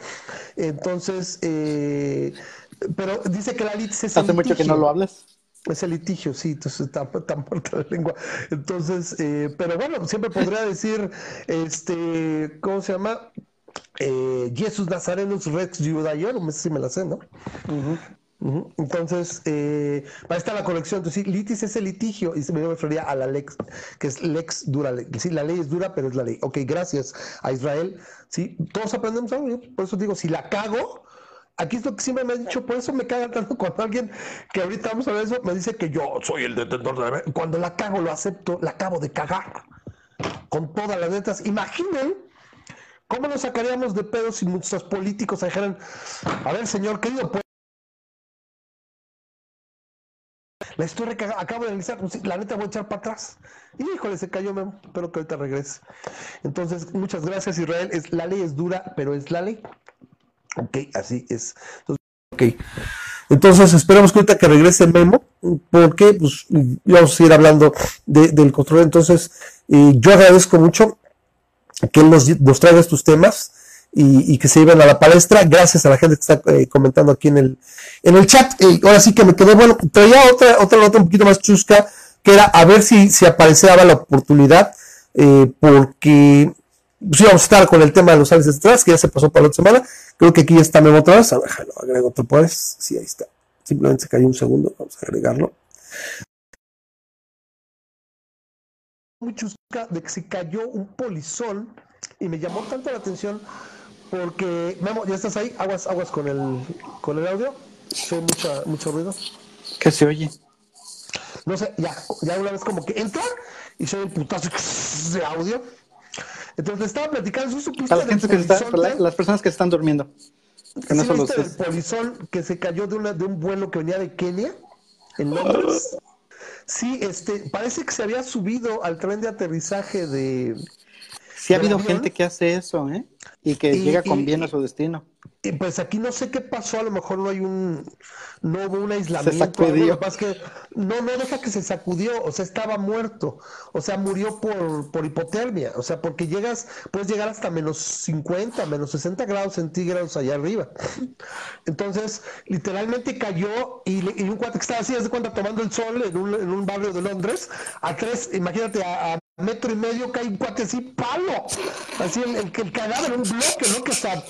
Entonces, eh, pero dice que la litis es Hace mucho que no lo hablas. Es el litigio, sí, entonces está tan muerta la lengua. Entonces, eh, pero bueno, siempre podría decir, este, ¿cómo se llama? Eh, Jesus Nazarenus Rex Judaiorum, si me la sé, ¿no? Entonces, eh, ahí está la colección. Entonces, litis es el litigio y se me refería a la lex, que es lex dura. Sí, la ley es dura, pero es la ley. Ok, gracias a Israel. Sí, todos aprendemos algo. Por eso digo, si la cago, aquí es lo que siempre me ha dicho. Por eso me caga tanto cuando alguien que ahorita vamos a ver eso me dice que yo soy el detentor de la Cuando la cago, lo acepto, la acabo de cagar. Con todas las letras. Imaginen ¿Cómo nos sacaríamos de pedos si nuestros políticos dijeran, a ver, señor querido, pues, la historia que acabo de analizar, pues, la neta voy a echar para atrás. Y híjole, se cayó Memo, espero que ahorita regrese. Entonces, muchas gracias Israel. Es, la ley es dura, pero es la ley. Ok, así es. Entonces, ok. Entonces, esperamos que ahorita que regrese Memo, porque pues, vamos a seguir hablando del control. Entonces, eh, yo agradezco mucho que él nos, traiga estos temas y, que se lleven a la palestra. Gracias a la gente que está eh, comentando aquí en el, en el chat. Eh, ahora sí que me quedé, bueno, traía otra, otra nota un poquito más chusca, que era a ver si, si aparecía la oportunidad, eh, porque pues íbamos a estar con el tema de los aves atrás, que ya se pasó para la otra semana. Creo que aquí ya está Memo otra vez. A ver, agrego otro pues. Sí, ahí está. Simplemente se cayó un segundo. Vamos a agregarlo. Muy chusca de que se cayó un polizón y me llamó tanto la atención porque, Memo, ¿ya estás ahí? Aguas, aguas con el, con el audio. Se mucha, mucho ruido. ¿Qué se oye? No sé, ya, ya una vez como que entra y se oye el putazo de audio. Entonces estaba platicando, ¿eso supiste las, que las personas que están durmiendo. Que no son los el polizón que se cayó de, una, de un vuelo que venía de Kenia en Londres. Sí, este, parece que se había subido al tren de aterrizaje de. Sí, ha habido gente que hace eso, ¿eh? Y que llega con bien a su destino. Y pues aquí no sé qué pasó, a lo mejor no hay un, no hubo un aislamiento. Lo que que no, no deja que se sacudió, o sea, estaba muerto, o sea, murió por, por hipotermia, o sea, porque llegas, puedes llegar hasta menos 50, menos 60 grados centígrados allá arriba. Entonces, literalmente cayó y, un cuate que estaba así, de cuenta, tomando el sol en un, en un barrio de Londres, a tres, imagínate, a, metro y medio cae un cuate así, palo, así el, el, el cadáver, un bloque, ¿no? Que está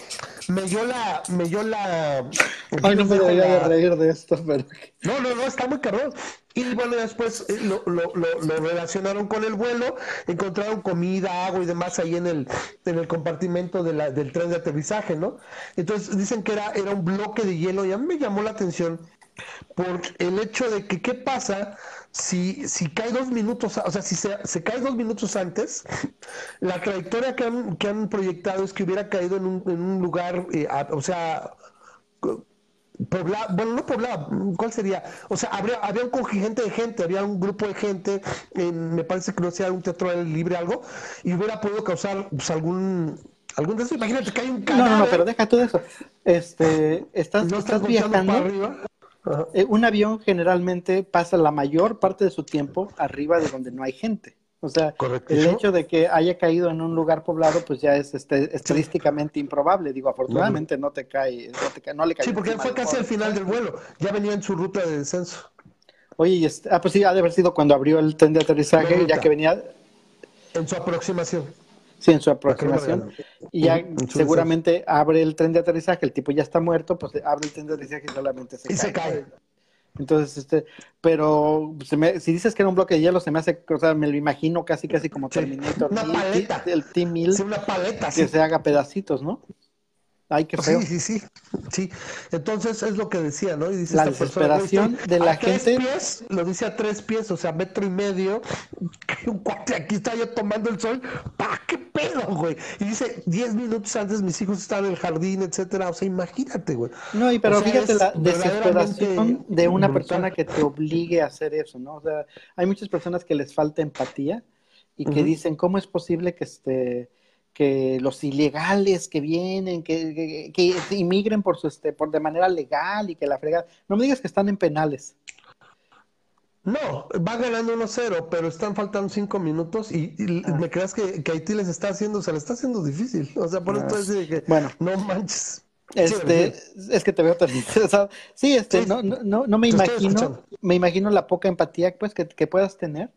me dio la, me dio la. Ay, no me debería de reír de esto, pero. No, no, no, está muy cabrón. Y bueno, después eh, lo, lo, lo, relacionaron con el vuelo, encontraron comida, agua y demás ahí en el, en el compartimento de la, del tren de aterrizaje, ¿no? Entonces dicen que era, era un bloque de hielo y a mí me llamó la atención por el hecho de que, ¿qué pasa si, si cae dos minutos, o sea, si se, cae dos minutos antes, la trayectoria que han, que han proyectado es que hubiera caído en un, en un lugar, eh, o sea, poblado, bueno, no poblado, ¿cuál sería? O sea, habría, había un contingente de gente, había un grupo de gente, en, me parece que no sea un teatro libre algo, y hubiera podido causar pues, algún algún de imagínate que hay un cadáver. No, no, no, pero deja todo eso. Este, estás, ¿No estás, viajando. Para arriba? Eh, un avión generalmente pasa la mayor parte de su tiempo arriba de donde no hay gente. O sea, el hecho de que haya caído en un lugar poblado, pues ya es este, estadísticamente improbable. Digo, afortunadamente no te cae, no, te cae, no le cae. Sí, porque fue casi al final del vuelo. Ya venía en su ruta de descenso. Oye, y este, ah, pues sí, ha de haber sido cuando abrió el tren de aterrizaje, ya que venía. En su aproximación. Sí, en su aproximación. Y ya seguramente abre el tren de aterrizaje, el tipo ya está muerto, pues abre el tren de aterrizaje y solamente se y se cae. Entonces, este, pero si dices que era un bloque de hielo, se me hace, o sea, me lo imagino casi, casi como Terminator. Una paleta. El T-1000. Sí, una paleta. Que se haga pedacitos, ¿no? Ay, qué feo. Sí, sí, sí, sí. Entonces es lo que decía, ¿no? Y dice la desesperación de la gente. Tres pies, lo dice a tres pies, o sea, metro y medio. Un cuate aquí está yo tomando el sol. ¿Para qué pedo, güey? Y dice, diez minutos antes mis hijos están en el jardín, etcétera. O sea, imagínate, güey. No, y pero fíjate la desesperación de una persona que te obligue a hacer eso, ¿no? O sea, hay muchas personas que les falta empatía y que dicen, ¿cómo es posible que este que los ilegales que vienen, que, que, inmigren por su este, por de manera legal y que la fregada. No me digas que están en penales. No, va ganando 1-0, pero están faltando 5 minutos y, ah. me creas que, que, Haití les está haciendo, se le está haciendo difícil. O sea, por eso es que bueno, no manches. Este, es que te veo tan interesado. Sí, este, no, no, no me imagino, me imagino la poca empatía pues que, que puedas tener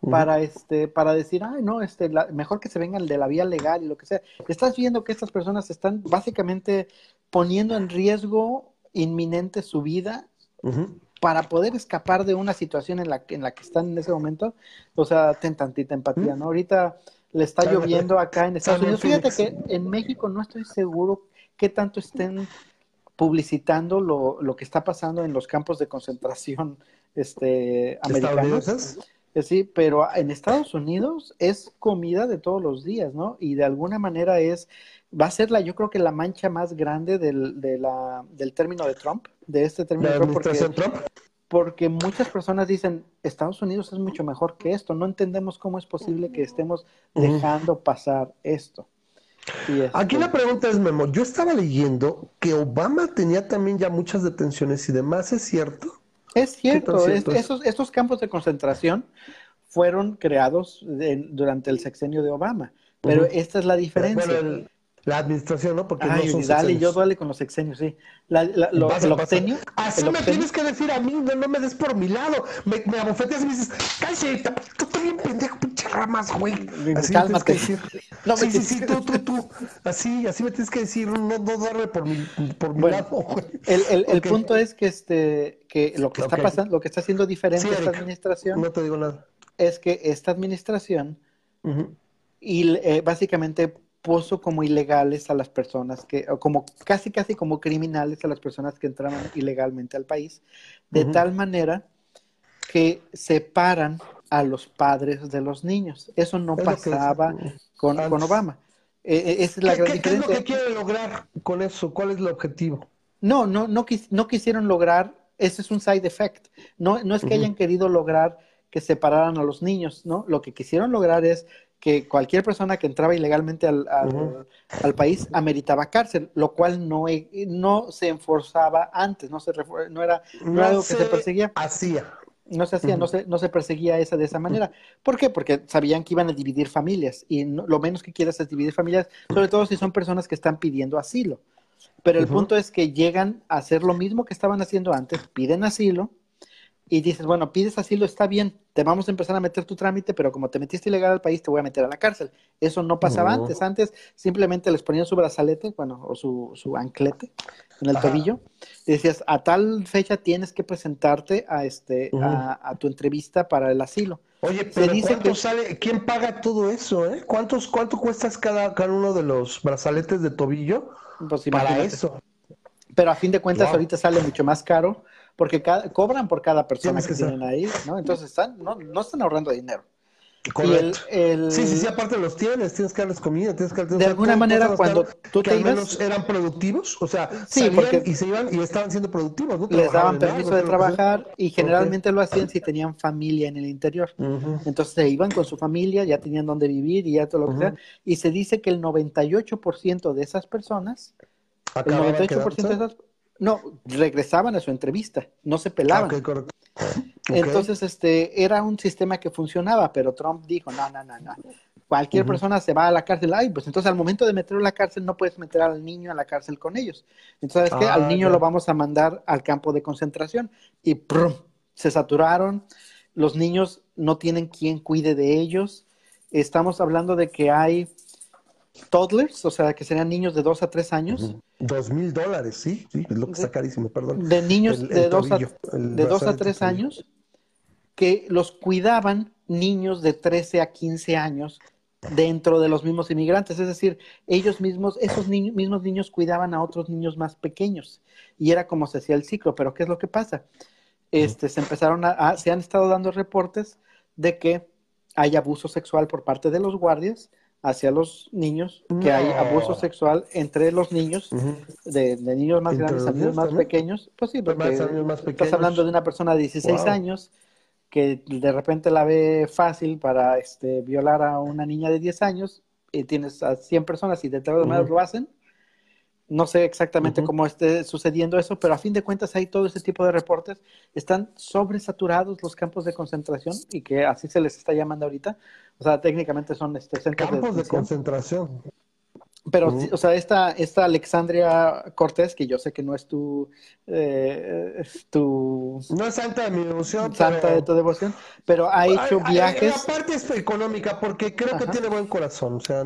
para este para decir ay no este mejor que se vengan de la vía legal y lo que sea estás viendo que estas personas están básicamente poniendo en riesgo inminente su vida para poder escapar de una situación en la en la que están en ese momento. O sea ten tantita empatía no ahorita le está lloviendo acá en Estados Unidos. Fíjate que en México no estoy seguro qué tanto estén publicitando lo, lo que está pasando en los campos de concentración este americanos sí, pero en Estados Unidos es comida de todos los días, ¿no? Y de alguna manera es, va a ser la, yo creo que la mancha más grande del, de la, del término de Trump, de este término de Trump, porque, Trump, porque muchas personas dicen, Estados Unidos es mucho mejor que esto, no entendemos cómo es posible que estemos dejando pasar esto. Aquí la pregunta es, Memo, yo estaba leyendo que Obama tenía también ya muchas detenciones y demás, ¿es cierto? Es cierto, esos, estos campos de concentración fueron creados durante el sexenio de Obama, pero esta es la diferencia. la administración, ¿no? Porque no son dale, yo duele con los sexenios, sí. La, lo, el octenio, Así me tienes que decir a mí, no, me des por mi lado. Me, me abofeteas y me dices, cállate, tú bien pendejo, pinche ramas, güey. Así Cálmate. Me tienes que decir. No, sí, sí, sí, tú, tú, tú. Así, así me tienes que decir, no, no darle por mi, por mi lado, güey. El, el, el punto es que este, que lo que está pasando, lo que está haciendo diferente esta administración. No te digo nada. Es que esta administración y eh, básicamente puso como ilegales a las personas que, o como casi casi como criminales a las personas que entraban ilegalmente al país, de tal manera que separan a los padres de los niños. Eso no pasaba con, con, Obama. E, e, es la ¿Qué, es lo que quiere lograr con eso? ¿Cuál es el objetivo? No, no, no, no quisieron lograr ese es un side effect. No, no es que hayan querido lograr que separaran a los niños, ¿no? Lo que quisieron lograr es que cualquier persona que entraba ilegalmente al, al, país ameritaba cárcel, lo cual no, no se enforzaba antes, no, se, no era, no algo que se perseguía. Hacía. No se hacía, no, se, no se perseguía esa de esa manera. ¿Por qué? Porque sabían que iban a dividir familias y lo menos que quieras es dividir familias, sobre todo si son personas que están pidiendo asilo. Pero el punto es que llegan a hacer lo mismo que estaban haciendo antes, piden asilo, y dices, bueno, pides asilo, está bien, te vamos a empezar a meter tu trámite, pero como te metiste ilegal al país, te voy a meter a la cárcel. Eso no pasaba antes. Antes simplemente les ponían su brazalete, bueno, o su, su anclete en el tobillo, y decías, a tal fecha tienes que presentarte a, este, a, tu entrevista para el asilo. Oye, pero ¿cuánto sale? ¿Quién paga todo eso? Eh? ¿Cuántos, ¿Cuánto cuestas cada, cada uno de los brazaletes de tobillo pues para eso? Pero a fin de cuentas ahorita sale mucho más caro porque cobran por cada persona que, tienen ahí, ¿no? Entonces están, no, no están ahorrando dinero. Correcto. el, Sí, sí, sí, aparte los tienes, tienes que darles comida, tienes que De alguna manera, cuando tú te ibas... eran productivos, o sea, sí, porque y se iban y estaban siendo productivos, ¿no? Les daban permiso de trabajar y generalmente lo hacían si tenían familia en el interior. Entonces se iban con su familia, ya tenían donde vivir y ya todo lo que sea. Y se dice que el 98% de esas personas, el 98% de esas no, regresaban a su entrevista, no se pelaban. Entonces, este, era un sistema que funcionaba, pero Trump dijo, no, no, no, no. Cualquier persona se va a la cárcel, ay, pues entonces al momento de meterlo a la cárcel no puedes meter al niño a la cárcel con ellos. Entonces, ¿sabes qué? Al ah, niño lo vamos a mandar al campo de concentración. Y ¡prum! se saturaron, los niños no tienen quien cuide de ellos. Estamos hablando de que hay toddlers, o sea, que serían niños de 2 a 3 años. Dos mil dólares, sí, sí, es lo que está carísimo, perdón. De niños de 2 a, de dos a 3 años que los cuidaban niños de 13 a 15 años dentro de los mismos inmigrantes, es decir, ellos mismos, esos mismos niños cuidaban a otros niños más pequeños y era como se hacía el ciclo, pero ¿qué es lo que pasa? Este, se empezaron a, se han estado dando reportes de que hay abuso sexual por parte de los guardias hacia los niños, que hay abuso sexual entre los niños, de, niños más grandes a niños más pequeños. Pues sí, porque estás hablando de una persona de 16 años que de repente la ve fácil para este, violar a una niña de 10 años y tienes a 100 personas y de todas maneras lo hacen no sé exactamente cómo esté sucediendo eso, pero a fin de cuentas hay todo ese tipo de reportes. Están sobresaturados los campos de concentración y que así se les está llamando ahorita. O sea, técnicamente son este, centros campos de, concentración. Pero, o sea, esta, esta Alexandria Cortés, que yo sé que no es tu, eh, tu... No es santa de mi devoción. Santa de tu devoción, pero ha hecho viajes... La parte es económica, porque creo que tiene buen corazón, o sea,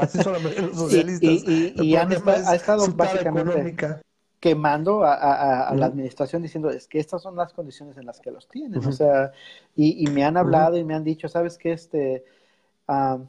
así son los socialistas. Y, y, han ha estado básicamente quemando a, la administración diciendo, es que estas son las condiciones en las que los tienen, o sea, y, me han hablado y me han dicho, ¿sabes qué? Este... Uh,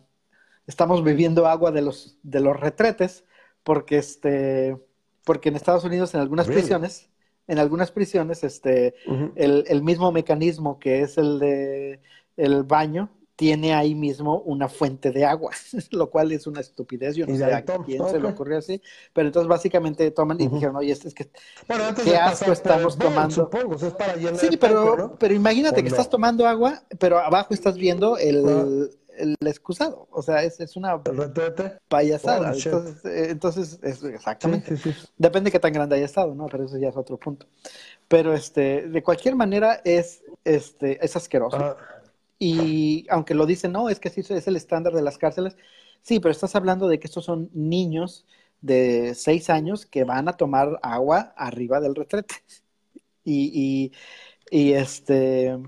estamos bebiendo agua de los, de los retretes, porque este, porque en Estados Unidos, en algunas prisiones, en algunas prisiones, este, el, el, mismo mecanismo que es el de el baño, tiene ahí mismo una fuente de agua, lo cual es una estupidez. Yo no sé a quién se le ocurrió así, pero entonces básicamente toman y dijeron, oye, este es que bueno, qué asco estamos tomando. Supongo, es para sí, pero, pero imagínate que estás tomando agua, pero abajo estás viendo el, el excusado. O sea, es, es una payasada. entonces, eh, entonces es, exactamente. Depende de qué tan grande haya estado, ¿no? Pero eso ya es otro punto. Pero este, de cualquier manera es, este, es asqueroso. Ah. Y aunque lo dicen, no, es que sí es el estándar de las cárceles. Sí, pero estás hablando de que estos son niños de seis años que van a tomar agua arriba del retrete. Y, y, y este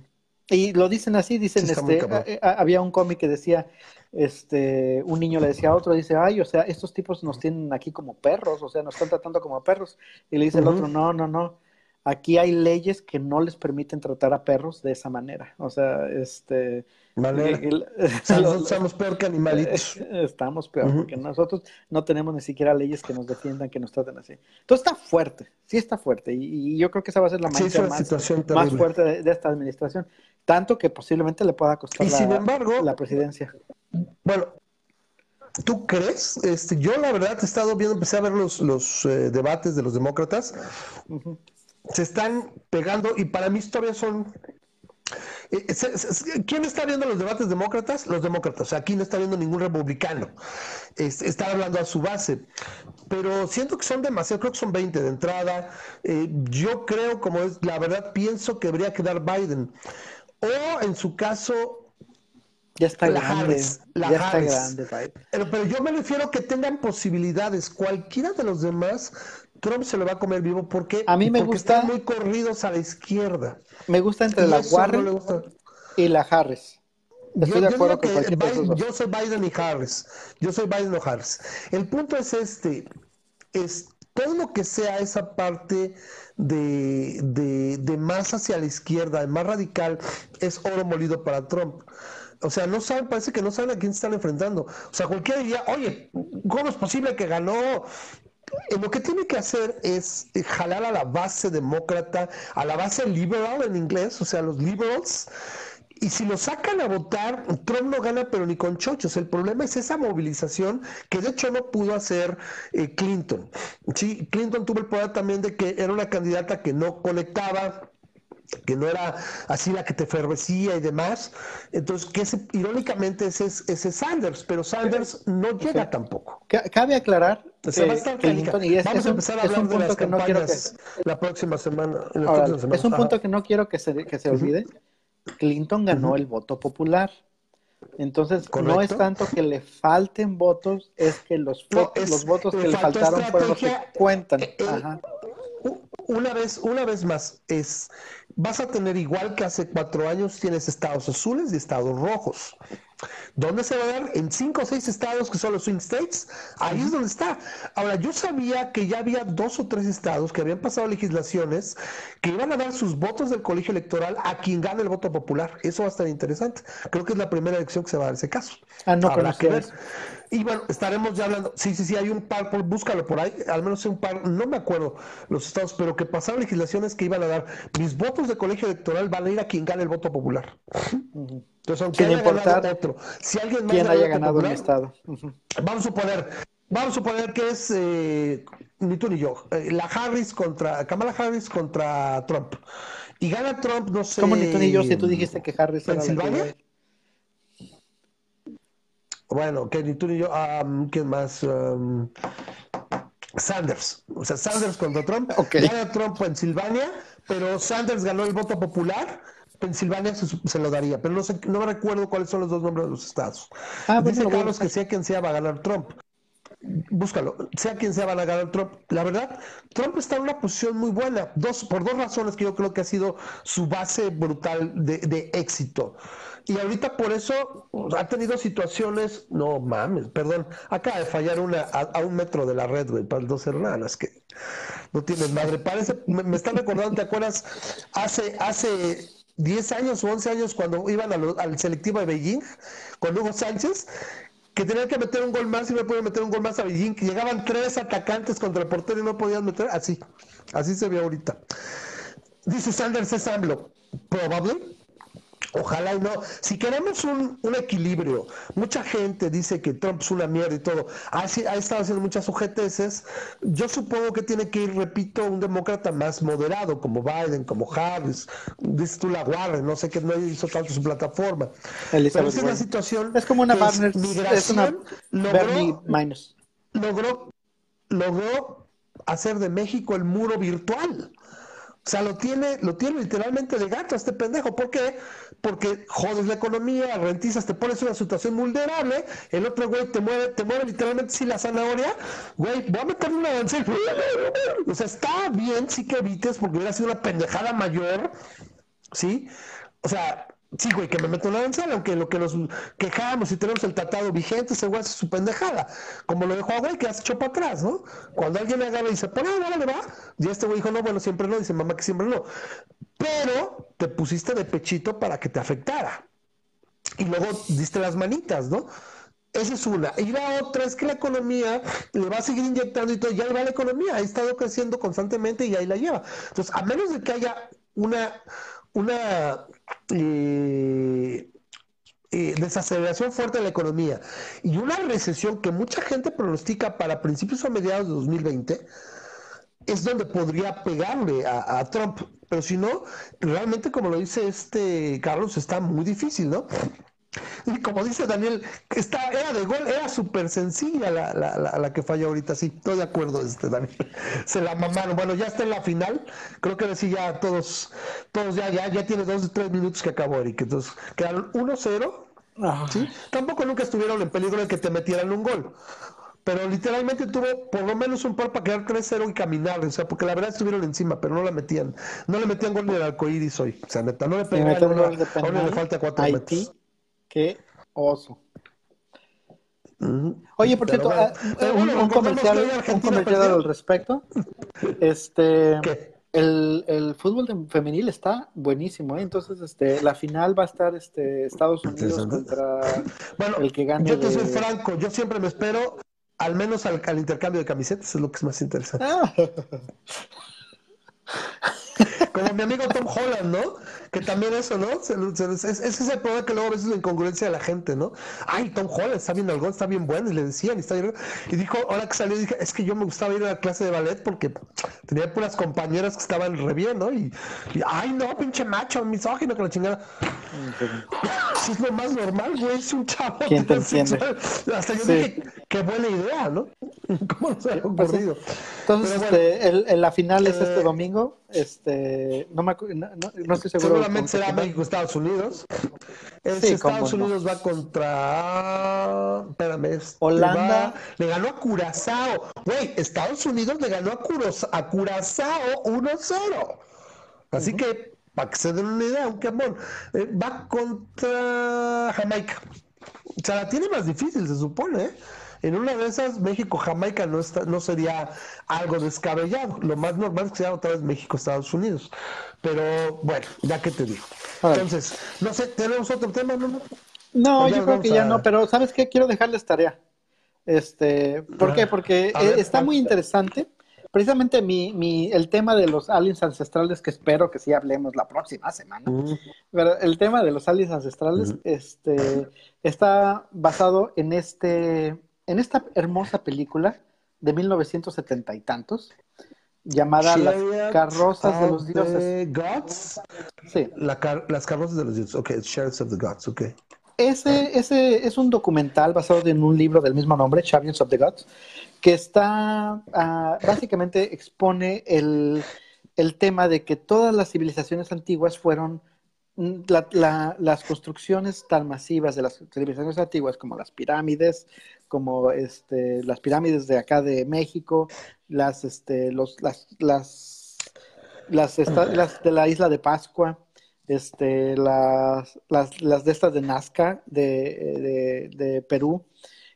y lo dicen así, dicen, este, eh, había un cómic que decía, este, un niño le decía a otro, dice, ay, o sea, estos tipos nos tienen aquí como perros, o sea, nos están tratando como perros. Y le dice el otro, no, no, no, aquí hay leyes que no les permiten tratar a perros de esa manera. O sea, este, estamos peor que animalitos. Estamos peor, porque nosotros no tenemos ni siquiera leyes que nos defiendan, que nos traten así. Entonces está fuerte, sí está fuerte. Y, yo creo que esa va a ser la mancha más, fuerte de, esta administración. Tanto que posiblemente le pueda costar la, presidencia. Bueno, ¿Tú crees? Este, yo la verdad he estado viendo, empecé a ver los, los eh, debates de los demócratas se están pegando y para mí todavía son eh, eh, ¿Quién está viendo los debates demócratas? Los demócratas. O sea, aquí no está viendo ningún republicano. está hablando a su base. Pero siento que son demasiados, creo que son 20 de entrada. Eh, yo creo, como es, la verdad, pienso que debería quedar Biden. O en su caso, ya está grande. ya está grande, pero, pero, yo me refiero a que tengan posibilidades. Cualquiera de los demás Trump se lo va a comer vivo porque, a mí me porque están muy corridos a la izquierda. Me gusta entre la Warren y la Harris. Estoy yo, de acuerdo que yo soy Biden y Harris. Yo soy Biden o Harris. El punto es este, es todo lo que sea esa parte de, de, de más hacia la izquierda, más radical, es oro molido para Trump. O sea, no saben, parece que no saben a quién se están enfrentando. O sea, cualquiera diría, oye, ¿cómo es posible que ganó eh, lo que tiene que hacer es eh, jalar a la base demócrata, a la base liberal en inglés, o sea, los liberals, y si lo sacan a votar, Trump no gana, pero ni con chochos. El problema es esa movilización que de hecho no pudo hacer eh, Clinton. Sí, Clinton tuvo el poder también de que era una candidata que no conectaba que no era así la que te fervecía y demás. Entonces, que ese, irónicamente ese es ese Sanders, pero Sanders no llega tampoco. Cabe aclarar Clinton, y es, Vamos a empezar a hablar de las que no quiero que... la próxima semana. es un punto que no quiero que se, que se olvide. Clinton ganó el voto popular. Entonces, no es tanto que le falten votos, es que los, los votos que le faltaron fueron los que cuentan. Eh, eh, una vez, una vez más, es vas a tener igual que hace cuatro años, tienes estados azules y estados rojos. ¿Dónde se va a dar? En cinco o seis estados que son los swing states. Ahí es donde está. Ahora, yo sabía que ya había dos o tres estados que habían pasado legislaciones que iban a dar sus votos del colegio electoral a quien gane el voto popular. Eso va a estar interesante. Creo que es la primera elección que se va a dar ese caso. Ah, no, Habrá que ver. Y bueno, estaremos ya hablando. Sí, sí, sí, hay un par, búscalo por ahí, al menos un par, no me acuerdo los estados, pero que pasaron legislaciones que iban a dar mis votos de colegio electoral van a ir a quien gane el voto popular. Entonces, aunque haya ganado otro, si alguien más haya ganado un estado. Vamos a suponer, vamos a suponer que es eh, ni tú ni yo, eh, la Harris contra, Kamala Harris contra Trump. Y gana Trump, no sé. ¿Cómo ni tú ni yo si tú dijiste que Harris era la bueno, que ni tú ni yo, ¿quién más? Sanders, o sea, Sanders contra Trump. Gana Trump Pensilvania, pero Sanders ganó el voto popular. Pensilvania se, lo daría, pero no sé, no me recuerdo cuáles son los dos nombres de los estados. Ah, Dice Carlos que sea quien sea va a ganar Trump. Búscalo, sea quien sea va a ganar Trump. La verdad, Trump está en una posición muy buena, dos, por dos razones que yo creo que ha sido su base brutal de, éxito. Y ahorita por eso pues, ha tenido situaciones, no mames, perdón, acaba de fallar una a, un metro de la red, güey, para dos hermanas que no tienen madre. Parece, me, están recordando, ¿te acuerdas? Hace, hace 10 años o 11 años cuando iban al selectivo de Beijing con Hugo Sánchez, que tenían que meter un gol más y no podían meter un gol más a Beijing, que llegaban tres atacantes contra el portero y no podían meter, así, así se ve ahorita. Dice Sanders es AMLO, probable, Ojalá y no. Si queremos un, equilibrio, mucha gente dice que Trump es una mierda y todo. Ha, ha estado haciendo muchas sujeteces. Yo supongo que tiene que ir, repito, un demócrata más moderado, como Biden, como Harris, dices tú la Warren, no sé qué no hizo tanto su plataforma. Pero es la situación. Es como una partner, es una logró, logró, logró hacer de México el muro virtual. O sea, lo tiene, lo tiene literalmente de gato este pendejo. ¿Por qué? Porque jodes la economía, rentizas, te pones una situación vulnerable, el otro güey te mueve, te mueve literalmente si la zanahoria, güey, voy a meterle una arancel. O sea, está bien sí que evites porque hubiera sido una pendejada mayor, ¿sí? O sea, Sí, güey, que me meto una arancel, aunque lo que nos quejamos y tenemos el tratado vigente, ese güey hace su pendejada. Como lo dejó a güey que has hecho para atrás, ¿no? Cuando alguien le agarra y dice, pues no, le va. Y este güey dijo, no, bueno, siempre no. Dice, mamá, que siempre no. Pero te pusiste de pechito para que te afectara. Y luego diste las manitas, ¿no? Esa es una. Y la otra es que la economía le va a seguir inyectando y todo. Ya va la economía. Ha estado creciendo constantemente y ahí la lleva. Entonces, a menos de que haya una una eh, eh, desaceleración fuerte de la economía y una recesión que mucha gente pronostica para principios o mediados de 2020, es donde podría pegarle a, Trump. Pero si no, realmente como lo dice este Carlos, está muy difícil, ¿no? Y como dice Daniel, está, era de gol, era súper sencilla la, la, la, que falló ahorita, sí, estoy de acuerdo, este Daniel. Se la mamaron. Bueno, ya está en la final. Creo que decía ya todos, todos ya, ya, ya tiene dos, tres minutos que acabó, Eric. Entonces, quedaron 1-0. ¿sí? Tampoco nunca estuvieron en peligro de que te metieran un gol pero literalmente tuvo por lo menos un par para quedar 3-0 y caminar, o sea, porque la verdad estuvieron encima, pero no la metían, no le metían gol ni al arcoíris hoy, o sea, neta, no le pegaron, a uno le falta cuatro metros. Qué oso. Oye, por cierto, ah, un, comercial, un comercial al respecto. Este, El, el, fútbol femenil está buenísimo, ¿eh? entonces este, la final va a estar este, Estados Unidos contra bueno, el que gane. Yo te soy franco, yo siempre me espero al menos al, al, intercambio de camisetas, es lo que es más interesante. Ah. Como mi amigo Tom Holland, ¿no? Que también eso, ¿no? ese es el problema que luego a veces la incongruencia de la gente, ¿no? Ay, Tom Holland está bien algo, está bien bueno, y le decían, y está bien... Y dijo, ahora que salió, dije, es que yo me gustaba ir a la clase de ballet porque tenía puras compañeras que estaban re bien, ¿no? Y, ay, no, pinche macho, misógino, que la chingada. es lo más normal, güey, es un chavo. ¿Quién te entiende? Hasta yo dije, qué buena idea, ¿no? ¿Cómo se ha pues ocurrido? Entonces, este, el, la final es este eh, domingo, este, no, me, no, no estoy seguro. Seguramente será México-Estados Unidos. Estados Unidos va contra. Espérame. Este, Holanda. le ganó a Curazao. Güey, Estados Unidos le ganó a, Curazao 1-0. Así que, para que se den una idea, un quemón. Eh, va contra Jamaica. O sea, la tiene más difícil, se supone, ¿eh? En una de esas, México-Jamaica no, está, no sería algo descabellado. Lo más normal es que sea otra vez México-Estados Unidos. Pero bueno, ya que te digo. Entonces, no sé, ¿tenemos otro tema? No, no, yo creo que ya no, pero ¿sabes qué? Quiero dejarles tarea. Este, ¿Por qué? Porque eh, está muy interesante. Precisamente mi, mi, el tema de los aliens ancestrales, que espero que sí hablemos la próxima semana, pero el tema de los aliens ancestrales este, está basado en este en esta hermosa película de 1970 y tantos, llamada Las carrozas de los dioses. Gods? Sí. las carrozas de los dioses, ok, Chariots of the Gods, ok. Ese, ese es un documental basado en un libro del mismo nombre, Chariots of the Gods, que está, ah, básicamente expone el, el tema de que todas las civilizaciones antiguas fueron las construcciones tan masivas de las civilizaciones antiguas como las pirámides, como este, las pirámides de acá de México, las, este, los, las, las, las, de la isla de Pascua, este, las, las, las de estas de Nazca, de, de, Perú,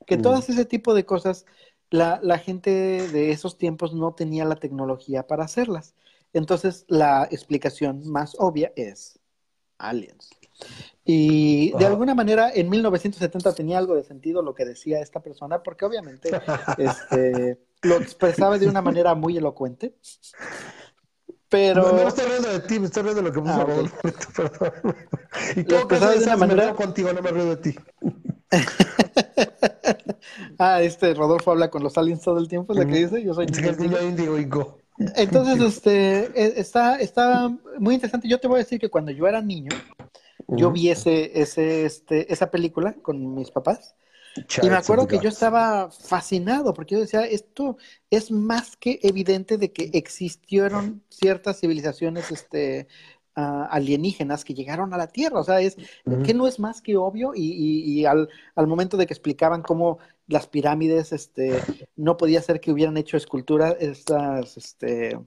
que todas ese tipo de cosas, la, la gente de esos tiempos no tenía la tecnología para hacerlas. Entonces, la explicación más obvia es aliens. Y de alguna manera en 1970 tenía algo de sentido lo que decía esta persona, porque obviamente este, lo expresaba de una manera muy elocuente. Pero... No, no estoy riendo de ti, me estoy riendo de lo que puso ah, Rodolfo. Y todo que de una manera... contigo, no me río de ti. ah, este Rodolfo habla con los aliens todo el tiempo, es lo que dice. Yo soy niño Entonces, este, e, está, está muy interesante. Yo te voy a decir que cuando yo era niño, yo vi ese, ese, este, esa película con mis papás. y me acuerdo que yo estaba fascinado porque yo decía, esto es más que evidente de que existieron ciertas civilizaciones este, ah, alienígenas que llegaron a la Tierra. O sea, es que no es más que obvio y, y, al, al, momento de que explicaban cómo las pirámides, este, no podía ser que hubieran hecho esculturas, estas, este,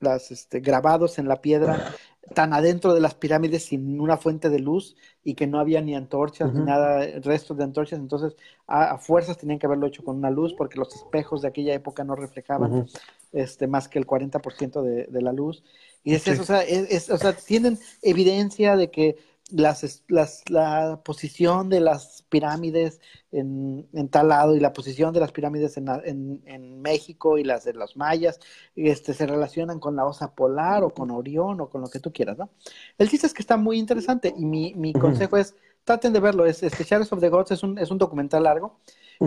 las este, grabados en la piedra tan adentro de las pirámides sin una fuente de luz y que no había ni antorchas ni nada, restos de antorchas, entonces a, fuerzas tenían que haberlo hecho con una luz porque los espejos de aquella época no reflejaban este, más que el 40% de, de la luz. Y es, o, sea, es, o sea, tienen evidencia de que las, las, la posición de las pirámides en, en, tal lado y la posición de las pirámides en, en, en, México y las de los mayas este, se relacionan con la osa polar o con Orión o con lo que tú quieras, ¿no? El chiste es que está muy interesante y mi, mi consejo es, traten de verlo, es, este Shadows of the Gods es un, es un documental largo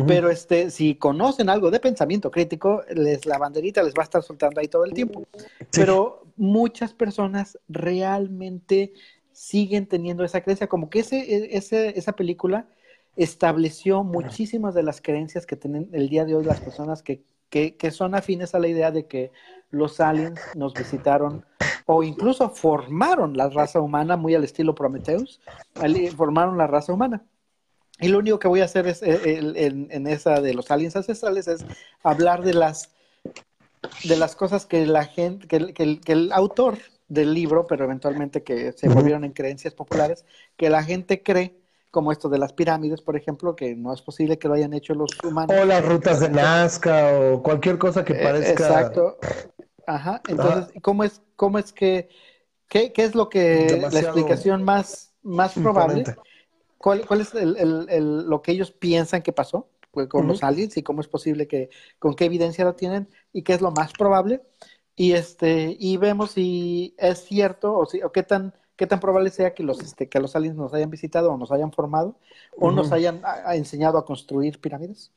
Pero este, si conocen algo de pensamiento crítico, les, la banderita les va a estar soltando ahí todo el tiempo. Pero muchas personas realmente siguen teniendo esa creencia, como que ese, e, ese, esa película estableció muchísimas de las creencias que tienen el día de hoy las personas que, que, que son afines a la idea de que los aliens nos visitaron o incluso formaron la raza humana muy al estilo Prometheus, formaron la raza humana. Y lo único que voy a hacer es, eh, en, esa de los aliens ancestrales es hablar de las, de las cosas que la gente, que, que, el autor del libro, pero eventualmente que se volvieron en creencias populares, que la gente cree, como esto de las pirámides, por ejemplo, que no es posible que lo hayan hecho los humanos. O las rutas de Nazca o cualquier cosa que eh, parezca. Exacto. Ajá. Entonces, ¿cómo es, cómo es que, qué, qué es lo que, la explicación más, más probable? ¿Cuál, cuál es el, el, lo que ellos piensan que pasó pues, con los aliens y cómo es posible que, con qué evidencia lo tienen y qué es lo más probable? Y este, y vemos si es cierto o, si, o qué tan qué tan probable sea que los, este, que los aliens nos hayan visitado o nos hayan formado o nos hayan enseñado a construir pirámides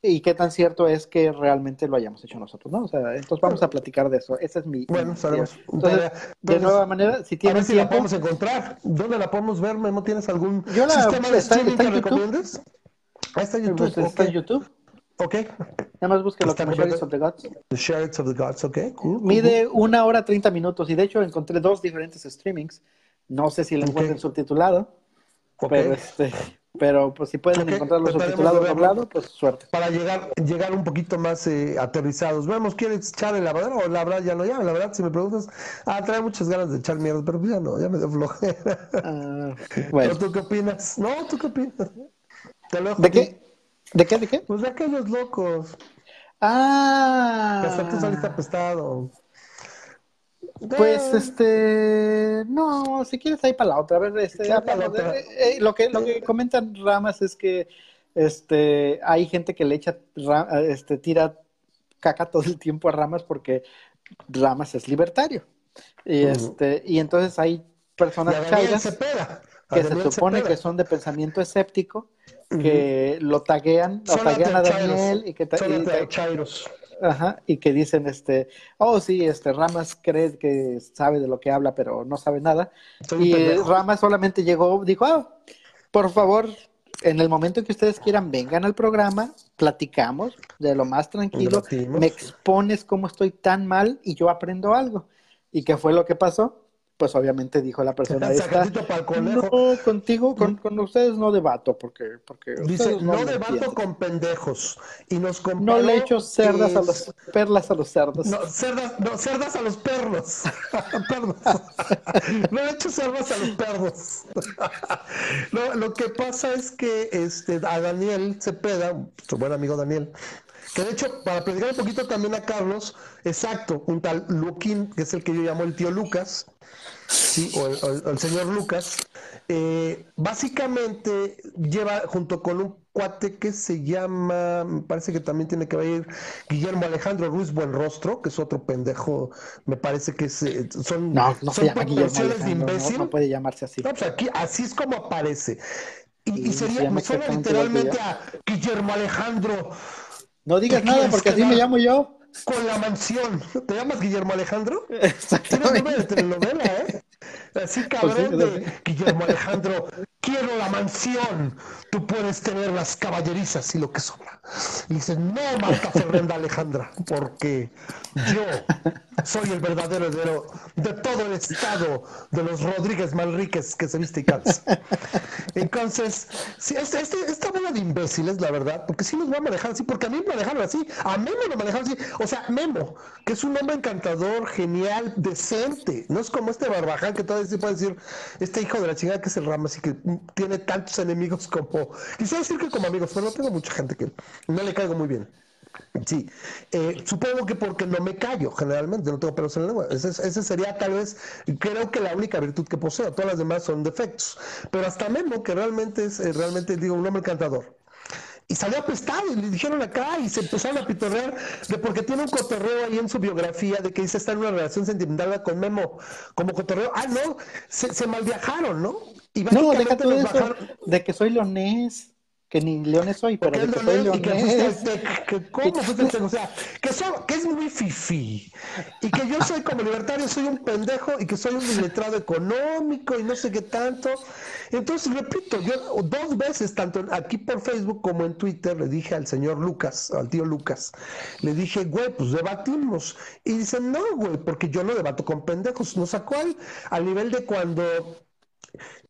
y qué tan cierto es que realmente lo hayamos hecho nosotros, ¿no? O sea, entonces vamos a platicar de eso. Esa es mi. Bueno, sabemos. Entonces, de nueva manera, si tienes. A ver si la podemos encontrar. ¿Dónde la podemos ver? ¿No tienes algún Yo la, sistema de streaming que recomiendes? Ahí está en YouTube. Pues, está en YouTube. Ok. Nada más búsquelo como Chariots of the Gods. The Chariots of the Gods, ok. Cool, Mide una hora treinta minutos y de hecho encontré dos diferentes streamings. No sé si lo encuentren subtitulado, pero este pero pues si pueden encontrar los subtitulados doblados, pues suerte. Para llegar, llegar un poquito más eh, aterrizados. Vemos, ¿quieres echar el lavadero o la verdad ya no? Ya, la verdad, si me preguntas, ah, trae muchas ganas de echar mierda, pero pues ya no, ya me dio flojera. Ah, bueno. ¿Tú qué opinas? No, ¿tú qué opinas? Te lo ¿De qué? ¿De qué? ¿De qué? Pues de aquellos locos. Ah. Que hasta tú saliste apestado. Pues este, no, si quieres ahí para la otra, a ver, este, eh, lo que lo que comentan ramas es que este hay gente que le echa este tira caca todo el tiempo a ramas porque ramas es libertario. Y este, y entonces hay personas que se supone que son de pensamiento escéptico, que lo taguean, lo taguean a Daniel y que, Ajá, y que dicen, este, oh sí, este, Ramas cree que sabe de lo que habla, pero no sabe nada. y Ramas solamente llegó, dijo, ah, por favor, en el momento en que ustedes quieran, vengan al programa, platicamos de lo más tranquilo, me expones cómo estoy tan mal y yo aprendo algo. ¿Y qué fue lo que pasó? Pues obviamente dijo la persona esta, no, contigo, con, con, ustedes no debato, porque, porque Dice, no, debato con pendejos. Y nos No le echo cerdas a los, perlas a los cerdos. No, cerdas, no, cerdas a los perros. no le echo cerdas a los perros. no, lo que pasa es que este, a Daniel Cepeda, su buen amigo Daniel, que de hecho, para platicar un poquito también a Carlos, exacto, un tal Luquín, que es el que yo llamo el tío Lucas, sí, o el, señor Lucas, eh, básicamente lleva junto con un cuate que se llama, me parece que también tiene que ver Guillermo Alejandro Ruiz Buenrostro, que es otro pendejo, me parece que es, eh, son, no, no son de imbécil. No, puede llamarse así. No, pues aquí así es como aparece. Y, sería, me suena literalmente a Guillermo Alejandro no digas nada porque así me llamo yo. Con la mansión. ¿Te llamas Guillermo Alejandro? Tienes nombre de telenovela, ¿eh? Así pues cabrón de Guillermo Alejandro. Quiero la mansión. Tú puedes tener las caballerizas y lo que sobra. Y dice, no, Marta Fernanda Alejandra, porque yo soy el verdadero heredero de todo el estado de los Rodríguez Malríquez que se viste y calza. Entonces, sí, este, este, esta bola de imbéciles, la verdad, porque sí nos va a manejar así, porque a mí me manejaron así, a Memo lo manejaron así. O sea, Memo, que es un hombre encantador, genial, decente. No es como este barbaján que todavía se puede decir, este hijo de la chingada que es el Rama, así que tiene tantos enemigos como. Quisiera decir que como amigos, pero no tengo mucha gente que no le caigo muy bien. Sí, eh, supongo que porque no me callo, generalmente, no tengo pelos en la lengua. Ese, sería tal vez, creo que la única virtud que poseo. Todas las demás son defectos. Pero hasta Memo, que realmente es, eh, realmente digo, un hombre encantador. Y salió apestado y le dijeron acá y se empezaron a pitorrear de porque tiene un cotorreo ahí en su biografía de que dice estar en una relación sentimental con Memo como cotorreo. Ah, no, se, se malviajaron, ¿no? Y no, deja todo eso de que soy leonés. que ni leones soy, pero de que soy leones. Que, ¿Cómo fuiste O sea, que, que es muy fifi. Y que yo soy como libertario, soy un pendejo y que soy un iletrado económico y no sé qué tanto. Entonces, repito, yo dos veces, tanto aquí por Facebook como en Twitter, le dije al señor Lucas, al tío Lucas, le dije, güey, pues debatimos. Y dice, no, güey, porque yo no debato con pendejos. Nos sacó al, al nivel de cuando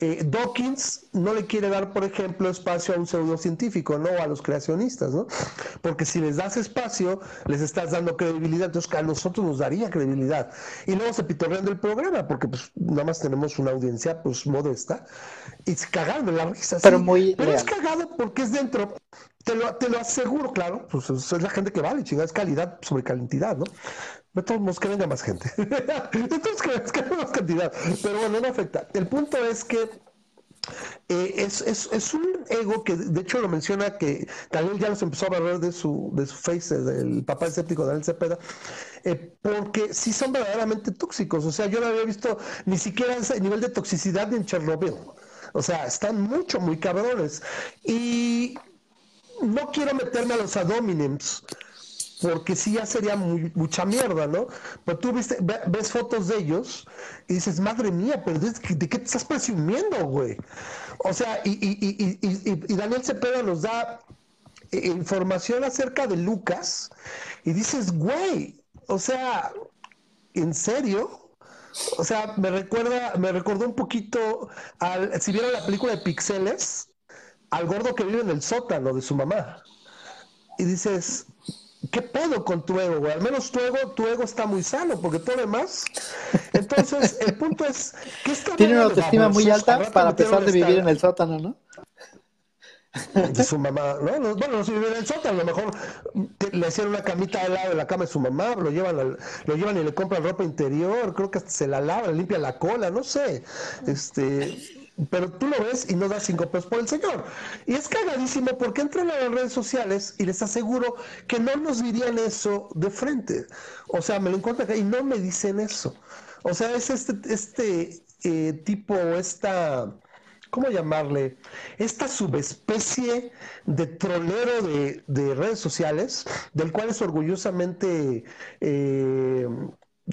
eh, Dawkins no le quiere dar, por ejemplo, espacio a un pseudocientífico, no a los creacionistas, ¿no? Porque si les das espacio, les estás dando credibilidad, entonces a nosotros nos daría credibilidad. Y luego se pitorrean del programa, porque pues nada más tenemos una audiencia pues modesta, y se cagaron de la risa. Pero muy Pero es cagado porque es dentro. Te lo, te lo aseguro, claro, pues es la gente que vale, chingada, es calidad sobre calentidad, ¿no? De todos modos, que venga más gente. Entonces, que, venga más cantidad. Pero bueno, no afecta. El punto es que eh, es, es, es, un ego que de hecho lo menciona que Daniel ya nos empezó a hablar de su, de su face, del papá escéptico Daniel Cepeda, eh, porque sí son verdaderamente tóxicos. O sea, yo no había visto ni siquiera ese nivel de toxicidad en Chernobyl. O sea, están mucho, muy cabrones. Y no quiero meterme a los adóminems porque sí ya sería mucha mierda, ¿no? Pero tú viste, ves fotos de ellos y dices, madre mía, pero ¿de, qué te estás presumiendo, güey? O sea, y, y Daniel Cepeda nos da eh, información acerca de Lucas y dices, güey, o sea, ¿en serio? O sea, me recuerda, me recordó un poquito al, si vieron la película de Pixeles, al gordo que vive en el sótano de su mamá. Y dices, ¿qué pedo con tu ego, güey? Al menos tu ego, tu ego está muy sano, porque todo lo demás. Entonces, el punto es, ¿qué está Tiene una autoestima muy alta para pesar de vivir en el sótano, ¿no? De su mamá, ¿no? Bueno, no si vivir en el sótano, a lo mejor le hacían una camita al lado de la cama de su mamá, lo llevan, lo llevan y le compran ropa interior, creo que hasta se la lava, le limpia la cola, no sé. Este, pero tú lo ves y no das cinco pesos por el señor. Y es cagadísimo porque entran a las redes sociales y les aseguro que no nos dirían eso de frente. O sea, me lo encuentro acá y no me dicen eso. O sea, es este, este eh, tipo, esta, ¿cómo llamarle? Esta subespecie de trolero de, de redes sociales, del cual es orgullosamente, eh,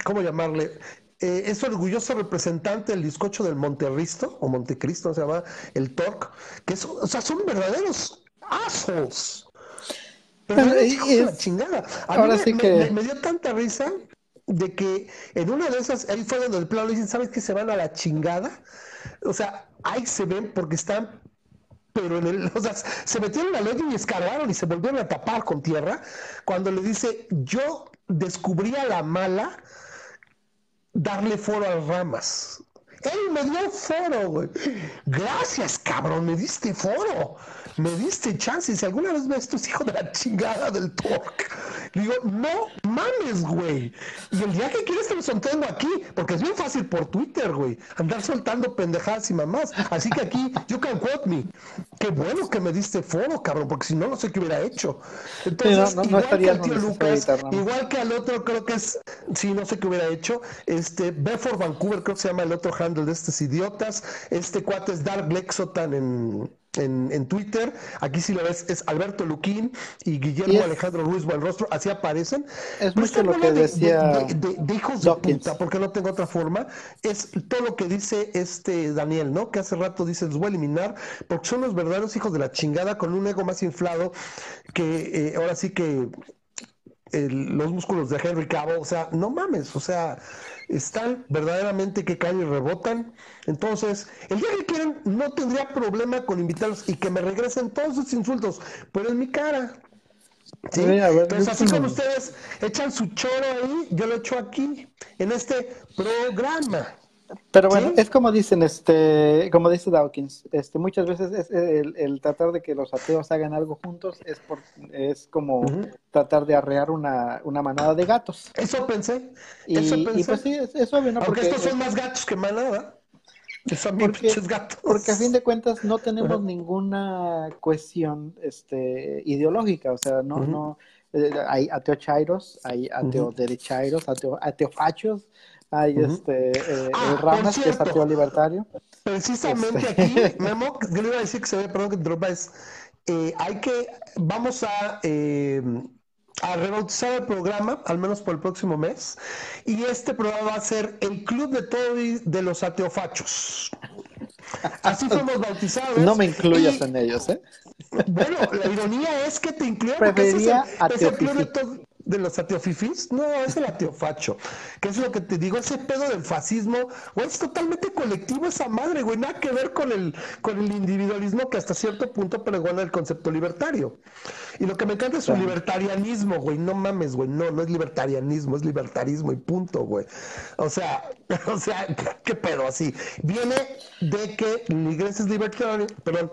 ¿cómo llamarle? Eh, es orgulloso representante del bizcocho del Monterristo, o Montecristo se llama, el TORC, que es, o sea, son verdaderos assholes. Pero la chingada. A ahora mí sí me, que... me, dio tanta risa de que en una de esas, ahí fue donde el plano dicen, ¿sabes que se van a la chingada? O sea, ahí se ven porque están pero en el, o sea, se metieron al hoyo y escarbaron y se volvieron a tapar con tierra, cuando le dice, yo descubrí a la mala darle foro a ramas. Él me dio foro, güey. Gracias, cabrón, me diste foro me diste chance. Si alguna vez ves tus hijos de la chingada del talk, digo, no mames, güey. Y el día que quieres te lo sostengo aquí, porque es bien fácil por Twitter, güey, andar soltando pendejadas y mamás. Así que aquí, you can quote me. Qué bueno que me diste foro, cabrón, porque si no, no sé qué hubiera hecho. Entonces, igual que al tío Lucas, igual que al otro, creo que es, sí, no sé qué hubiera hecho. Este, Bedford Vancouver, creo que se llama el otro handle de estos idiotas. Este cuate es Dark Lexotan en en, Twitter. Aquí si lo ves es Alberto Luquín y Guillermo Alejandro Ruiz Buenrostro, así aparecen. Es mucho lo que decía de, hijos de puta, porque no tengo otra forma. Es todo lo que dice este Daniel, ¿no? Que hace rato dice, los voy a eliminar, porque son los verdaderos hijos de la chingada con un ego más inflado que eh, ahora sí que los músculos de Henry Cavill, o sea, no mames, o sea, están verdaderamente que caen y rebotan. Entonces, el día que quieren, no tendría problema con invitarlos y que me regresen todos sus insultos, pero en mi cara. ¿sí? Entonces, así como ustedes echan su choro ahí, yo lo echo aquí, en este programa. Pero bueno, es como dicen, este, como dice Dawkins, este, muchas veces es el, tratar de que los ateos hagan algo juntos es por, es como tratar de arrear una, una, manada de gatos. Eso pensé. Y, eso pensé. y pues sí, es, obvio, ¿no? Porque, estos son más gatos que manada. Son porque, gatos. porque a fin de cuentas no tenemos ninguna cuestión este, ideológica, o sea, no, no, eh, hay ateo chairos, hay ateo derechairos, ateo, ateo fachos, hay este eh, ah, Ramas, que es ateo libertario. Precisamente este. aquí, Memo, yo le iba a decir que se ve, perdón que te es eh, hay que, vamos a, eh, a rebautizar el programa, al menos por el próximo mes, y este programa va a ser el Club de Toby de los Ateofachos. Así fuimos bautizados. No me incluyas en ellos, ¿eh? Bueno, la ironía es que te incluya porque es el, club de, todos de los ateofifis, no, es el ateofacho. Que es lo que te digo, ese pedo del fascismo, güey, es totalmente colectivo esa madre, güey, nada que ver con el, con el individualismo que hasta cierto punto pregona el concepto libertario. Y lo que me encanta es su libertarianismo, güey, no mames, güey, no, no es libertarianismo, es libertarismo y punto, güey. O sea, o sea, qué pedo así. Viene de que la iglesia es libertarian, perdón,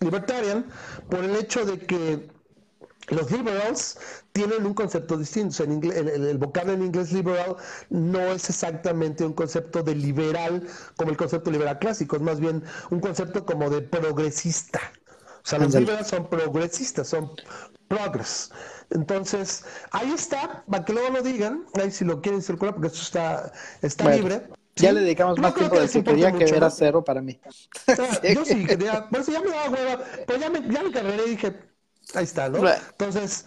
libertarian por el hecho de que los liberals tienen un concepto distinto. En el, vocablo en inglés liberal no es exactamente un concepto de liberal como el concepto liberal clásico, es más bien un concepto como de progresista. O sea, los liberales son progresistas, son progress. Entonces, ahí está, para que luego lo digan, ahí si lo quieren circular, porque esto está, está libre. Ya le dedicamos más tiempo de que quería que era cero para mí. Yo sí quería, por eso ya me daba hueva, pero ya me, ya me cargué y dije, Ahí está, ¿no? Entonces,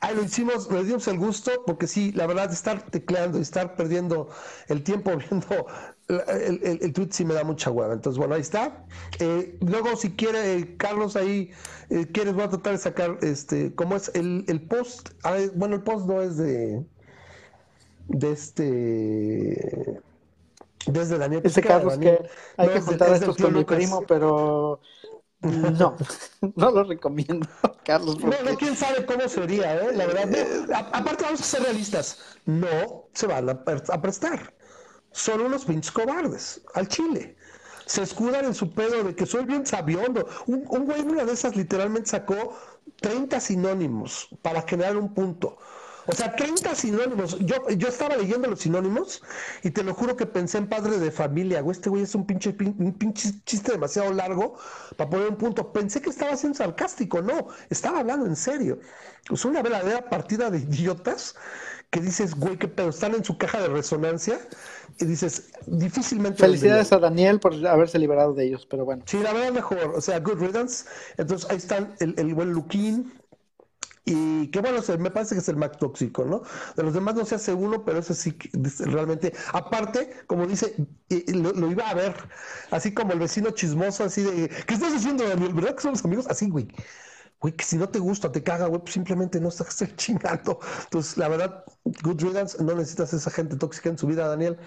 ahí lo hicimos, le dimos el gusto, porque sí, la verdad, estar tecleando y estar perdiendo el tiempo viendo el, el, tweet sí me da mucha hueva. Entonces, bueno, ahí está. Eh, luego, si quiere, Carlos, ahí eh, quieres, voy a tratar de sacar, este, ¿cómo es? El, el post, bueno, el post no es de, de este, desde Daniel. Ese Carlos que hay que contar esto con mi primo, pero no, no lo recomiendo, Carlos. No, no, quién sabe cómo sería, ¿eh? La verdad. aparte, vamos a ser realistas. No se van a, prestar. Son unos pinches cobardes al Chile. Se escudan en su pedo de que soy bien sabiondo. Un, un güey, una de esas, literalmente sacó 30 sinónimos para generar un punto. O sea, 30 sinónimos. Yo, yo estaba leyendo los sinónimos y te lo juro que pensé en padre de familia. Güey, este güey es un pinche, un pinche chiste demasiado largo para poner un punto. Pensé que estaba siendo sarcástico. No, estaba hablando en serio. Es una verdadera partida de idiotas que dices, güey, qué pedo, están en su caja de resonancia y dices, difícilmente. Felicidades a Daniel por haberse liberado de ellos, pero bueno. Sí, la verdad mejor, o sea, good riddance. Entonces ahí están el, el buen Luquín, y que bueno, me parece que es el más tóxico, ¿no? De los demás no se hace uno, pero ese sí realmente, aparte, como dice, lo, iba a ver, así como el vecino chismoso, así de, ¿qué estás haciendo, Daniel? ¿Verdad que somos amigos? Así, güey. Güey, que si no te gusta, te caga, güey, pues simplemente no estás chingando. Entonces, la verdad, good riddance, no necesitas esa gente tóxica en su vida, Daniel.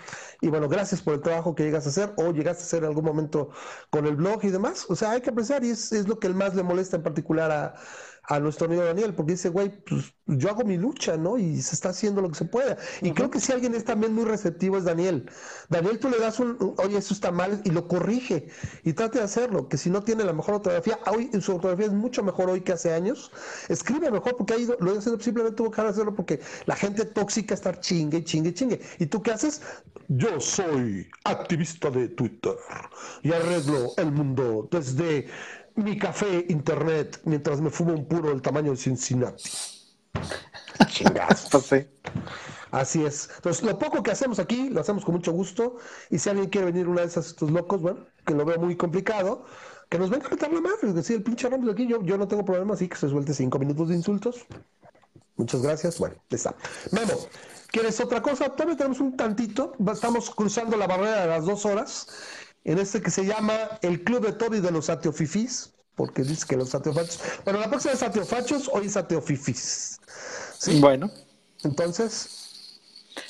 Y bueno, gracias por el trabajo que llegas a hacer o llegaste a hacer en algún momento con el blog y demás. O sea, hay que apreciar y es, es lo que el más le molesta en particular a a nuestro amigo Daniel, porque dice, güey, pues yo hago mi lucha, ¿no? Y se está haciendo lo que se pueda. Y creo que si alguien es también muy receptivo es Daniel. Daniel, tú le das un, oye, eso está mal, y lo corrige, y trate de hacerlo, que si no tiene la mejor ortografía, hoy su ortografía es mucho mejor hoy que hace años, escribe mejor porque ha ido, lo haciendo, simplemente tuvo que hacerlo porque la gente tóxica está chingue, chingue, chingue. ¿Y tú qué haces? Yo soy activista de Twitter y arreglo el mundo desde mi café internet mientras me fumo un puro del tamaño de Cincinnati. Chingados. Pues Así es. Entonces, lo poco que hacemos aquí, lo hacemos con mucho gusto. Y si alguien quiere venir una de esas, estos locos, bueno, que lo veo muy complicado, que nos venga a meter la madre. Es decir, el pinche Ramos aquí, yo, yo no tengo problema, así que se suelte cinco minutos de insultos. Muchas gracias. Bueno, ya está. Memo, ¿quieres otra cosa? Todavía tenemos un tantito. Estamos cruzando la barrera de las dos horas en este que se llama el Club de Toby de los Ateofifis, porque dice que los ateofachos. Bueno, la próxima es ateofachos, hoy es ateofifis. ¿Sí? Bueno. Entonces.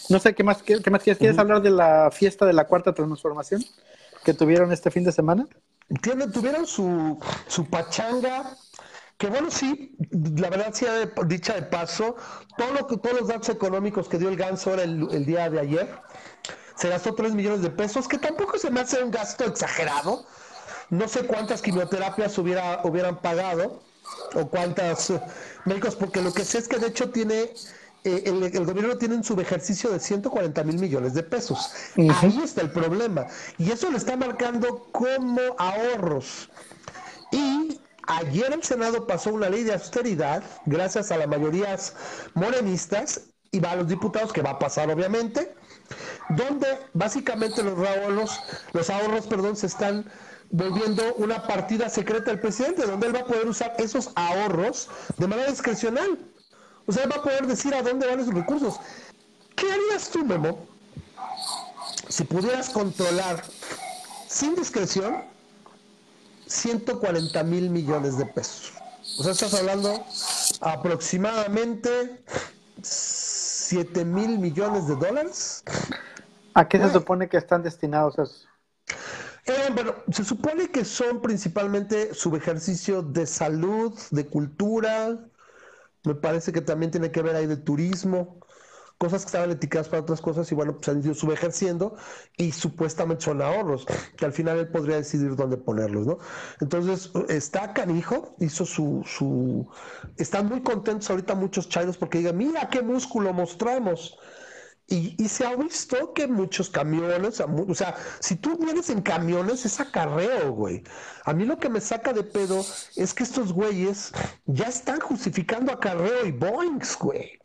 No sé, ¿qué más, qué, más quieres? ¿Quieres hablar de la fiesta de la cuarta transformación que tuvieron este fin de semana? Tienen, tuvieron su, su pachanga, que bueno, sí, la verdad sí, dicha de paso, todo lo que, todos los datos económicos que dio el Ganso el, el día de ayer, se gastó 3 millones de pesos, que tampoco se me hace un gasto exagerado. No sé cuántas quimioterapias hubiera, hubieran pagado o cuántas eh, médicos, porque lo que sé es que de hecho tiene, eh, el, gobierno tiene un subejercicio de 140 mil millones de pesos. Ahí está el problema. Y eso le está marcando como ahorros. Y ayer el Senado pasó una ley de austeridad, gracias a las mayorías morenistas, y va a los diputados, que va a pasar obviamente, donde básicamente los ahorros, los ahorros, perdón, se están volviendo una partida secreta del presidente, donde él va a poder usar esos ahorros de manera discrecional. O sea, él va a poder decir a dónde van esos recursos. ¿Qué harías tú, Memo, si pudieras controlar sin discreción 140 mil millones de pesos? O sea, estás hablando aproximadamente 7 mil millones de dólares. ¿A qué se supone que están destinados esos? Eh, bueno, se supone que son principalmente subejercicio de salud, de cultura, me parece que también tiene que ver ahí de turismo, cosas que estaban etiquetadas para otras cosas y bueno, pues han ido subejerciendo y supuestamente son ahorros, que al final él podría decidir dónde ponerlos, ¿no? Entonces, está canijo, hizo su, su... Están muy contentos ahorita muchos chairos porque digan, mira qué músculo mostramos. Y, se ha visto que muchos camiones, o sea, si tú vienes en camiones es acarreo, güey. A mí lo que me saca de pedo es que estos güeyes ya están justificando acarreo y boings, güey.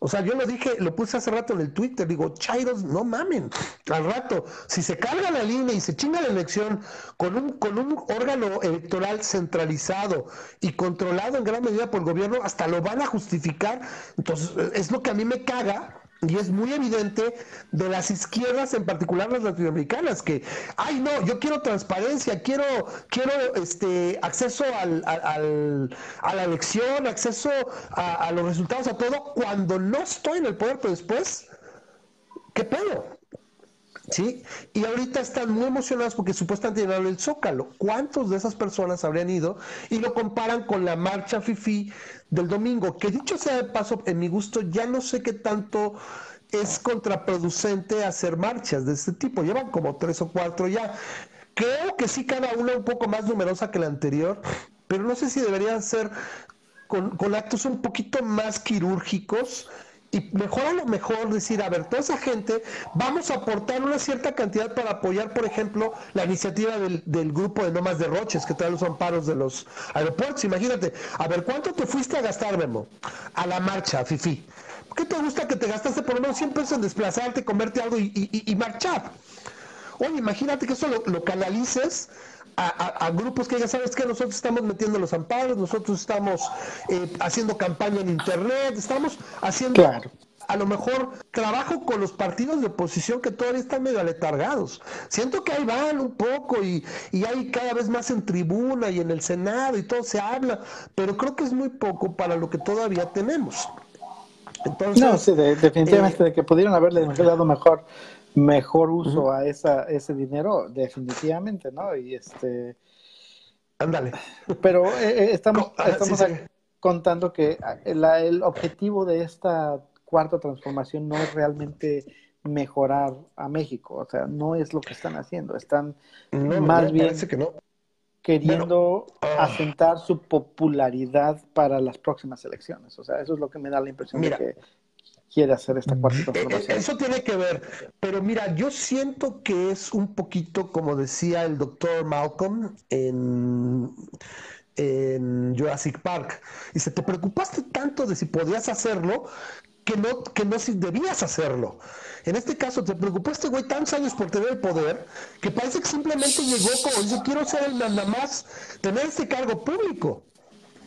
O sea, yo lo dije, lo puse hace rato en el Twitter, digo, Chairos, no mamen. Al rato, si se carga la línea y se chinga la elección con un, con un órgano electoral centralizado y controlado en gran medida por el gobierno, hasta lo van a justificar. Entonces, es lo que a mí me caga y es muy evidente de las izquierdas, en particular las latinoamericanas, que, ay no, yo quiero transparencia, quiero, quiero este acceso al, al, a la elección, acceso a, los resultados, a todo, cuando no estoy en el poder, pero después, ¿qué pedo? ¿Sí? Y ahorita están muy emocionados porque supuestamente llenaron el Zócalo. ¿Cuántos de esas personas habrían ido? Y lo comparan con la marcha FIFI del domingo, que dicho sea de paso, en mi gusto, ya no sé qué tanto es contraproducente hacer marchas de este tipo. Llevan como tres o cuatro ya. Creo que sí cada una un poco más numerosa que la anterior, pero no sé si deberían ser con, con actos un poquito más quirúrgicos y mejor a lo mejor decir, a ver, toda esa gente, vamos a aportar una cierta cantidad para apoyar, por ejemplo, la iniciativa del, grupo de Nomas de Roches, que trae los amparos de los aeropuertos. Imagínate, a ver, ¿cuánto te fuiste a gastar, Memo? A la marcha, Fifi. ¿Qué te gusta que te gastaste por lo menos 100 pesos en desplazarte, comerte algo y, marchar? Oye, imagínate que eso lo canalices a, grupos que ya sabes que nosotros estamos metiendo los amparos, nosotros estamos eh, haciendo campaña en internet, estamos haciendo a lo mejor trabajo con los partidos de oposición que todavía están medio aletargados. Siento que ahí van un poco y, y hay cada vez más en tribuna y en el Senado y todo se habla, pero creo que es muy poco para lo que todavía tenemos. Entonces, no, sí, definitivamente de que pudieron haberle dado mejor mejor uso a esa, ese dinero, definitivamente, ¿no? Y este... Ándale. Pero eh, eh, estamos, ah, estamos contando que ah, el objetivo de esta cuarta transformación no es realmente mejorar a México, o sea, no es lo que están haciendo, están más bien queriendo ah. asentar su popularidad para las próximas elecciones, o sea, eso es lo que me da la impresión de que quiere hacer esta cuarta eh, transformación. Eso tiene que ver, pero mira, yo siento que es un poquito como decía el doctor Malcolm en, en Jurassic Park. Dice, te preocupaste tanto de si podías hacerlo que no, que no si debías hacerlo. En este caso, te preocupaste, güey, tantos años por tener el poder, que parece que simplemente llegó como dice, quiero ser el nada más, tener este cargo público.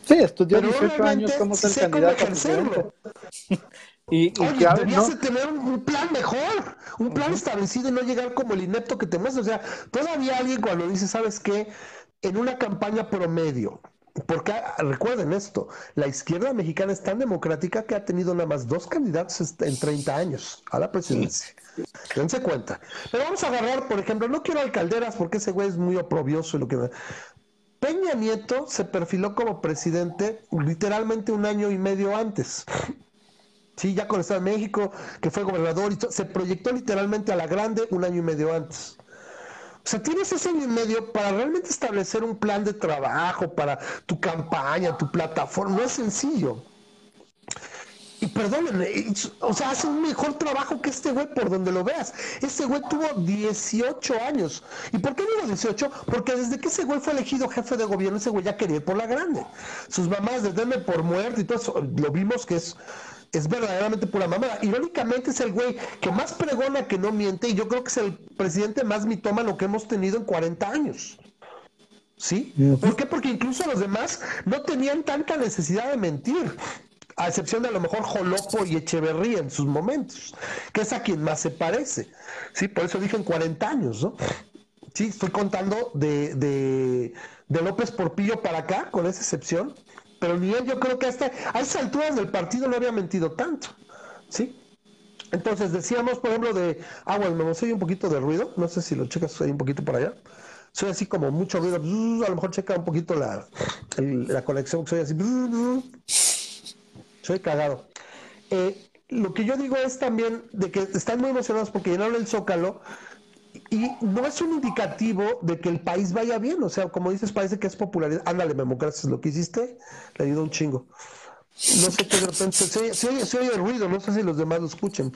Sí, estudió 18 años como ser candidato a Y, Oye, debías tener un, plan mejor, un plan establecido y no llegar como el inepto que te muestra. O sea, todavía alguien cuando dice, ¿sabes qué? En una campaña promedio, porque ah, recuerden esto, la izquierda mexicana es tan democrática que ha tenido nada más dos candidatos en 30 años a la presidencia. Dense cuenta. Pero vamos a agarrar, por ejemplo, no quiero alcalderas porque ese güey es muy oprobioso y lo que... Peña Nieto se perfiló como presidente literalmente un año y medio antes. Sí, ya con el Estado de México, que fue gobernador, y se proyectó literalmente a la grande un año y medio antes. O sea, tienes ese año y medio para realmente establecer un plan de trabajo para tu campaña, tu plataforma. No es sencillo. Y perdónenme, o sea, hace un mejor trabajo que este güey por donde lo veas. Este güey tuvo 18 años. ¿Y por qué digo 18? Porque desde que ese güey fue elegido jefe de gobierno, ese güey ya quería ir por la grande. Sus mamás, desde por muerte y todo eso, lo vimos que es es verdaderamente pura mamada. Irónicamente es el güey que más pregona que no miente y yo creo que es el presidente más mitómano que hemos tenido en 40 años. ¿Sí? ¿Por qué? Porque incluso los demás no tenían tanta necesidad de mentir a excepción de a lo mejor Jolopo y Echeverría en sus momentos, que es a quien más se parece. Sí, por eso dije en 40 años, ¿no? Sí, estoy contando de, de, de López Porpillo para acá, con esa excepción, pero él yo creo que hasta a esas alturas del partido no había mentido tanto, ¿sí? Entonces decíamos, por ejemplo, de, ah, bueno, me soy un poquito de ruido, no sé si lo checas ahí un poquito por allá, soy así como mucho ruido, a lo mejor checa un poquito la, la conexión, soy así, soy cagado. Eh, lo que yo digo es también de que están muy emocionados porque llenaron el Zócalo y no es un indicativo de que el país vaya bien. O sea, como dices, parece que es popularidad. Ándale, Memo, gracias. Lo que hiciste le ayudó un chingo. No sé qué de repente se, oye, el ruido, no sé si los demás lo escuchen.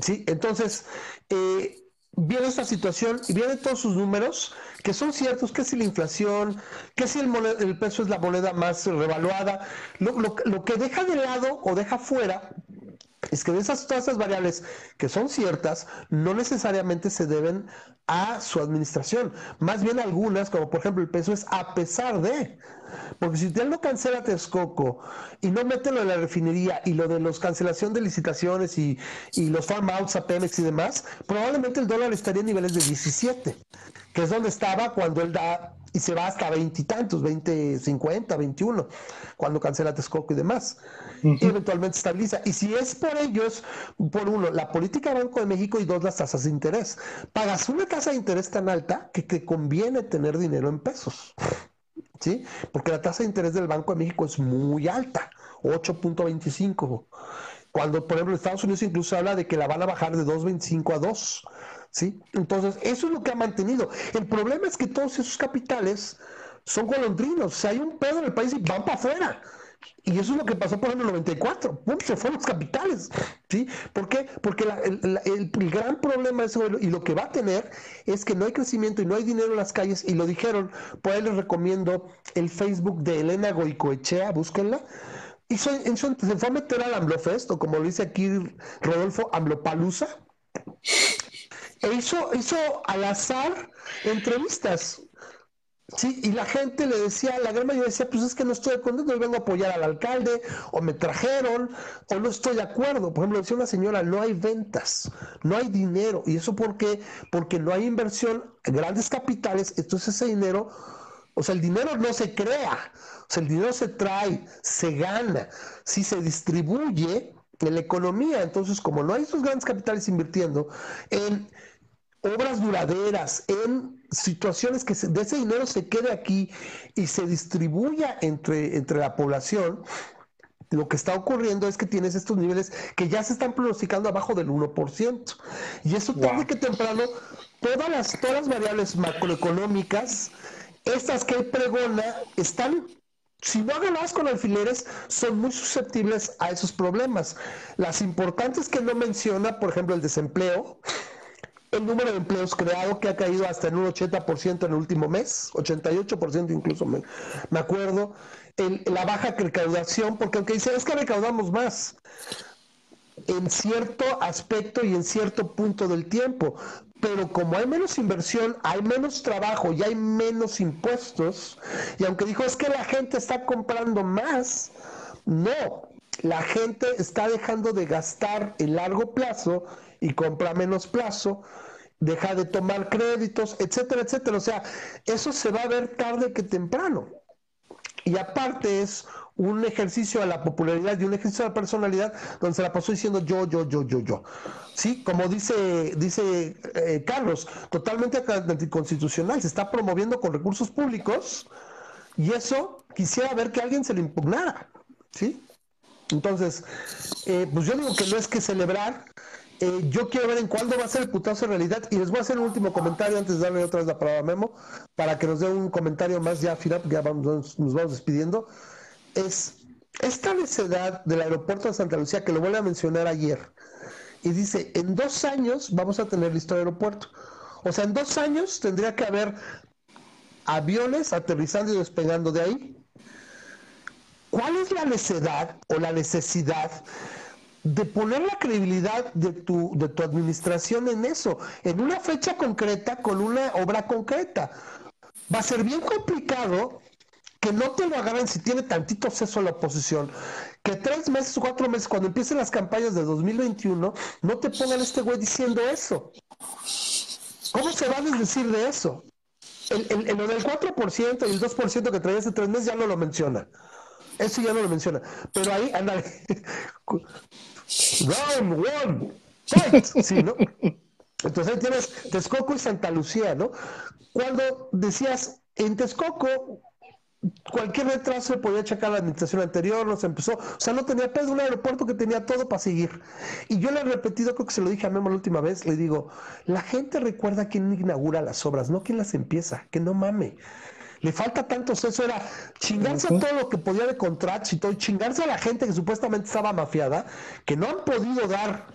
Sí, entonces, eh, viene esta situación y vienen todos sus números que son ciertos, que si la inflación, que si el, peso es la moneda más revaluada, lo, que deja de lado o deja fuera es que de esas todas esas variables que son ciertas no necesariamente se deben a su administración, más bien algunas, como por ejemplo el peso es a pesar de, porque si usted no cancela Texcoco y no mete lo de la refinería y lo de los cancelación de licitaciones y, y los farm outs a Pemex y demás, probablemente el dólar estaría en niveles de 17 que es donde estaba cuando él da y se va hasta veintitantos, 20, 50, 21, cuando cancela Texcoco y demás. Y eventualmente estabiliza. Y si es por ellos, por uno, la política del Banco de México y dos, las tasas de interés. Pagas una tasa de interés tan alta que te conviene tener dinero en pesos. ¿Sí? Porque la tasa de interés del Banco de México es muy alta, 8.25. Cuando, por ejemplo, Estados Unidos incluso habla de que la van a bajar de 2.25 a 2. ¿Sí? Entonces, eso es lo que ha mantenido. El problema es que todos esos capitales son golondrinos, o sea, hay un pedo en el país y van para afuera. Y eso es lo que pasó por el 94, ¡pum! se fueron los capitales, ¿sí? ¿Por qué? Porque el, gran problema de eso y lo que va a tener es que no hay crecimiento y no hay dinero en las calles y lo dijeron, por ahí les recomiendo el Facebook de Elena Goicoechea, búsquenla, y se fue a meter al AMLOFest, o como lo dice aquí Rodolfo, AMLOPalusa, e hizo, hizo al azar entrevistas. Sí, y la gente le decía, la gran mayoría decía, pues es que no estoy contento, yo vengo a apoyar al alcalde, o me trajeron, o no estoy de acuerdo. Por ejemplo, decía una señora, no hay ventas, no hay dinero. ¿Y eso por qué? Porque no hay inversión, grandes capitales, entonces ese dinero, o sea, el dinero no se crea, o sea, el dinero se trae, se gana, si se distribuye en la economía. Entonces, como no hay esos grandes capitales invirtiendo en obras duraderas, en situaciones que de ese dinero se quede aquí y se distribuya entre, entre la población, lo que está ocurriendo es que tienes estos niveles que ya se están pronosticando abajo del 1%. Y eso tarde que temprano, todas las, todas las variables macroeconómicas, estas que él pregona, están si no más con alfileres, son muy susceptibles a esos problemas. Las importantes que no menciona, por ejemplo, el desempleo, el número de empleos creados que ha caído hasta en un 80% en el último mes, 88% incluso me acuerdo, la baja recaudación, porque aunque dice, es que recaudamos más, en cierto aspecto y en cierto punto del tiempo, pero como hay menos inversión, hay menos trabajo y hay menos impuestos, y aunque dijo es que la gente está comprando más, no, la gente está dejando de gastar en largo plazo y compra menos plazo, deja de tomar créditos, etcétera, etcétera. O sea, eso se va a ver tarde que temprano. Y aparte es un ejercicio a la popularidad y un ejercicio a la personalidad donde se la pasó diciendo yo, yo, yo, yo, yo. Sí, como dice, dice eh, Carlos, totalmente anticonstitucional, se está promoviendo con recursos públicos y eso quisiera ver que alguien se le impugnara. ¿Sí? Entonces, eh, pues yo digo que no es que celebrar, eh, yo quiero ver en cuándo va a ser el putazo en realidad. Y les voy a hacer un último comentario antes de darle otra vez la palabra a Memo, para que nos dé un comentario más ya final, ya vamos, nos vamos despidiendo. Es esta necedad del aeropuerto de Santa Lucía, que lo vuelve a mencionar ayer, y dice, en dos años vamos a tener listo el aeropuerto. O sea, en dos años tendría que haber aviones aterrizando y despegando de ahí. ¿Cuál es la necedad o la necesidad de poner la credibilidad de tu, de tu administración en eso, en una fecha concreta, con una obra concreta. va a ser bien complicado que no te lo agarren si tiene tantito acceso a la oposición, que tres meses o cuatro meses, cuando empiecen las campañas de 2021, no te pongan este güey diciendo eso. ¿Cómo se va a desdecir de eso? El, el, del 4% y el 2% que traía hace tres meses ya no lo menciona. Eso ya no lo menciona. Pero ahí, ándale. Round one. Fight. Entonces ahí tienes Texcoco y Santa Lucía, ¿no? Cuando decías, en Texcoco cualquier retraso podía checar la administración anterior, nos empezó, o sea, no tenía peso, un aeropuerto que tenía todo para seguir. Y yo le he repetido, creo que se lo dije a Memo la última vez, le digo, la gente recuerda quién inaugura las obras, no quién las empieza, que no mame. Le falta tanto eso era chingarse a todo lo que podía de contratos y todo, chingarse a la gente que supuestamente estaba mafiada, que no han podido dar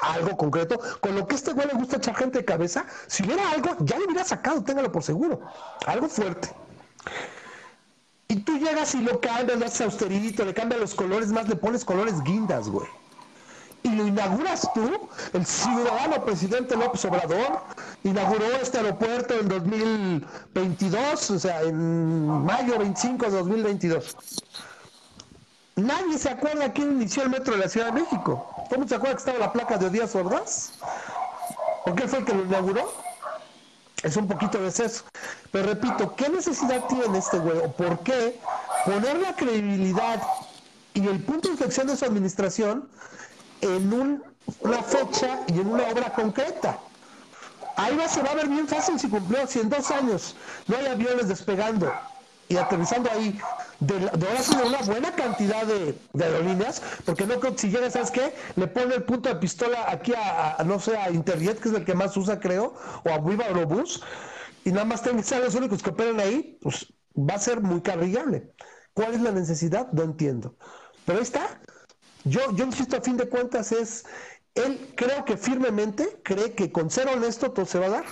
algo concreto, con lo que este güey le gusta echar gente de cabeza, si hubiera algo, ya lo hubiera sacado, téngalo por seguro, algo fuerte. Y tú llegas y lo cambias, lo haces austerito, le cambias los colores, más le pones colores guindas, güey. Y lo inauguras tú, el ciudadano presidente López Obrador, inauguró este aeropuerto en 2022, o sea, en mayo 25 de 2022. Nadie se acuerda quién inició el metro de la Ciudad de México. ¿Cómo se acuerda que estaba la placa de Díaz Ordaz? ¿Por qué fue el que lo inauguró? Es un poquito de eso. Pero repito, ¿qué necesidad tiene este güey? ¿O por qué poner la credibilidad y el punto de inflexión de su administración en una fecha y en una obra concreta? Ahí va, se va a ver bien fácil si cumplió, si en dos años no hay aviones despegando y aterrizando ahí de, de ahora sí una buena cantidad de, aerolíneas, porque no si llega, ¿sabes qué? Le pone el punto de pistola aquí a, no sé, a Interjet, que es el que más usa, creo, o a Viva Aerobús, y nada más tienen que ser los únicos que operan ahí, pues va a ser muy carrillable. ¿Cuál es la necesidad? No entiendo. Pero ahí está. Yo, yo insisto, a fin de cuentas, es, él creo que firmemente cree que con ser honesto todo se va a dar.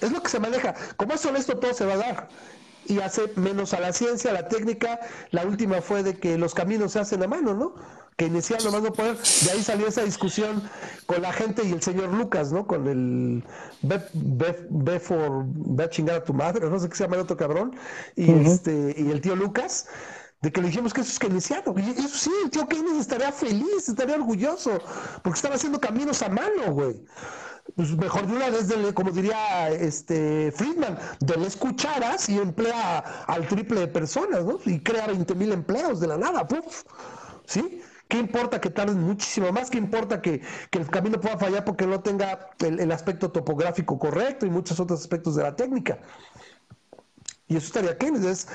Es lo que se maneja. Como es honesto, todo se va a dar y hace menos a la ciencia, a la técnica. La última fue de que los caminos se hacen a mano, ¿no? Que iniciaron nomás no poder. De ahí salió esa discusión con la gente y el señor Lucas, ¿no? Con el ve, for ve a chingar a tu madre, no sé qué se llama el otro cabrón, y este, y el tío Lucas de que le dijimos que eso es keynesiano. Y eso sí, el tío Keynes estaría feliz, estaría orgulloso, porque estaba haciendo caminos a mano, güey pues mejor de una vez, como diría este Friedman, de las cucharas y emplea al triple de personas, ¿no? Y crea 20 mil empleos de la nada, ¡puf! ¿Sí? ¿Qué importa que tarden muchísimo más? ¿Qué importa que, el camino pueda fallar porque no tenga el, aspecto topográfico correcto y muchos otros aspectos de la técnica? Y eso estaría aquí. Entonces,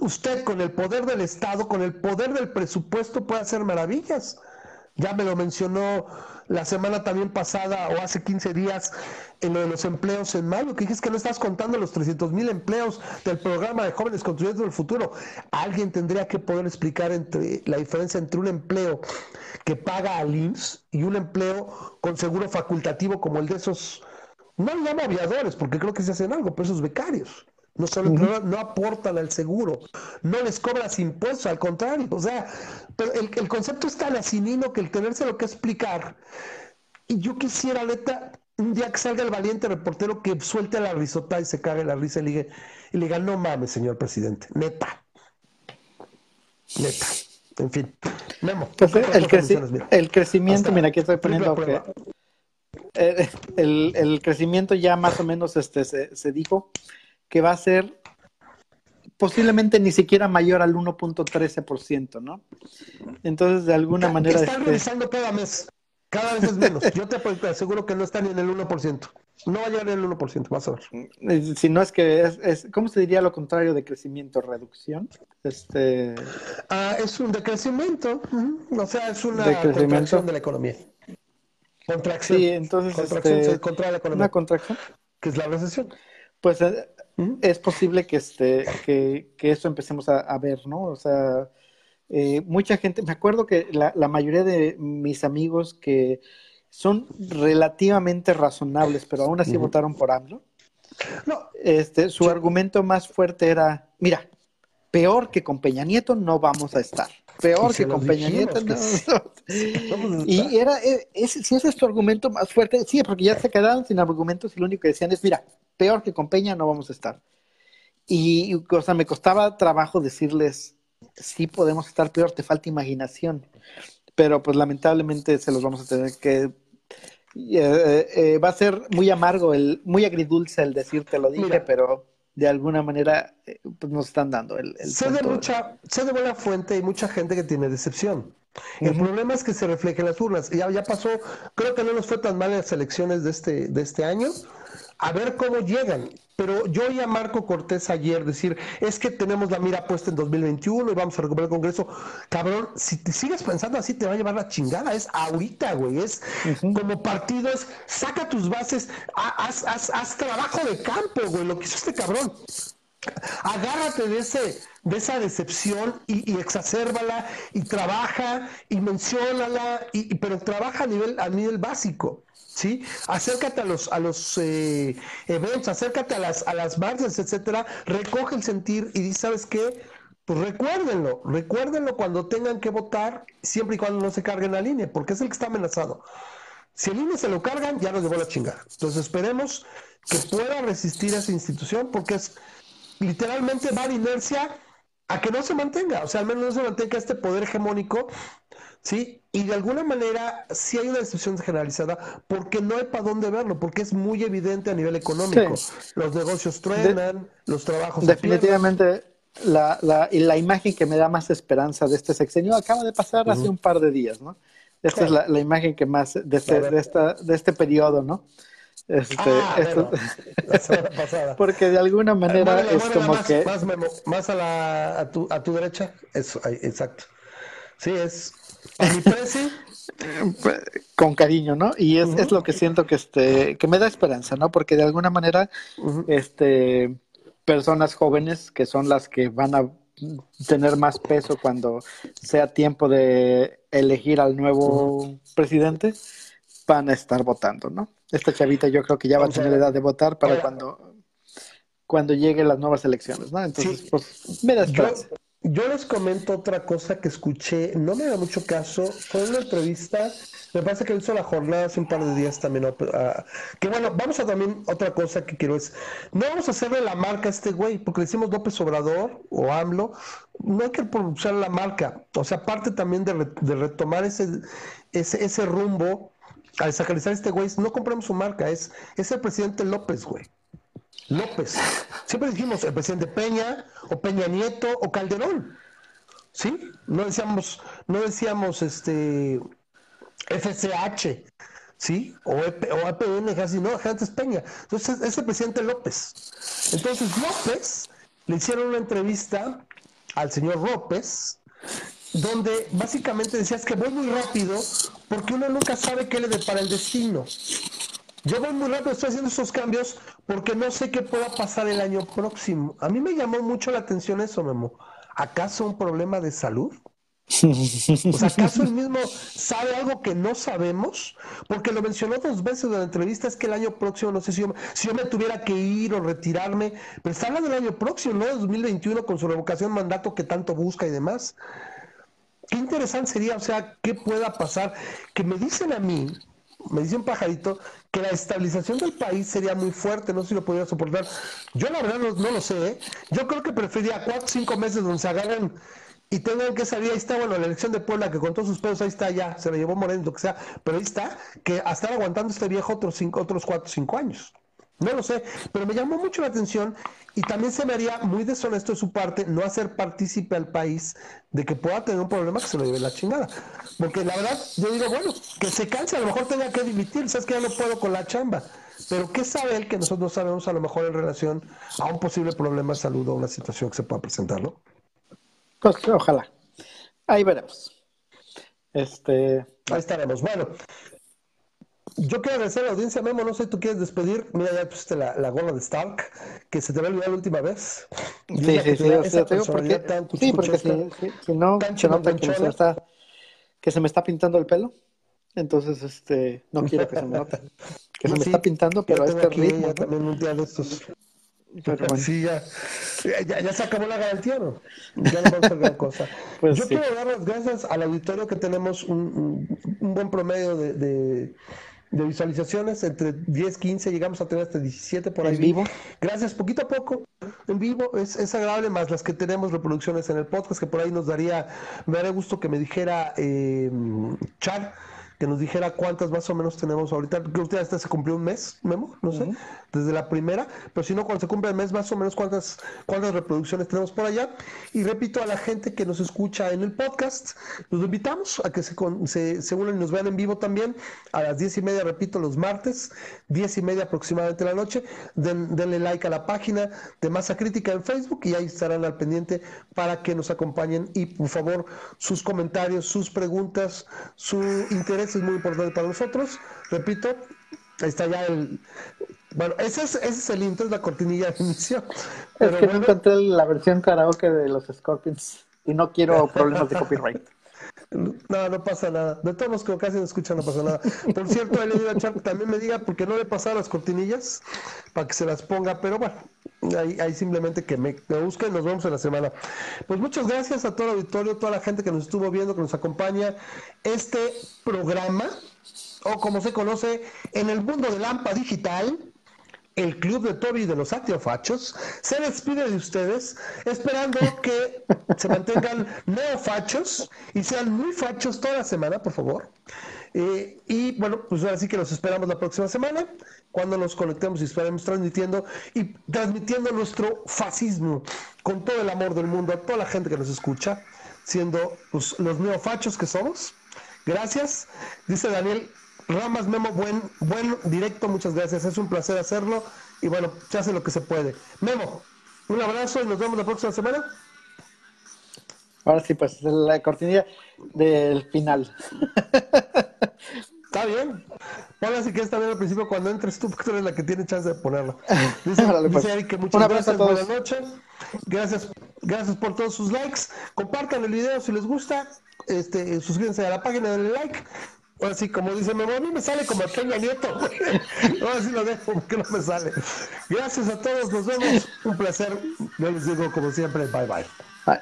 usted con el poder del Estado, con el poder del presupuesto puede hacer maravillas. Ya me lo mencionó la semana también pasada o hace 15 días en lo de los empleos en mayo, que dices que no estás contando los 300 mil empleos del programa de jóvenes construyendo el futuro. Alguien tendría que poder explicar entre la diferencia entre un empleo que paga al IMSS y un empleo con seguro facultativo como el de esos, no le llamo aviadores, porque creo que se hacen algo, pero esos becarios. No solo no, aportan al seguro, no les cobras impuestos, al contrario. O sea, pero el, el concepto es tan asinino que el tenerse lo que explicar. Y yo quisiera, neta, un día que salga el valiente reportero que suelte la risota y se cague la risa y le, diga, y le diga, no mames, señor presidente, neta. Neta. En fin. Memo. Pues el, crecimiento, mira, aquí estoy poniendo que el, el, crecimiento ya más o menos este, se, se dijo que va a ser posiblemente ni siquiera mayor al 1.13%, ¿no? Entonces, de alguna manera... Están este... revisando cada mes, cada vez es menos. Yo te aseguro que no está ni en el 1%. No va a llegar al 1%, vas a ver. Eh, si no es que es, ¿cómo se diría lo contrario de crecimiento? ¿Reducción? Este... Ah, es un decrecimiento, o sea, es una contracción de la economía. Contracción. Sí, entonces... Este, contra la economía. Una contracción. Que es la recesión. Pues eh, es posible que, este, que, que eso empecemos a, ver, ¿no? O sea, eh, mucha gente, me acuerdo que la, mayoría de mis amigos que son relativamente razonables, pero aún así votaron por AMLO, no, este, su argumento más fuerte era, mira, peor que con Peña Nieto no vamos a estar. Peor que con Peña Nieto no. y era, eh, si ese es tu argumento más fuerte, sí, porque ya se quedaron sin argumentos y lo único que decían es, mira, peor que con Peña no vamos a estar. Y, o sea, me costaba trabajo decirles, sí podemos estar peor, te falta imaginación. Pero pues lamentablemente se los vamos a tener que... Eh, eh, va a ser muy amargo, el, muy agridulce el decirte lo dije, pero de alguna manera eh, pues nos están dando el... el sé, de mucha, sé de buena fuente y mucha gente que tiene decepción. El problema es que se refleja en las urnas. Ya, ya pasó, creo que no nos fue tan mal en las elecciones de este, de este año. A ver cómo llegan. Pero yo oí a Marco Cortés ayer decir, es que tenemos la mira puesta en 2021 y vamos a recuperar el Congreso. Cabrón, si te sigues pensando así, te va a llevar la chingada. Es ahorita, güey. Es como partido, es saca tus bases, haz, haz, haz trabajo de campo, güey. Lo que hizo este cabrón agárrate de ese de esa decepción y, y exacérbala y trabaja y menciónala y, pero trabaja a nivel a nivel básico sí acércate a los a los eh, eventos acércate a las a las marchas etcétera. Recoge el sentir y dice sabes qué pues recuérdenlo recuérdenlo cuando tengan que votar siempre y cuando no se carguen la línea porque es el que está amenazado. Si el INE se lo cargan, ya nos llevó la chingada. Entonces esperemos que pueda resistir esa institución porque es literalmente va de inercia a que no se mantenga, o sea, al menos no se mantenga este poder hegemónico, ¿sí? Y de alguna manera sí hay una decepción generalizada porque no hay para dónde verlo, porque es muy evidente a nivel económico. Los negocios truenan, los trabajos. Definitivamente. la, la, y la imagen que me da más esperanza de este sexenio acaba de pasar hace un par de días, ¿no? Esta es la, la, imagen que más de este, de, esta, de este periodo, ¿no? Este, ah, la semana pasada. Porque de alguna manera es como más, que. Más, más a, la, a, tu, a tu derecha. Eso, exacto. Sí, es. A mi. Con cariño, ¿no? Y es, es, lo que siento que, este, que me da esperanza, ¿no? Porque de alguna manera, este, personas jóvenes que son las que van a tener más peso cuando sea tiempo de elegir al nuevo presidente, van a estar votando, ¿no? Esta chavita yo creo que ya va a tener edad de votar para cuando, cuando lleguen las nuevas elecciones, ¿no? Entonces, pues, me da yo, yo, les comento otra cosa que escuché, no me da mucho caso, fue una entrevista, me parece que hizo la jornada hace un par de días también, que bueno, vamos a también otra cosa que quiero es, no vamos a hacerle la marca a este güey, porque le decimos López Obrador o AMLO, no hay que pronunciar la marca, o sea, parte también de, de retomar ese, ese, ese rumbo al sacralizar este güey, no compramos su marca, es, es el presidente López, güey. López. Siempre dijimos el presidente Peña, o Peña Nieto, o Calderón. ¿Sí? No decíamos, no decíamos este FCH, ¿sí? O, EP, o APN, casi no, antes Peña. Entonces es el presidente López. Entonces López le hicieron una entrevista al señor López, donde básicamente decías que voy muy rápido porque uno nunca sabe qué le depara el destino. Yo voy muy rápido, estoy haciendo esos cambios porque no sé qué pueda pasar el año próximo. A mí me llamó mucho la atención eso, Memo. ¿Acaso un problema de salud? Sea, ¿acaso él mismo sabe algo que no sabemos? Porque lo mencionó dos veces en la entrevista, es que el año próximo, no sé si yo, si yo me tuviera que ir o retirarme, pero está hablando del año próximo, no de 2021 con su revocación mandato que tanto busca y demás. Qué interesante sería, o sea, qué pueda pasar. Que me dicen a mí, me dice un pajarito, que la estabilización del país sería muy fuerte, no sé si lo podría soportar. Yo la verdad no, lo sé, ¿eh? yo creo que preferiría cuatro o cinco meses donde se agarren y tengan que salir, ahí está, bueno, la elección de Puebla, que con todos sus pedos, ahí está ya, se lo llevó Moreno, lo que sea, pero ahí está, que a estar aguantando este viejo otros cinco, otros cuatro o cinco años. No lo sé, pero me llamó mucho la atención y también se me haría muy deshonesto de su parte no hacer partícipe al país de que pueda tener un problema que se lo lleve la chingada. Porque la verdad, yo digo, bueno, que se canse, a lo mejor tenga que dimitir, sabes que ya no puedo con la chamba. Pero ¿qué sabe él que nosotros no sabemos a lo mejor en relación a un posible problema de salud o una situación que se pueda presentar, ¿no? Pues ojalá. Ahí veremos. Este. Ahí estaremos. Bueno, yo quiero agradecer a la audiencia, Memo. No sé, ¿tú quieres despedir? Mira, ya pusiste la, la gorra de Stark, que se te va a olvidar la última vez. Sí, sí, sí. O sea, porque, sí, porque si, si, no, se nota que, se está, que se me está pintando el pelo. Entonces, este, no quiero que se me note. Que se me está pintando, pero a este ritmo. Ya también un día de estos. Pero bueno. sí, ya, ya, ya, se acabó la garantía, ¿no? Ya no vamos a hacer gran cosa. Pues Yo sí. quiero dar las gracias al auditorio que tenemos un, un, un buen promedio de, de de visualizaciones, entre 10, 15, llegamos a tener hasta 17 por ahí. En vivo. Gracias, poquito a poco, en vivo, es, es agradable, más las que tenemos reproducciones en el podcast, que por ahí nos daría, me daría gusto que me dijera eh, Char que nos dijera cuántas más o menos tenemos ahorita. Creo que usted hasta se cumplió un mes, Memo, no sé, desde la primera, pero si no, cuando se cumple el mes, más o menos cuántas, cuántas reproducciones tenemos por allá. Y repito a la gente que nos escucha en el podcast, los invitamos a que se, se, se unan y nos vean en vivo también a las diez y media, repito, los martes, diez y media aproximadamente la noche. denle like a la página de Masa Crítica en Facebook y ahí estarán al pendiente para que nos acompañen y por favor sus comentarios, sus preguntas, su interés es muy importante para nosotros. Repito, ahí está ya el. Bueno, ese es, ese es el intro, es la cortinilla de inicio. es que no encontré la versión karaoke de los Scorpions y no quiero problemas de copyright. No, no pasa nada. De todos los que casi no escuchan, no pasa nada. Por cierto, le digo también me diga porque no le pasado las cortinillas para que se las ponga, pero bueno, ahí, ahí simplemente que me, me busquen, nos vemos en la semana. Pues muchas gracias a todo el auditorio, toda la gente que nos estuvo viendo, que nos acompaña. Este programa, o como se conoce en el mundo de Lampa Digital, el club de Toby de los actiofachos se despide de ustedes esperando que se mantengan neofachos y sean muy fachos toda la semana, por favor. Eh, y bueno, pues ahora sí que los esperamos la próxima semana, cuando nos conectemos y estaremos transmitiendo y transmitiendo nuestro fascismo con todo el amor del mundo a toda la gente que nos escucha, siendo pues, los neofachos que somos. Gracias. Dice Daniel, Ramas Memo, buen, buen directo, muchas gracias. Es un placer hacerlo y bueno, se hace lo que se puede. Memo, un abrazo y nos vemos la próxima semana. Ahora sí, pues la cortinilla del final. Está bien. Ahora sí que está bien al principio cuando entres tú, porque tú eres la que tiene chance de ponerlo. Dice, pues. que muchas gracias, buenas noches. Gracias, gracias por todos sus likes. Compartan el video si les gusta. Este, suscríbanse a la página, denle like. Ahora sí, como dice Memo, a mí me sale como Peña Nieto. Ahora sí lo dejo porque no me sale. Gracias a todos, nos vemos. Un placer. Yo les digo como siempre, bye bye. Bye.